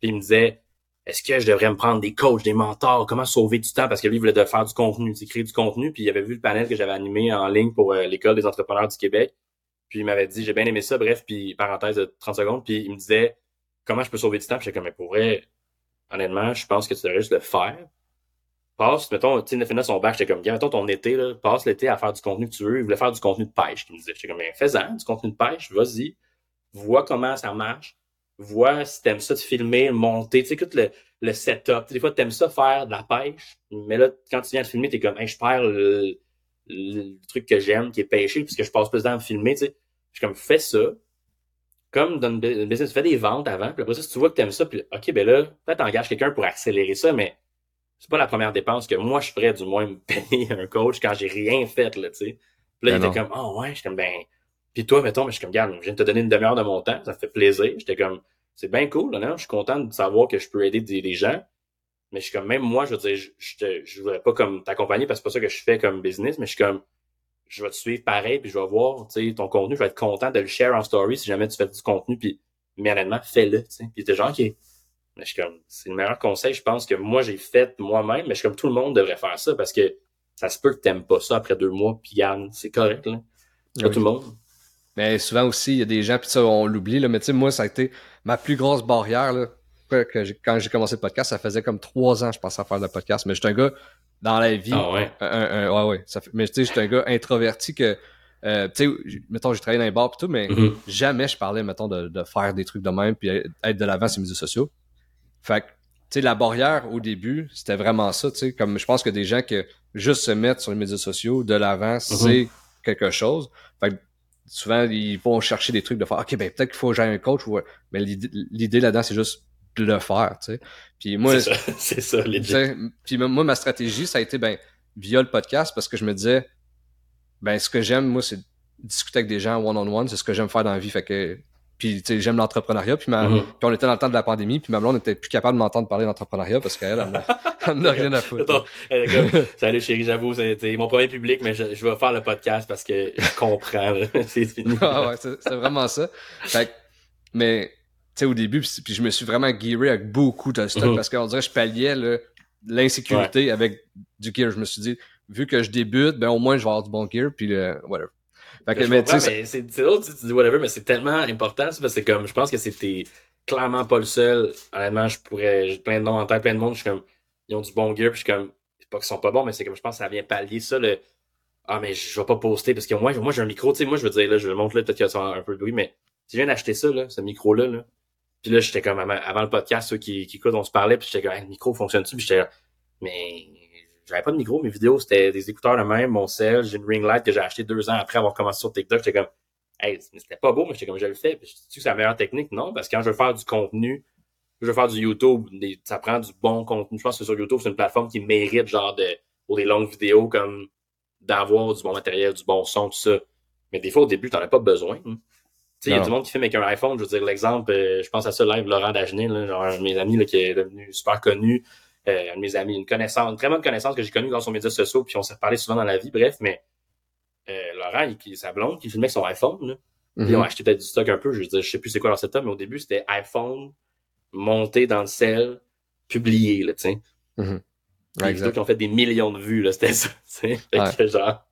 puis il me disait est-ce que je devrais me prendre des coachs, des mentors, comment sauver du temps parce que lui il voulait de faire du contenu, créer du contenu, puis il avait vu le panel que j'avais animé en ligne pour euh, l'école des entrepreneurs du Québec. Puis il m'avait dit j'ai bien aimé ça, bref, puis parenthèse de 30 secondes, puis il me disait comment je peux sauver du temps, puis j'étais comme mais pour vrai, honnêtement, je pense que tu devrais juste le faire. Passe, mettons, tu sais, son bac, j'étais comme, gars, mettons ton été, là, passe l'été à faire du contenu que tu veux. Il voulait faire du contenu de pêche, il me disait. J'étais comme, mais fais-en, du contenu de pêche, vas-y, vois comment ça marche, vois si t'aimes ça de filmer, monter, tu sais, écoute le, le setup. Des fois, t'aimes ça faire de la pêche, mais là, quand tu viens de filmer, t'es comme, hey, je perds le, truc que j'aime, qui est pêcher, puisque je passe plus de temps à me filmer, tu sais. Je suis comme, fais ça. Comme dans une business, tu fais des ventes avant, puis après ça, si tu vois que t'aimes ça, puis ok, ben là, peut-être t'engages quelqu'un pour accélérer ça, mais c'est pas la première dépense que moi, je ferais, du moins, me payer un coach quand j'ai rien fait, là, tu sais. Puis là, il ben était comme, oh ouais, je suis comme, ben, puis toi, mettons, mais je suis comme, regarde, je viens de te donner une demi-heure de mon temps, ça me fait plaisir. J'étais comme, c'est bien cool, non? Je suis content de savoir que je peux aider des, gens. Mais je suis comme, même moi, je veux dire, je, je, je voudrais pas comme t'accompagner parce que c'est pas ça que je fais comme business, mais je suis comme, je vais te suivre pareil, puis je vais voir, tu sais, ton contenu, je vais être content de le share en story si jamais tu fais du contenu, puis, mais honnêtement, fais-le, tu sais. Puis t'es genre, ok. Mais je suis comme, c'est le meilleur conseil, je pense que moi, j'ai fait moi-même, mais je suis comme, tout le monde devrait faire ça parce que ça se peut que t'aimes pas ça après deux mois, puis garde, c'est correct, là. Pas tout le monde. Mais souvent aussi, il y a des gens, puis ça, on l'oublie, là, mais tu sais, moi, ça a été ma plus grosse barrière, là, que quand j'ai commencé le podcast, ça faisait comme trois ans, je pensais à faire le podcast, mais j'étais un gars dans la vie. Ah ouais? Un, ouais, ouais. Ça fait, mais tu sais, j'étais un gars introverti que, euh, tu sais, mettons, j'ai travaillé dans les bars et tout, mais mm-hmm. jamais je parlais, mettons, de, de, faire des trucs de même puis être de l'avant sur les médias sociaux. Fait que, tu sais, la barrière au début, c'était vraiment ça, tu sais, comme je pense que des gens qui juste se mettre sur les médias sociaux de l'avant, mm-hmm. c'est quelque chose. Fait que souvent, ils vont chercher des trucs de faire, OK, ben peut-être qu'il faut que j'aille un coach, ou... mais l'idée là-dedans, c'est juste de le faire, tu sais. Puis moi, c'est ça, ça Puis moi, ma stratégie, ça a été, ben, via le podcast, parce que je me disais, ben, ce que j'aime, moi, c'est discuter avec des gens one-on-one, c'est ce que j'aime faire dans la vie, fait que puis tu sais j'aime l'entrepreneuriat puis, ma, mm-hmm. puis on était dans le temps de la pandémie puis ma blonde n'était plus capable de m'entendre parler d'entrepreneuriat parce qu'elle elle n'a rien à foutre. Salut chérie j'avoue c'était mon premier public mais je, vais faire le podcast parce que je comprends c'est fini. Ah ouais c'est vraiment ça. Fait mais tu sais au début puis, je me suis vraiment gearé avec beaucoup de stock mm-hmm. parce qu'on dirait que je palliais l'insécurité avec du gear je me suis dit vu que je débute ben au moins je vais avoir du bon gear puis le whatever mais, c'est drôle, tu, dis whatever, mais c'est tellement important, parce que c'est comme, je pense que c'était clairement pas le seul. Honnêtement, je pourrais, j'ai plein de noms en tête, plein de monde, je suis comme, ils ont du bon gear, puis je suis comme, c'est pas qu'ils sont pas bons, mais c'est comme, je pense que ça vient pallier ça, le, ah, mais je vais pas poster, parce que moi, moi j'ai un micro, tu sais, moi, je veux dire, là, je le montre là, peut-être qu'il y a un peu de bruit, mais si je viens d'acheter ça, là, ce micro-là, là, puis là, j'étais comme, avant le podcast, ceux qui, qui écoutent, on se parlait, puis j'étais comme, le micro fonctionne-tu? Puis j'étais mais j'avais pas de micro, mes vidéos, c'était des écouteurs de même, mon sel, j'ai une ring light que j'ai acheté deux ans après avoir commencé sur TikTok. J'étais comme, hey, c'était pas beau, mais j'étais comme, je le fais. Puis, tu c'est la meilleure technique? Non, parce que quand je veux faire du contenu, je veux faire du YouTube, ça prend du bon contenu. Je pense que sur YouTube, c'est une plateforme qui mérite, genre, de, pour des longues vidéos, comme, d'avoir du bon matériel, du bon son, tout ça. Mais des fois, au début, t'en as pas besoin. Il y a du monde qui fait avec un iPhone. Je veux dire, l'exemple, euh, je pense à ça live, Laurent Dagenet, là, genre, mes amis, là, qui est devenu super connu. Euh, un de mes amis, une connaissance, une très bonne connaissance que j'ai connue dans son média social, puis on s'est parlé souvent dans la vie, bref, mais euh, Laurent, il, sa blonde, qui filmait avec son iPhone, là, ils ont mhm. acheté peut-être du stock un peu, je veux dire, je sais plus c'est quoi leur setup, mais au début, c'était iPhone, monté dans le sel, publié, là, tu sais. Mm qui ont fait des millions de vues, là, c'était ça, tu sais. genre,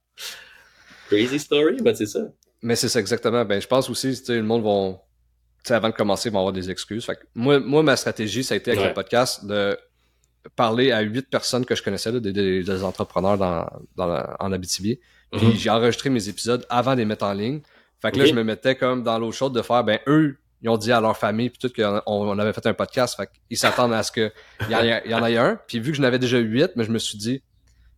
crazy story, mais c'est ça. Mais c'est ça, exactement. Ben, je pense aussi, tu sais, le monde vont, tu sais, avant de commencer, vont avoir des excuses. Fait que moi, moi, ma stratégie, ça a été avec le podcast de parler à huit personnes que je connaissais, là, des, entrepreneurs dans, dans en Abitibi. Puis mhm. j'ai enregistré mes épisodes avant de les mettre en ligne. Fait que là, je me mettais comme dans l'eau chaude de faire, ben eux, ils ont dit à leur famille, puis tout, qu'on on avait fait un podcast. Fait qu'ils s'attendent à ce qu'il y, y, en ait un. Puis vu que j'en avais déjà huit, mais je me suis dit,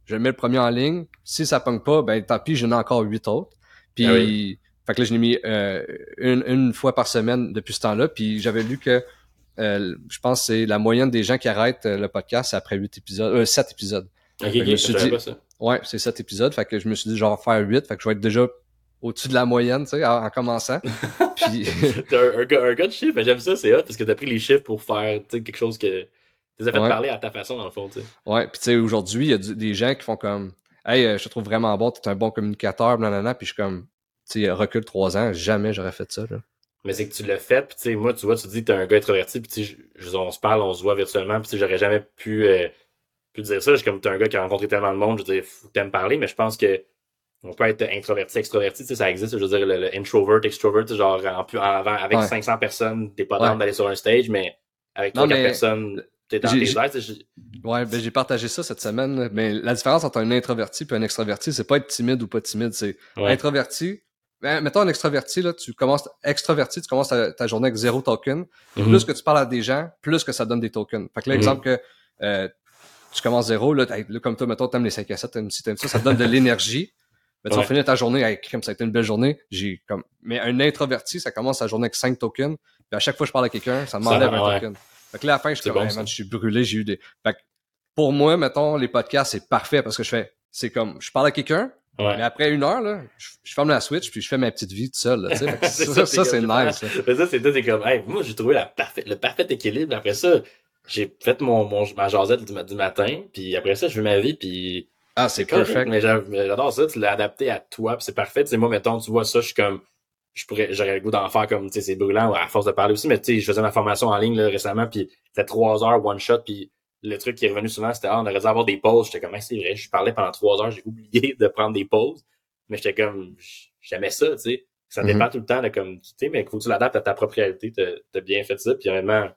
je mets le premier en ligne. Si ça pogne pas, ben tant pis, j'en ai encore huit autres. Puis, ah fait que là, je l'ai mis euh, une, une fois par semaine depuis ce temps-là. Puis j'avais lu que euh, je pense que c'est la moyenne des gens qui arrêtent euh, le podcast après 8 épisodes, euh, 7 épisodes. Ok, je me suis dit, ça. Ouais, c'est 7 épisodes. Fait que je me suis dit, genre, faire 8. Fait que je vais être déjà au-dessus de la moyenne, tu sais, en, commençant. Puis... un, un, gars, un gars de chiffres, j'aime ça, c'est hot, parce que t'as pris les chiffres pour faire, tu sais, quelque chose que... Tu as fait parler à ta façon, dans le fond, tu sais. Ouais, puis tu sais, aujourd'hui, il y a des gens qui font comme, hey, je te trouve vraiment bon, t'es un bon communicateur, blablabla, puis je suis comme, tu sais, recule 3 ans, jamais j'aurais fait ça, là. Mais c'est que tu l'as fait, puis tu sais, moi, tu vois, tu dis que t'es un gars introverti, puis tu sais, on se parle, on se voit virtuellement, puis j'aurais jamais pu, euh, pu dire ça. Je comme t'es un gars qui a rencontré tellement de monde, je veux dire, t'aimes parler, mais je pense que on peut être introverti, extroverti, tu sais, ça existe, je veux dire, le, introvert, extrovert, genre, en, en, avant, avec 500 personnes, t'es pas ouais. d'aller sur un stage, mais avec 3 personnes, t'es dans tes. Ouais, ben j'ai partagé ça cette semaine, mais la différence entre un introverti et un extraverti, c'est pas être timide ou pas timide, c'est introverti, ben, mettons un extraverti, là, tu commences extraverti, tu commences ta, journée avec zéro token. Mm-hmm. Plus que tu parles à des gens, plus que ça donne des tokens. Fait que là, exemple mm-hmm. que euh, tu commences zéro, là, comme toi, mettons, t'aimes les 5 à 7, t'aimes si t'aimes ça, ça te donne de l'énergie. Mais tu vas finir ta journée avec crime, ça a été une belle journée. J'ai comme. Mais un introverti, ça commence sa journée avec 5 tokens. Puis à chaque fois que je parle à quelqu'un, ça m'enlève un token. Fait que là, à la fin, je suis comme, je suis brûlé, j'ai eu des. Fait que pour moi, mettons, les podcasts, c'est parfait parce que je fais. C'est comme, je parle à quelqu'un, mais après une heure, là, je, ferme la Switch puis je fais ma petite vie tout seul. Là, ça, ça, c'est nice. Mais ça, c'est comme, hey, moi, j'ai trouvé la parfait, le parfait équilibre. Après ça, j'ai fait mon, mon, ma jasette du, du matin, puis après ça, je fais ma vie, puis... Ah, c'est perfect. Mais j'adore ça, tu l'as adapté à toi, puis c'est parfait. Tu sais, moi, mettons, tu vois ça, je suis comme... je pourrais J'aurais le goût d'en faire comme, tu sais, c'est brûlant à force de parler aussi, mais tu sais, je faisais ma formation en ligne là, récemment, puis c'était trois heures one-shot, puis le truc qui est revenu souvent, c'était, ah, on aurait dû avoir des pauses. J'étais comme, c'est vrai, je parlais pendant trois heures, j'ai oublié de prendre des pauses mais j'étais comme j'aimais ça, tu sais. Ça dépend mm-hmm. tout le temps de comme tu sais, mais il faut que tu l'adaptes à ta propre réalité. T'as bien fait ça. Puis honnêtement,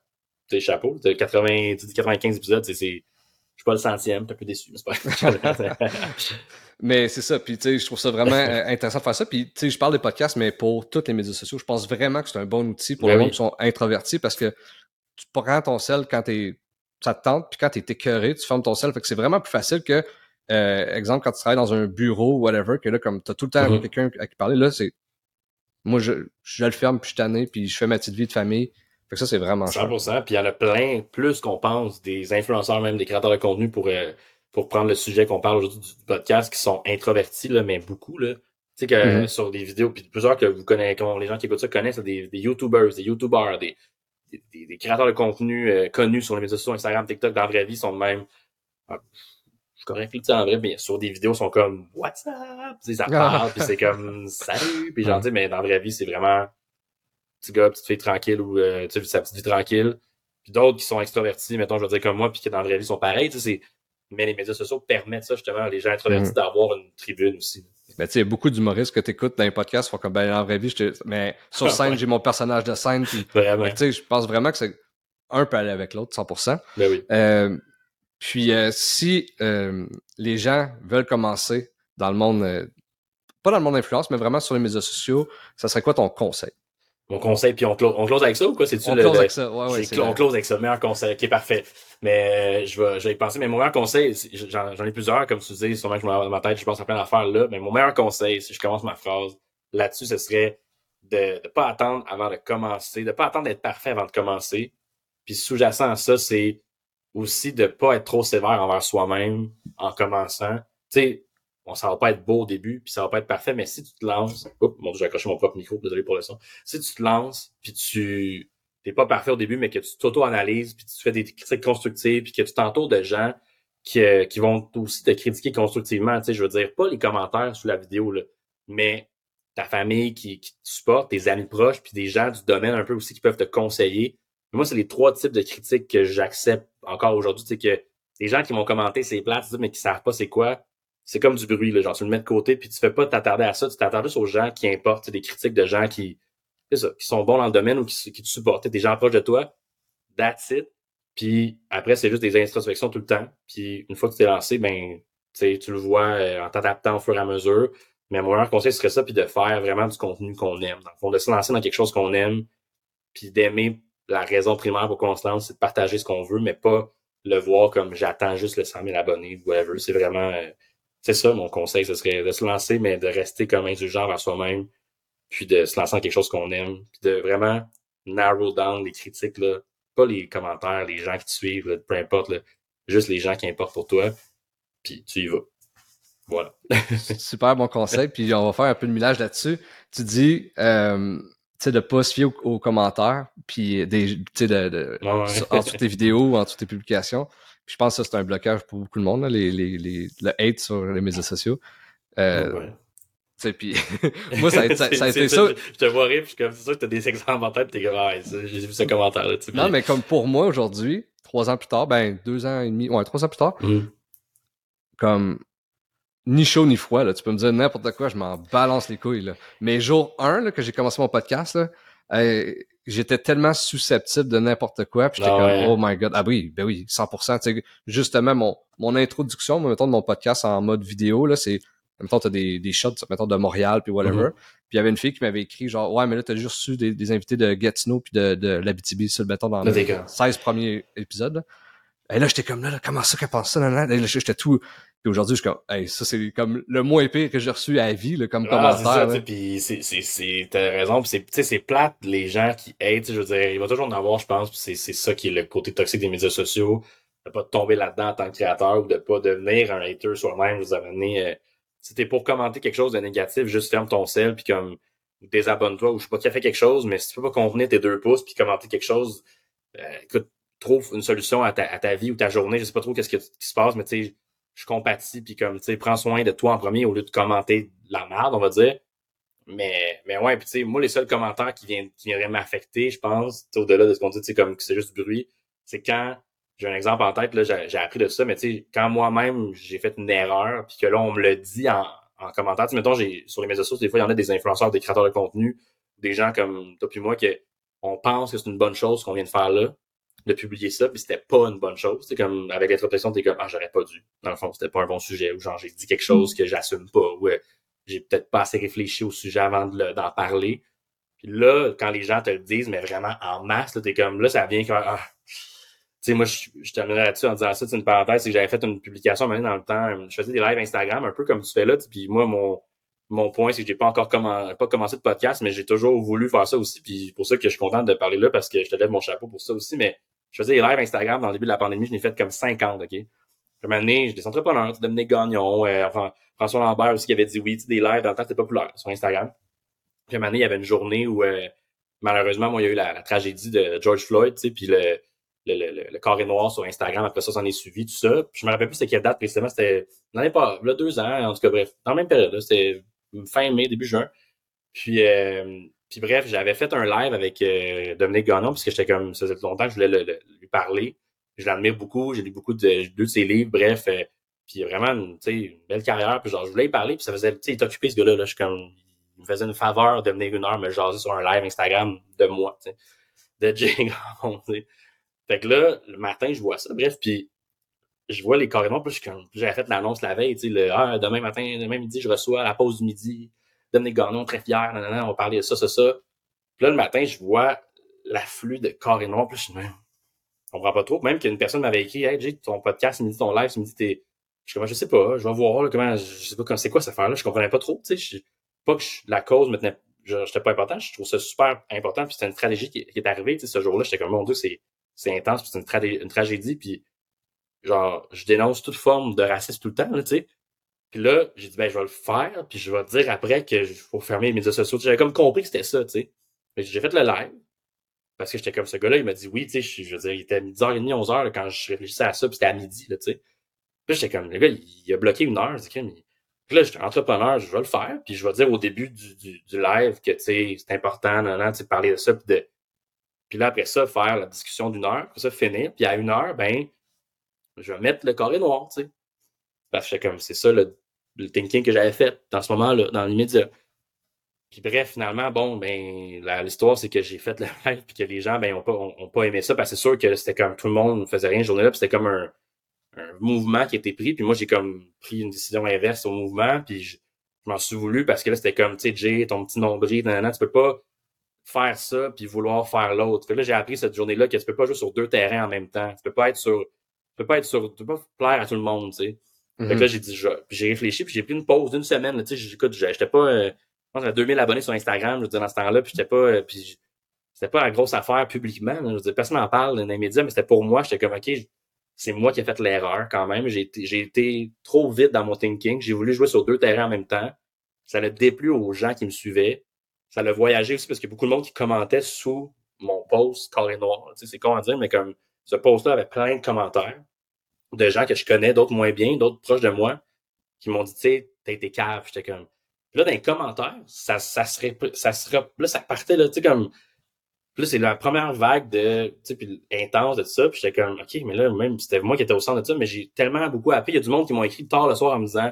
t'es chapeau. T'as 80, 95 épisodes, c'est. Je suis pas le centième, t'es un peu déçu, mais c'est pas. mais c'est ça. Puis tu sais, je trouve ça vraiment euh, intéressant de faire ça. Puis tu sais, je parle des podcasts, mais pour tous les médias sociaux, je pense vraiment que c'est un bon outil pour ben les gens qui sont introvertis parce que tu prends ton sel quand t'es ça te tente, puis quand t'es écœuré, tu fermes ton sel. Fait que c'est vraiment plus facile que euh, exemple, quand tu travailles dans un bureau, whatever, que là, comme t'as tout le temps mm-hmm. quelqu'un à qui parler, là, c'est. Moi, je, je le ferme, puis je suis tanné, puis je fais ma petite vie de famille. Fait que ça, c'est vraiment 100%. Puis il y en a plein, plus qu'on pense, des influenceurs, même des créateurs de contenu pour, euh, pour prendre le sujet qu'on parle aujourd'hui du podcast, qui sont introvertis, là, mais beaucoup, là. Tu sais que mm-hmm. sur des vidéos, puis plusieurs que vous connaissez, les gens qui écoutent ça connaissent, des, des YouTubers, des YouTubers, des, des, des, créateurs de contenu euh, connus sur les médias sociaux, Instagram, TikTok, dans la vraie vie, sont de même. Ah, correct, tu en vrai, mais sur des vidéos, sont comme What's up? Tu sais, ça parle, puis c'est comme Salut! Puis genre, mais dans la vraie vie, c'est vraiment petit gars, petite fille tranquille ou euh, tu sais, sa petite vie tranquille. Puis d'autres qui sont extrovertis, mettons, je veux dire comme moi, puis qui dans la vraie vie sont pareils, tu sais, mais les médias sociaux permettent ça justement les gens introvertis mm. d'avoir une tribune aussi. Mais tu sais, beaucoup d'humoristes que tu écoutes dans les podcasts font comme ben dans la vraie vie, mais sur scène, j'ai mon personnage de scène. Puis, vraiment. Tu sais, je pense vraiment que c'est un peut aller avec l'autre, 100%. Ben oui. Euh, puis euh, si euh, les gens veulent commencer dans le monde, pas dans le monde d'influence, mais vraiment sur les médias sociaux, ça serait quoi ton conseil? Mon conseil, puis on close, on close avec ça ou quoi? C'est-tu on close avec ça, ouais, ouais, On close avec ça, meilleur conseil, qui est parfait. Mais je vais, je vais y penser. Mais mon meilleur conseil, j'en, ai plusieurs, comme tu dis, sûrement que je dans ma tête, je pense à plein d'affaires là. Mais mon meilleur conseil, si je commence ma phrase là-dessus, ce serait de ne pas attendre avant de commencer, de pas attendre d'être parfait avant de commencer. Puis sous-jacent à ça, c'est aussi de pas être trop sévère envers soi-même en commençant. Tu sais, bon, ça va pas être beau au début, puis ça va pas être parfait, mais si tu te lances, oups, mon j'ai accroché mon propre micro, désolé pour le son. Si tu te lances, puis tu t'es pas parfait au début, mais que tu t'auto-analyses, puis tu fais des critiques constructives, puis que tu t'entoures de gens qui, euh, qui vont aussi te critiquer constructivement. Tu sais, je veux dire, pas les commentaires sous la vidéo, là, mais ta famille qui, qui te supporte, tes amis proches, puis des gens du domaine un peu aussi qui peuvent te conseiller. Moi, c'est les trois types de critiques que j'accepte encore aujourd'hui. C'est que les gens qui vont commenter ces plates, mais qui savent pas c'est quoi, c'est comme du bruit. Là, genre, tu le mets de côté, puis tu fais pas t'attarder à ça, tu t'attardes juste aux gens qui importent, des critiques de gens qui, ça, qui sont bons dans le domaine ou qui, te supportent, des gens proches de toi. That's it. Puis après, c'est juste des introspections tout le temps. Puis une fois que tu t'es lancé, ben, tu le vois euh, en t'adaptant au fur et à mesure. Mais mon meilleur conseil serait ça, puis de faire vraiment du contenu qu'on aime. Dans le fond, de se lancer dans quelque chose qu'on aime, puis d'aimer la raison primaire pour qu'on se lance, c'est de partager ce qu'on veut, mais pas le voir comme j'attends juste le 100 000 abonnés whatever. C'est vraiment, euh, c'est ça mon conseil, ce serait de se lancer, mais de rester comme indulgent vers soi-même, puis de se lancer dans quelque chose qu'on aime, puis de vraiment narrow down les critiques, là, pas les commentaires, les gens qui te suivent, peu importe, juste les gens qui importent pour toi, puis tu y vas. Voilà. Super bon conseil, puis on va faire un peu de millage là-dessus. Tu dis, euh, sais, de pas se fier aux, commentaires, puis des, tu sais, de, de en dessous tes vidéos, en dessous tes publications. Puis je pense que c'est un blocage pour beaucoup de monde, les, les, les, le hate sur les médias sociaux. Euh, sais, puis moi, ça a, été ça. A été ça. Je, je te vois rire, puis je suis comme, c'est sûr que t'as des exemples en tête, t'es comme, ah, j'ai vu ce commentaire-là. Non, mais comme pour moi aujourd'hui, trois ans plus tard, ben deux ans et demi, ouais, trois ans plus tard, Mhm. comme ni chaud ni froid, là. Tu peux me dire n'importe quoi, je m'en balance les couilles, là. Mais jour 1, là, que j'ai commencé mon podcast, là, euh, j'étais tellement susceptible de n'importe quoi, puis j'étais Ah comme, ouais. oh my god, ah oui, ben oui, 100%. Tu sais, justement, mon, mon introduction, mettons, de mon podcast en mode vidéo, là, c'est, mettons, t'as des, des shots, mettons, de Montréal, puis whatever. Mm-hmm. Puis il y avait une fille qui m'avait écrit, genre, ouais, mais là, t'as juste reçu des, des invités de Gatineau puis de, de l'Abitibi, sur le béton, dans Là, le t'es comme, 16 premiers épisodes. là. Et là, j'étais comme là, là, comment ça qu'elle pense ça? Là, là, j'étais tout. Puis aujourd'hui, je suis comme, hey, ça, c'est comme le moins pire que j'ai reçu à vie, là, comme Ah, c'est ça, commentaire. là. puis c'est, c'est, c'est, t'as raison, puis c'est, tu sais, c'est plate, les gens qui sais, je veux dire, il va toujours en avoir, je pense, puis c'est, c'est ça qui est le côté toxique des médias sociaux, de pas tomber là-dedans en tant que créateur ou de pas devenir un hater soi-même, vous amener, euh, si t'es pour commenter quelque chose de négatif, juste ferme ton sel, puis comme, désabonne-toi, ou je sais pas qui a fait quelque chose, mais si tu peux pas convenir tes deux pouces, puis commenter quelque chose, euh, écoute, trouve une solution à ta, à ta vie ou ta journée, je sais pas trop qu'est-ce que- qui se passe, mais tu sais, je compatis, puis comme, tu sais, prends soin de toi en premier au lieu de commenter la merde, on va dire. Mais, mais ouais, puis tu sais, moi, les seuls commentaires qui, viennent, qui viendraient m'affecter, je pense, au-delà de ce qu'on dit, tu sais, comme que c'est juste du bruit, c'est quand, j'ai un exemple en tête, là, j'ai appris de ça, mais tu sais, quand moi-même, j'ai fait une erreur, puis que là, on me le dit en, en commentaire, tu sais, mettons, j'ai, sur les médias sociaux, des fois, il y en a des influenceurs, des créateurs de contenu, des gens comme toi puis moi, que on pense que c'est une bonne chose qu'on vient de faire là, de publier ça, puis c'était pas une bonne chose. C'est comme avec l'interprétation, t'es comme ah j'aurais pas dû. Dans le fond, c'était pas un bon sujet, ou genre j'ai dit quelque chose que j'assume pas, ou euh, j'ai peut-être pas assez réfléchi au sujet avant de le- d'en parler. Puis là, quand les gens te le disent, mais vraiment en masse, là, t'es comme là, ça vient quand ah. Tu sais, moi, je, je terminerais là-dessus en disant ça, c'est une parenthèse, c'est que j'avais fait une publication maintenant dans le temps. Je faisais des lives Instagram, un peu comme tu fais là, puis moi, mon, mon point, c'est que j'ai pas encore commen- pas commencé de podcast, mais j'ai toujours voulu faire ça aussi. Puis pour ça que je suis content de parler là, parce que je te lève mon chapeau pour ça aussi. Mais je faisais des lives Instagram dans le début de la pandémie, je n'ai fait comme 50, OK? Moment donné, j'ai des entrepreneurs, Dominique Gagnon, euh, Fran- François Lambert aussi qui avait dit oui, des lives dans le temps, c'était populaire sur Instagram. Puis à il y avait une journée où euh, malheureusement, moi, il y a eu la, tragédie de George Floyd, tu sais, puis le, le, le, le, carré noir sur Instagram, après ça, s'en est suivi, tout ça. Puis je me rappelle plus c'était quelle date précisément, c'était l'année pas, là, deux ans, en tout cas, bref, dans la même période, c'était fin mai, début juin. Puis, euh, puis bref, j'avais fait un live avec euh, Dominique Gagnon, parce que j'étais comme, ça faisait longtemps que je voulais lui parler. Je l'admire beaucoup, j'ai lu beaucoup de de ses livres, bref. euh, puis vraiment une, tu sais, une belle carrière. Puis genre, je voulais y parler, puis ça faisait, tu sais, il occupé ce gars-là, là, je suis comme, il me faisait une faveur de venir une heure me jaser sur un live Instagram de moi, tu sais, de Jay. Fait que là, le matin, je vois ça, bref, puis je vois les carrément, puis j'avais fait l'annonce la veille, tu sais, le, ah, demain matin, demain midi, je reçois la pause du midi, Dominique Gagnon, très fier, nanana, on va parler de ça, ça, ça. Puis là, le matin, je vois l'afflux de carré noir, puis je même, on comprend pas trop. Même qu'une personne m'avait écrit, hey, Jay, ton podcast, il me dit ton live, il me dit, t'es, je comme, je sais pas, je vais voir, là, comment, je sais pas, c'est quoi cette affaire-là, je comprenais pas trop, tu sais, je- pas que je- la cause me tenait, je- j'étais pas important, je trouve ça super important, puis c'était une tragédie qui, est arrivée, tu sais, ce jour-là, j'étais comme, mon Dieu, c'est, c'est intense, puis c'est une, une tragédie, puis genre, je dénonce toute forme de racisme tout le temps, tu sais. Puis là, j'ai dit, ben, je vais le faire, puis je vais dire après que faut fermer les médias sociaux. J'avais comme compris que c'était ça, tu sais. J'ai fait le live, parce que j'étais comme ce gars-là, il m'a dit oui, tu sais, je, je veux dire, il était 10h30, 11h là, quand je réfléchissais à ça, puis c'était à midi, là, tu sais. Puis j'étais comme, le gars, il, a bloqué une heure, comme, il- Puis là, j'étais entrepreneur, je vais le faire, puis je vais dire au début du, du, live que, tu sais, c'est important, nan, nan, tu sais, parler de ça, puis de... Puis là, après ça, faire la discussion d'une heure, puis ça, finir, puis à une heure, ben, je vais mettre le carré noir, tu sais. Parce que comme, c'est ça le, le thinking que j'avais fait dans ce moment-là, dans l'immédiat. Puis bref, finalement, bon, ben, l'histoire, c'est que j'ai fait le live, puis que les gens, ben, ont pas, ont, pas aimé ça, parce que c'est sûr que c'était comme tout le monde ne faisait rien cette journée-là, puis c'était comme un, un mouvement qui été pris, puis moi, j'ai comme pris une décision inverse au mouvement, puis je, je m'en suis voulu, parce que là, c'était comme, tu sais, Jay, ton petit nombril, nanana, tu peux pas faire ça, puis vouloir faire l'autre. Fait là, j'ai appris cette journée-là que tu peux pas jouer sur deux terrains en même temps. Tu peux pas être sur, tu peux pas être sur, tu peux pas plaire à tout le monde, tu sais. Fait que Mhm. là, j'ai dit, j'ai réfléchi, puis j'ai pris une pause d'une semaine. là, Tu sais, j'écoute, j'étais pas, euh, je pense que j'avais 2000 abonnés sur Instagram, je veux dire, dans ce temps-là, puis j'étais pas, euh, puis c'était pas la grosse affaire publiquement. là. je veux dire, personne n'en parle dans les médias, mais c'était pour moi. J'étais comme, ok, c'est moi qui ai fait l'erreur quand même. J'ai été, j'ai été trop vite dans mon thinking. J'ai voulu jouer sur deux terrains en même temps. Ça l'a déplu aux gens qui me suivaient. Ça l'a voyagé aussi parce qu'il y a beaucoup de monde qui commentait sous mon post carré noir. Tu sais, c'est con à dire, mais comme ce post-là avait plein de commentaires de gens que je connais, d'autres moins bien, d'autres proches de moi, qui m'ont dit, tu sais, t'as été cave. J'étais comme, Puis là, dans les commentaires, ça, ça serait, ça serait, là, ça partait, là, tu sais, comme, puis là, c'est la première vague de, tu sais, intense de tout ça. Puis j'étais comme, OK, mais là, même, c'était moi qui étais au centre de ça, mais j'ai tellement beaucoup appris. Il y a du monde qui m'ont écrit tard le soir en me disant,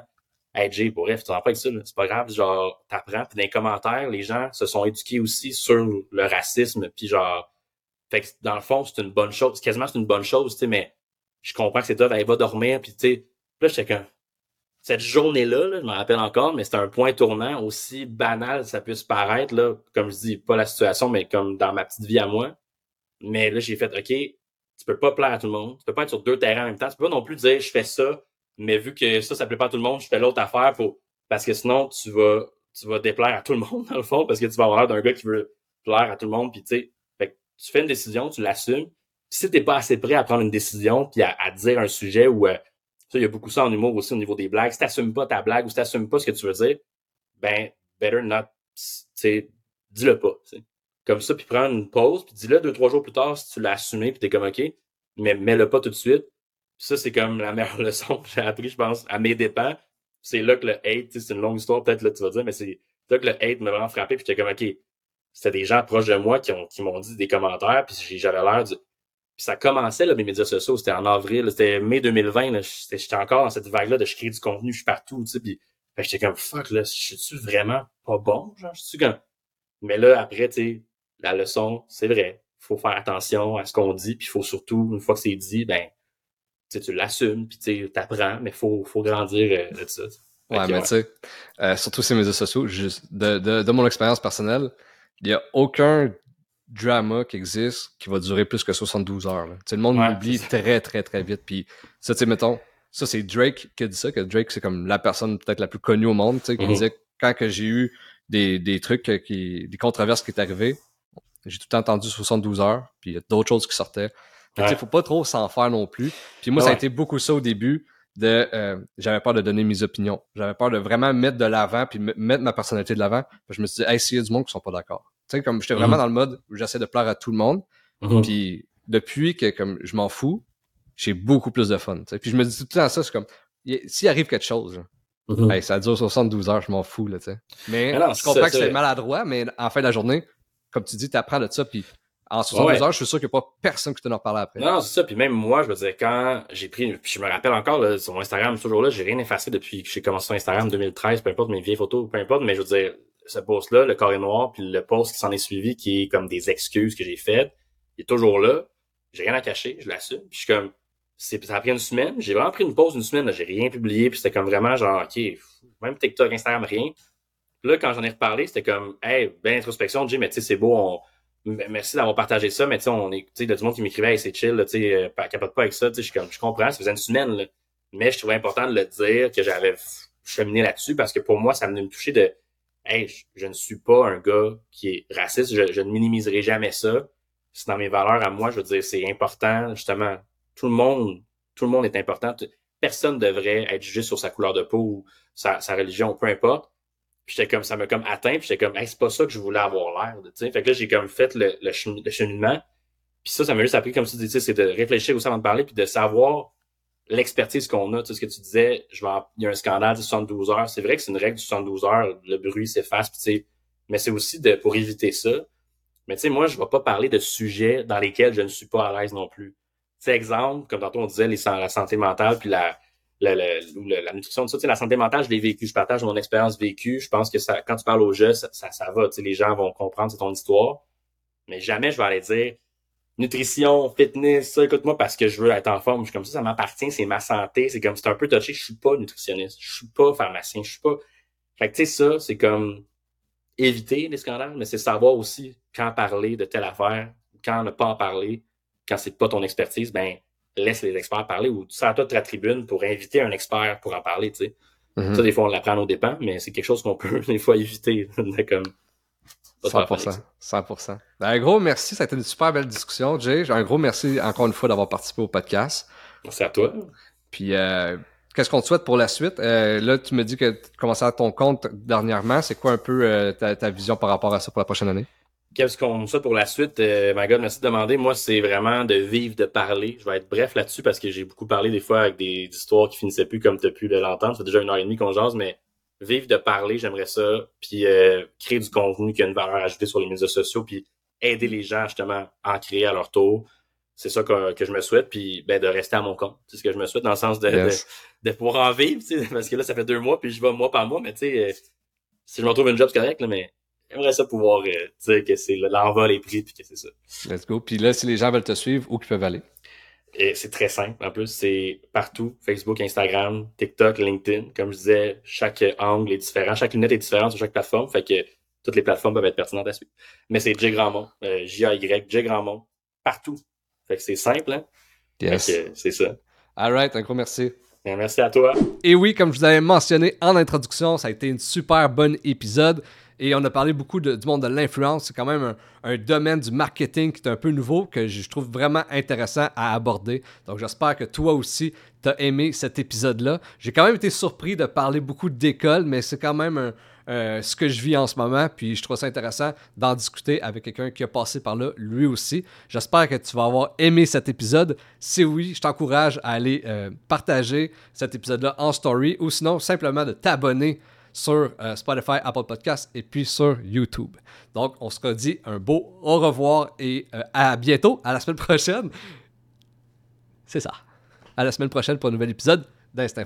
Hey Jay, bref, tu pas avec ça, c'est pas grave, genre, t'apprends. Puis dans les commentaires, les gens se sont éduqués aussi sur le racisme, puis genre, fait que dans le fond, c'est une bonne chose. Quasiment, c'est une bonne chose, tu sais, mais je comprends que c'est toi, elle va dormir, puis tu sais, là, j'étais comme, cette journée-là, je me rappelle encore, mais c'était un point tournant aussi banal ça puisse paraître, là, comme je dis, pas la situation, mais comme dans ma petite vie à moi. Mais là, j'ai fait, OK, tu peux pas plaire à tout le monde, tu peux pas être sur deux terrains en même temps, tu peux pas non plus dire, je fais ça, mais vu que ça, ça plaît pas à tout le monde, je fais l'autre affaire pour, parce que sinon, tu vas, tu vas déplaire à tout le monde, dans le fond, parce que tu vas avoir l'air d'un gars qui veut plaire à tout le monde, puis tu sais, tu fais une décision, tu l'assumes, si t'es pas assez prêt à prendre une décision, puis à, dire un sujet où, euh, ça, il y a beaucoup ça en humour aussi au niveau des blagues. Si t'assumes pas ta blague ou si t'assumes pas ce que tu veux dire, ben, better not, dis-le pas, Comme ça, puis prendre une pause, puis dis-le deux, trois jours plus tard si tu l'as assumé, puis t'es comme OK, mais mets-le pas tout de suite. ça, c'est comme la meilleure leçon que j'ai appris, je pense, à mes dépens. C'est là que le hate, c'est une longue histoire, peut-être là, tu vas dire, mais c'est là que le hate m'a vraiment frappé, puis j'étais comme OK. C'était des gens proches de moi qui ont qui m'ont dit des commentaires, puis j'avais l'air du ça commençait, là, mes médias sociaux, c'était en avril, c'était mai 2020, j'étais encore dans cette vague-là de je crée du contenu, je suis partout, tu sais, puis j'étais comme, fuck, là, je suis vraiment pas bon, genre, je suis comme... Mais là, après, tu sais, la leçon, c'est vrai, faut faire attention à ce qu'on dit, puis il faut surtout, une fois que c'est dit, ben, tu tu l'assumes, puis tu apprends, mais faut, faut grandir euh, de ça. Ouais, mais tu sais, euh, surtout ces médias sociaux, juste de, de, de mon expérience personnelle, il y a aucun drama qui existe qui va durer plus que 72 heures. Là. le monde oublie très, très, très vite. Puis ça, tu sais, mettons, ça, c'est Drake qui a dit ça, que Drake, c'est comme la personne peut-être la plus connue au monde, tu sais, qui mm-hmm. disait quand que j'ai eu des, des trucs, qui, des controverses qui est arrivé, j'ai tout entendu 72 heures, puis il y a d'autres choses qui sortaient. Il ne faut pas trop s'en faire non plus. Puis moi, ça a été beaucoup ça au début de euh, j'avais peur de donner mes opinions. J'avais peur de vraiment mettre de l'avant puis mettre ma personnalité de l'avant. Je me suis dit, hey, s'il y a du monde qui sont pas d'accord. Tu sais, comme j'étais vraiment mhm. dans le mode où j'essaie de plaire à tout le monde. Mhm. Puis depuis que comme je m'en fous, j'ai beaucoup plus de fun. Puis je me dis tout le temps ça, c'est comme s'il arrive quelque chose, mhm. ça dure 72 heures, je m'en fous. Là, mais je comprends que c'est maladroit, mais en fin de la journée, comme tu dis, tu apprends de ça, puis en 72 heures, je suis sûr qu'il n'y a pas personne qui t'en parler après. Non, c'est ça. Puis même moi, je veux dire, quand j'ai pris, puis je me rappelle encore, là, sur mon Instagram, toujours là, j'ai rien effacé depuis que j'ai commencé sur Instagram 2013, peu importe mes vieilles photos, peu importe, mais je veux dire, ce post-là, le carré noir, puis le post qui s'en est suivi, qui est comme des excuses que j'ai faites, il est toujours là. J'ai rien à cacher, je l'assume. Puis je suis comme, ça a pris une semaine. J'ai vraiment pris une pause une semaine, j'ai rien publié, puis c'était comme vraiment genre, OK, même TikTok, Instagram, rien. Là, quand j'en ai reparlé, c'était comme, hey, ben introspection, Jay, mais tu sais, c'est beau, on, merci d'avoir partagé ça, mais tu sais, on est, tu sais, il y a du monde qui m'écrivait, c'est chill, tu sais, euh, capote pas avec ça, tu sais, je, comme, je comprends, ça faisait une semaine, là. mais je trouvais important de le dire, que j'avais cheminé là-dessus, parce que pour moi, ça venait me toucher de, hey, je, ne suis pas un gars qui est raciste, je, ne minimiserai jamais ça. C'est dans mes valeurs à moi, je veux dire, c'est important, justement, tout le monde, tout le monde est important. Personne devrait être jugé sur sa couleur de peau ou sa, sa religion, peu importe j'étais comme, ça m'a comme atteint, puis j'étais comme, hey, c'est pas ça que je voulais avoir l'air, tu sais. Fait que là, j'ai comme fait le, le, cheminement. Puis ça, ça m'a juste appris, comme tu c'est de réfléchir aussi avant de parler, puis de savoir l'expertise qu'on a. Sais, ce que tu disais, je vais il y a un scandale de 72 heures. C'est vrai que c'est une règle de 72 heures, le bruit s'efface, mais c'est aussi pour éviter ça. Mais tu sais, moi, je vais pas parler de sujets dans lesquels je ne suis pas à l'aise non plus. Tu exemple, comme tantôt on disait, la santé mentale, puis la, la, la, la, nutrition, tout ça, la santé mentale, je l'ai vécu, je partage mon expérience vécue. Je pense que ça, quand tu parles aux jeux, ça, ça, ça va, les gens vont comprendre, c'est ton histoire. Mais jamais je vais aller dire nutrition, fitness, ça, écoute-moi parce que je veux être en forme. Je suis comme ça, ça m'appartient, c'est ma santé. C'est comme c'est un peu touché, je suis pas nutritionniste, je suis pas pharmacien, je suis pas. Fait que tu sais, ça, c'est comme éviter les scandales, mais c'est savoir aussi quand parler de telle affaire, quand ne pas en parler, quand c'est pas ton expertise, ben laisse les experts parler ou tu sers toi de ta tribune pour inviter un expert pour en parler, tu sais. Mm-hmm. Ça, des fois, on l'apprend aux dépens, mais c'est quelque chose qu'on peut des fois éviter. comme, 100%. 100%. Ben, un gros merci, ça a été une super belle discussion, Jay. Un gros merci encore une fois d'avoir participé au podcast. Merci à toi. Puis, euh, qu'est-ce qu'on te souhaite pour la suite? Euh, là, tu me dis que tu commençais à ton compte dernièrement. C'est quoi un peu euh, ta, ta, vision par rapport à ça pour la prochaine année? Qu'est-ce qu'on souhaite pour la suite? Euh, my God, merci de demander. Moi, c'est vraiment de vivre, de parler. Je vais être bref là-dessus parce que j'ai beaucoup parlé des fois avec des, histoires qui finissaient plus comme tu as pu l'entendre. C'est déjà une heure et demie qu'on jase, mais vivre de parler, j'aimerais ça, puis euh, créer du contenu qui a une valeur ajoutée sur les médias sociaux, puis aider les gens justement à en créer à leur tour. C'est ça que, que, je me souhaite, puis ben, de rester à mon compte. C'est ce que je me souhaite dans le sens de, de, pouvoir en vivre, parce que là, ça fait deux mois, puis je vais mois par mois, mais tu sais, euh, si je me retrouve une job, c'est correct, là, mais j'aimerais ça pouvoir euh, dire que c'est l'envol est pris, puis que c'est ça. Let's go. Puis là, si les gens veulent te suivre, où ils peuvent aller? Et c'est très simple. En plus, c'est partout. Facebook, Instagram, TikTok, LinkedIn. Comme je disais, chaque angle est différent. Chaque lunette est différente sur chaque plateforme. Fait que toutes les plateformes peuvent être pertinentes à suivre. Mais c'est J Grandmont. Euh, J-A-Y, J Grandmont. Partout. Fait que c'est simple, hein? Yes. c'est ça. Alright, un gros merci. merci à toi. Et oui, comme je vous avais mentionné en introduction, ça a été une super bonne épisode. Et on a parlé beaucoup du monde de l'influence. C'est quand même un, domaine du marketing qui est un peu nouveau, que je trouve vraiment intéressant à aborder. Donc j'espère que toi aussi, tu as aimé cet épisode-là. J'ai quand même été surpris de parler beaucoup d'école, mais c'est quand même ce que je vis en ce moment. Puis je trouve ça intéressant d'en discuter avec quelqu'un qui a passé par là, lui aussi. J'espère que tu vas avoir aimé cet épisode. Si oui, je t'encourage à aller euh, partager cet épisode-là en story ou sinon simplement de t'abonner sur euh, Spotify, Apple Podcasts et puis sur YouTube. Donc, on se redit un beau au revoir et euh, à bientôt, à la semaine prochaine. C'est ça. À la semaine prochaine pour un nouvel épisode d'Instinct.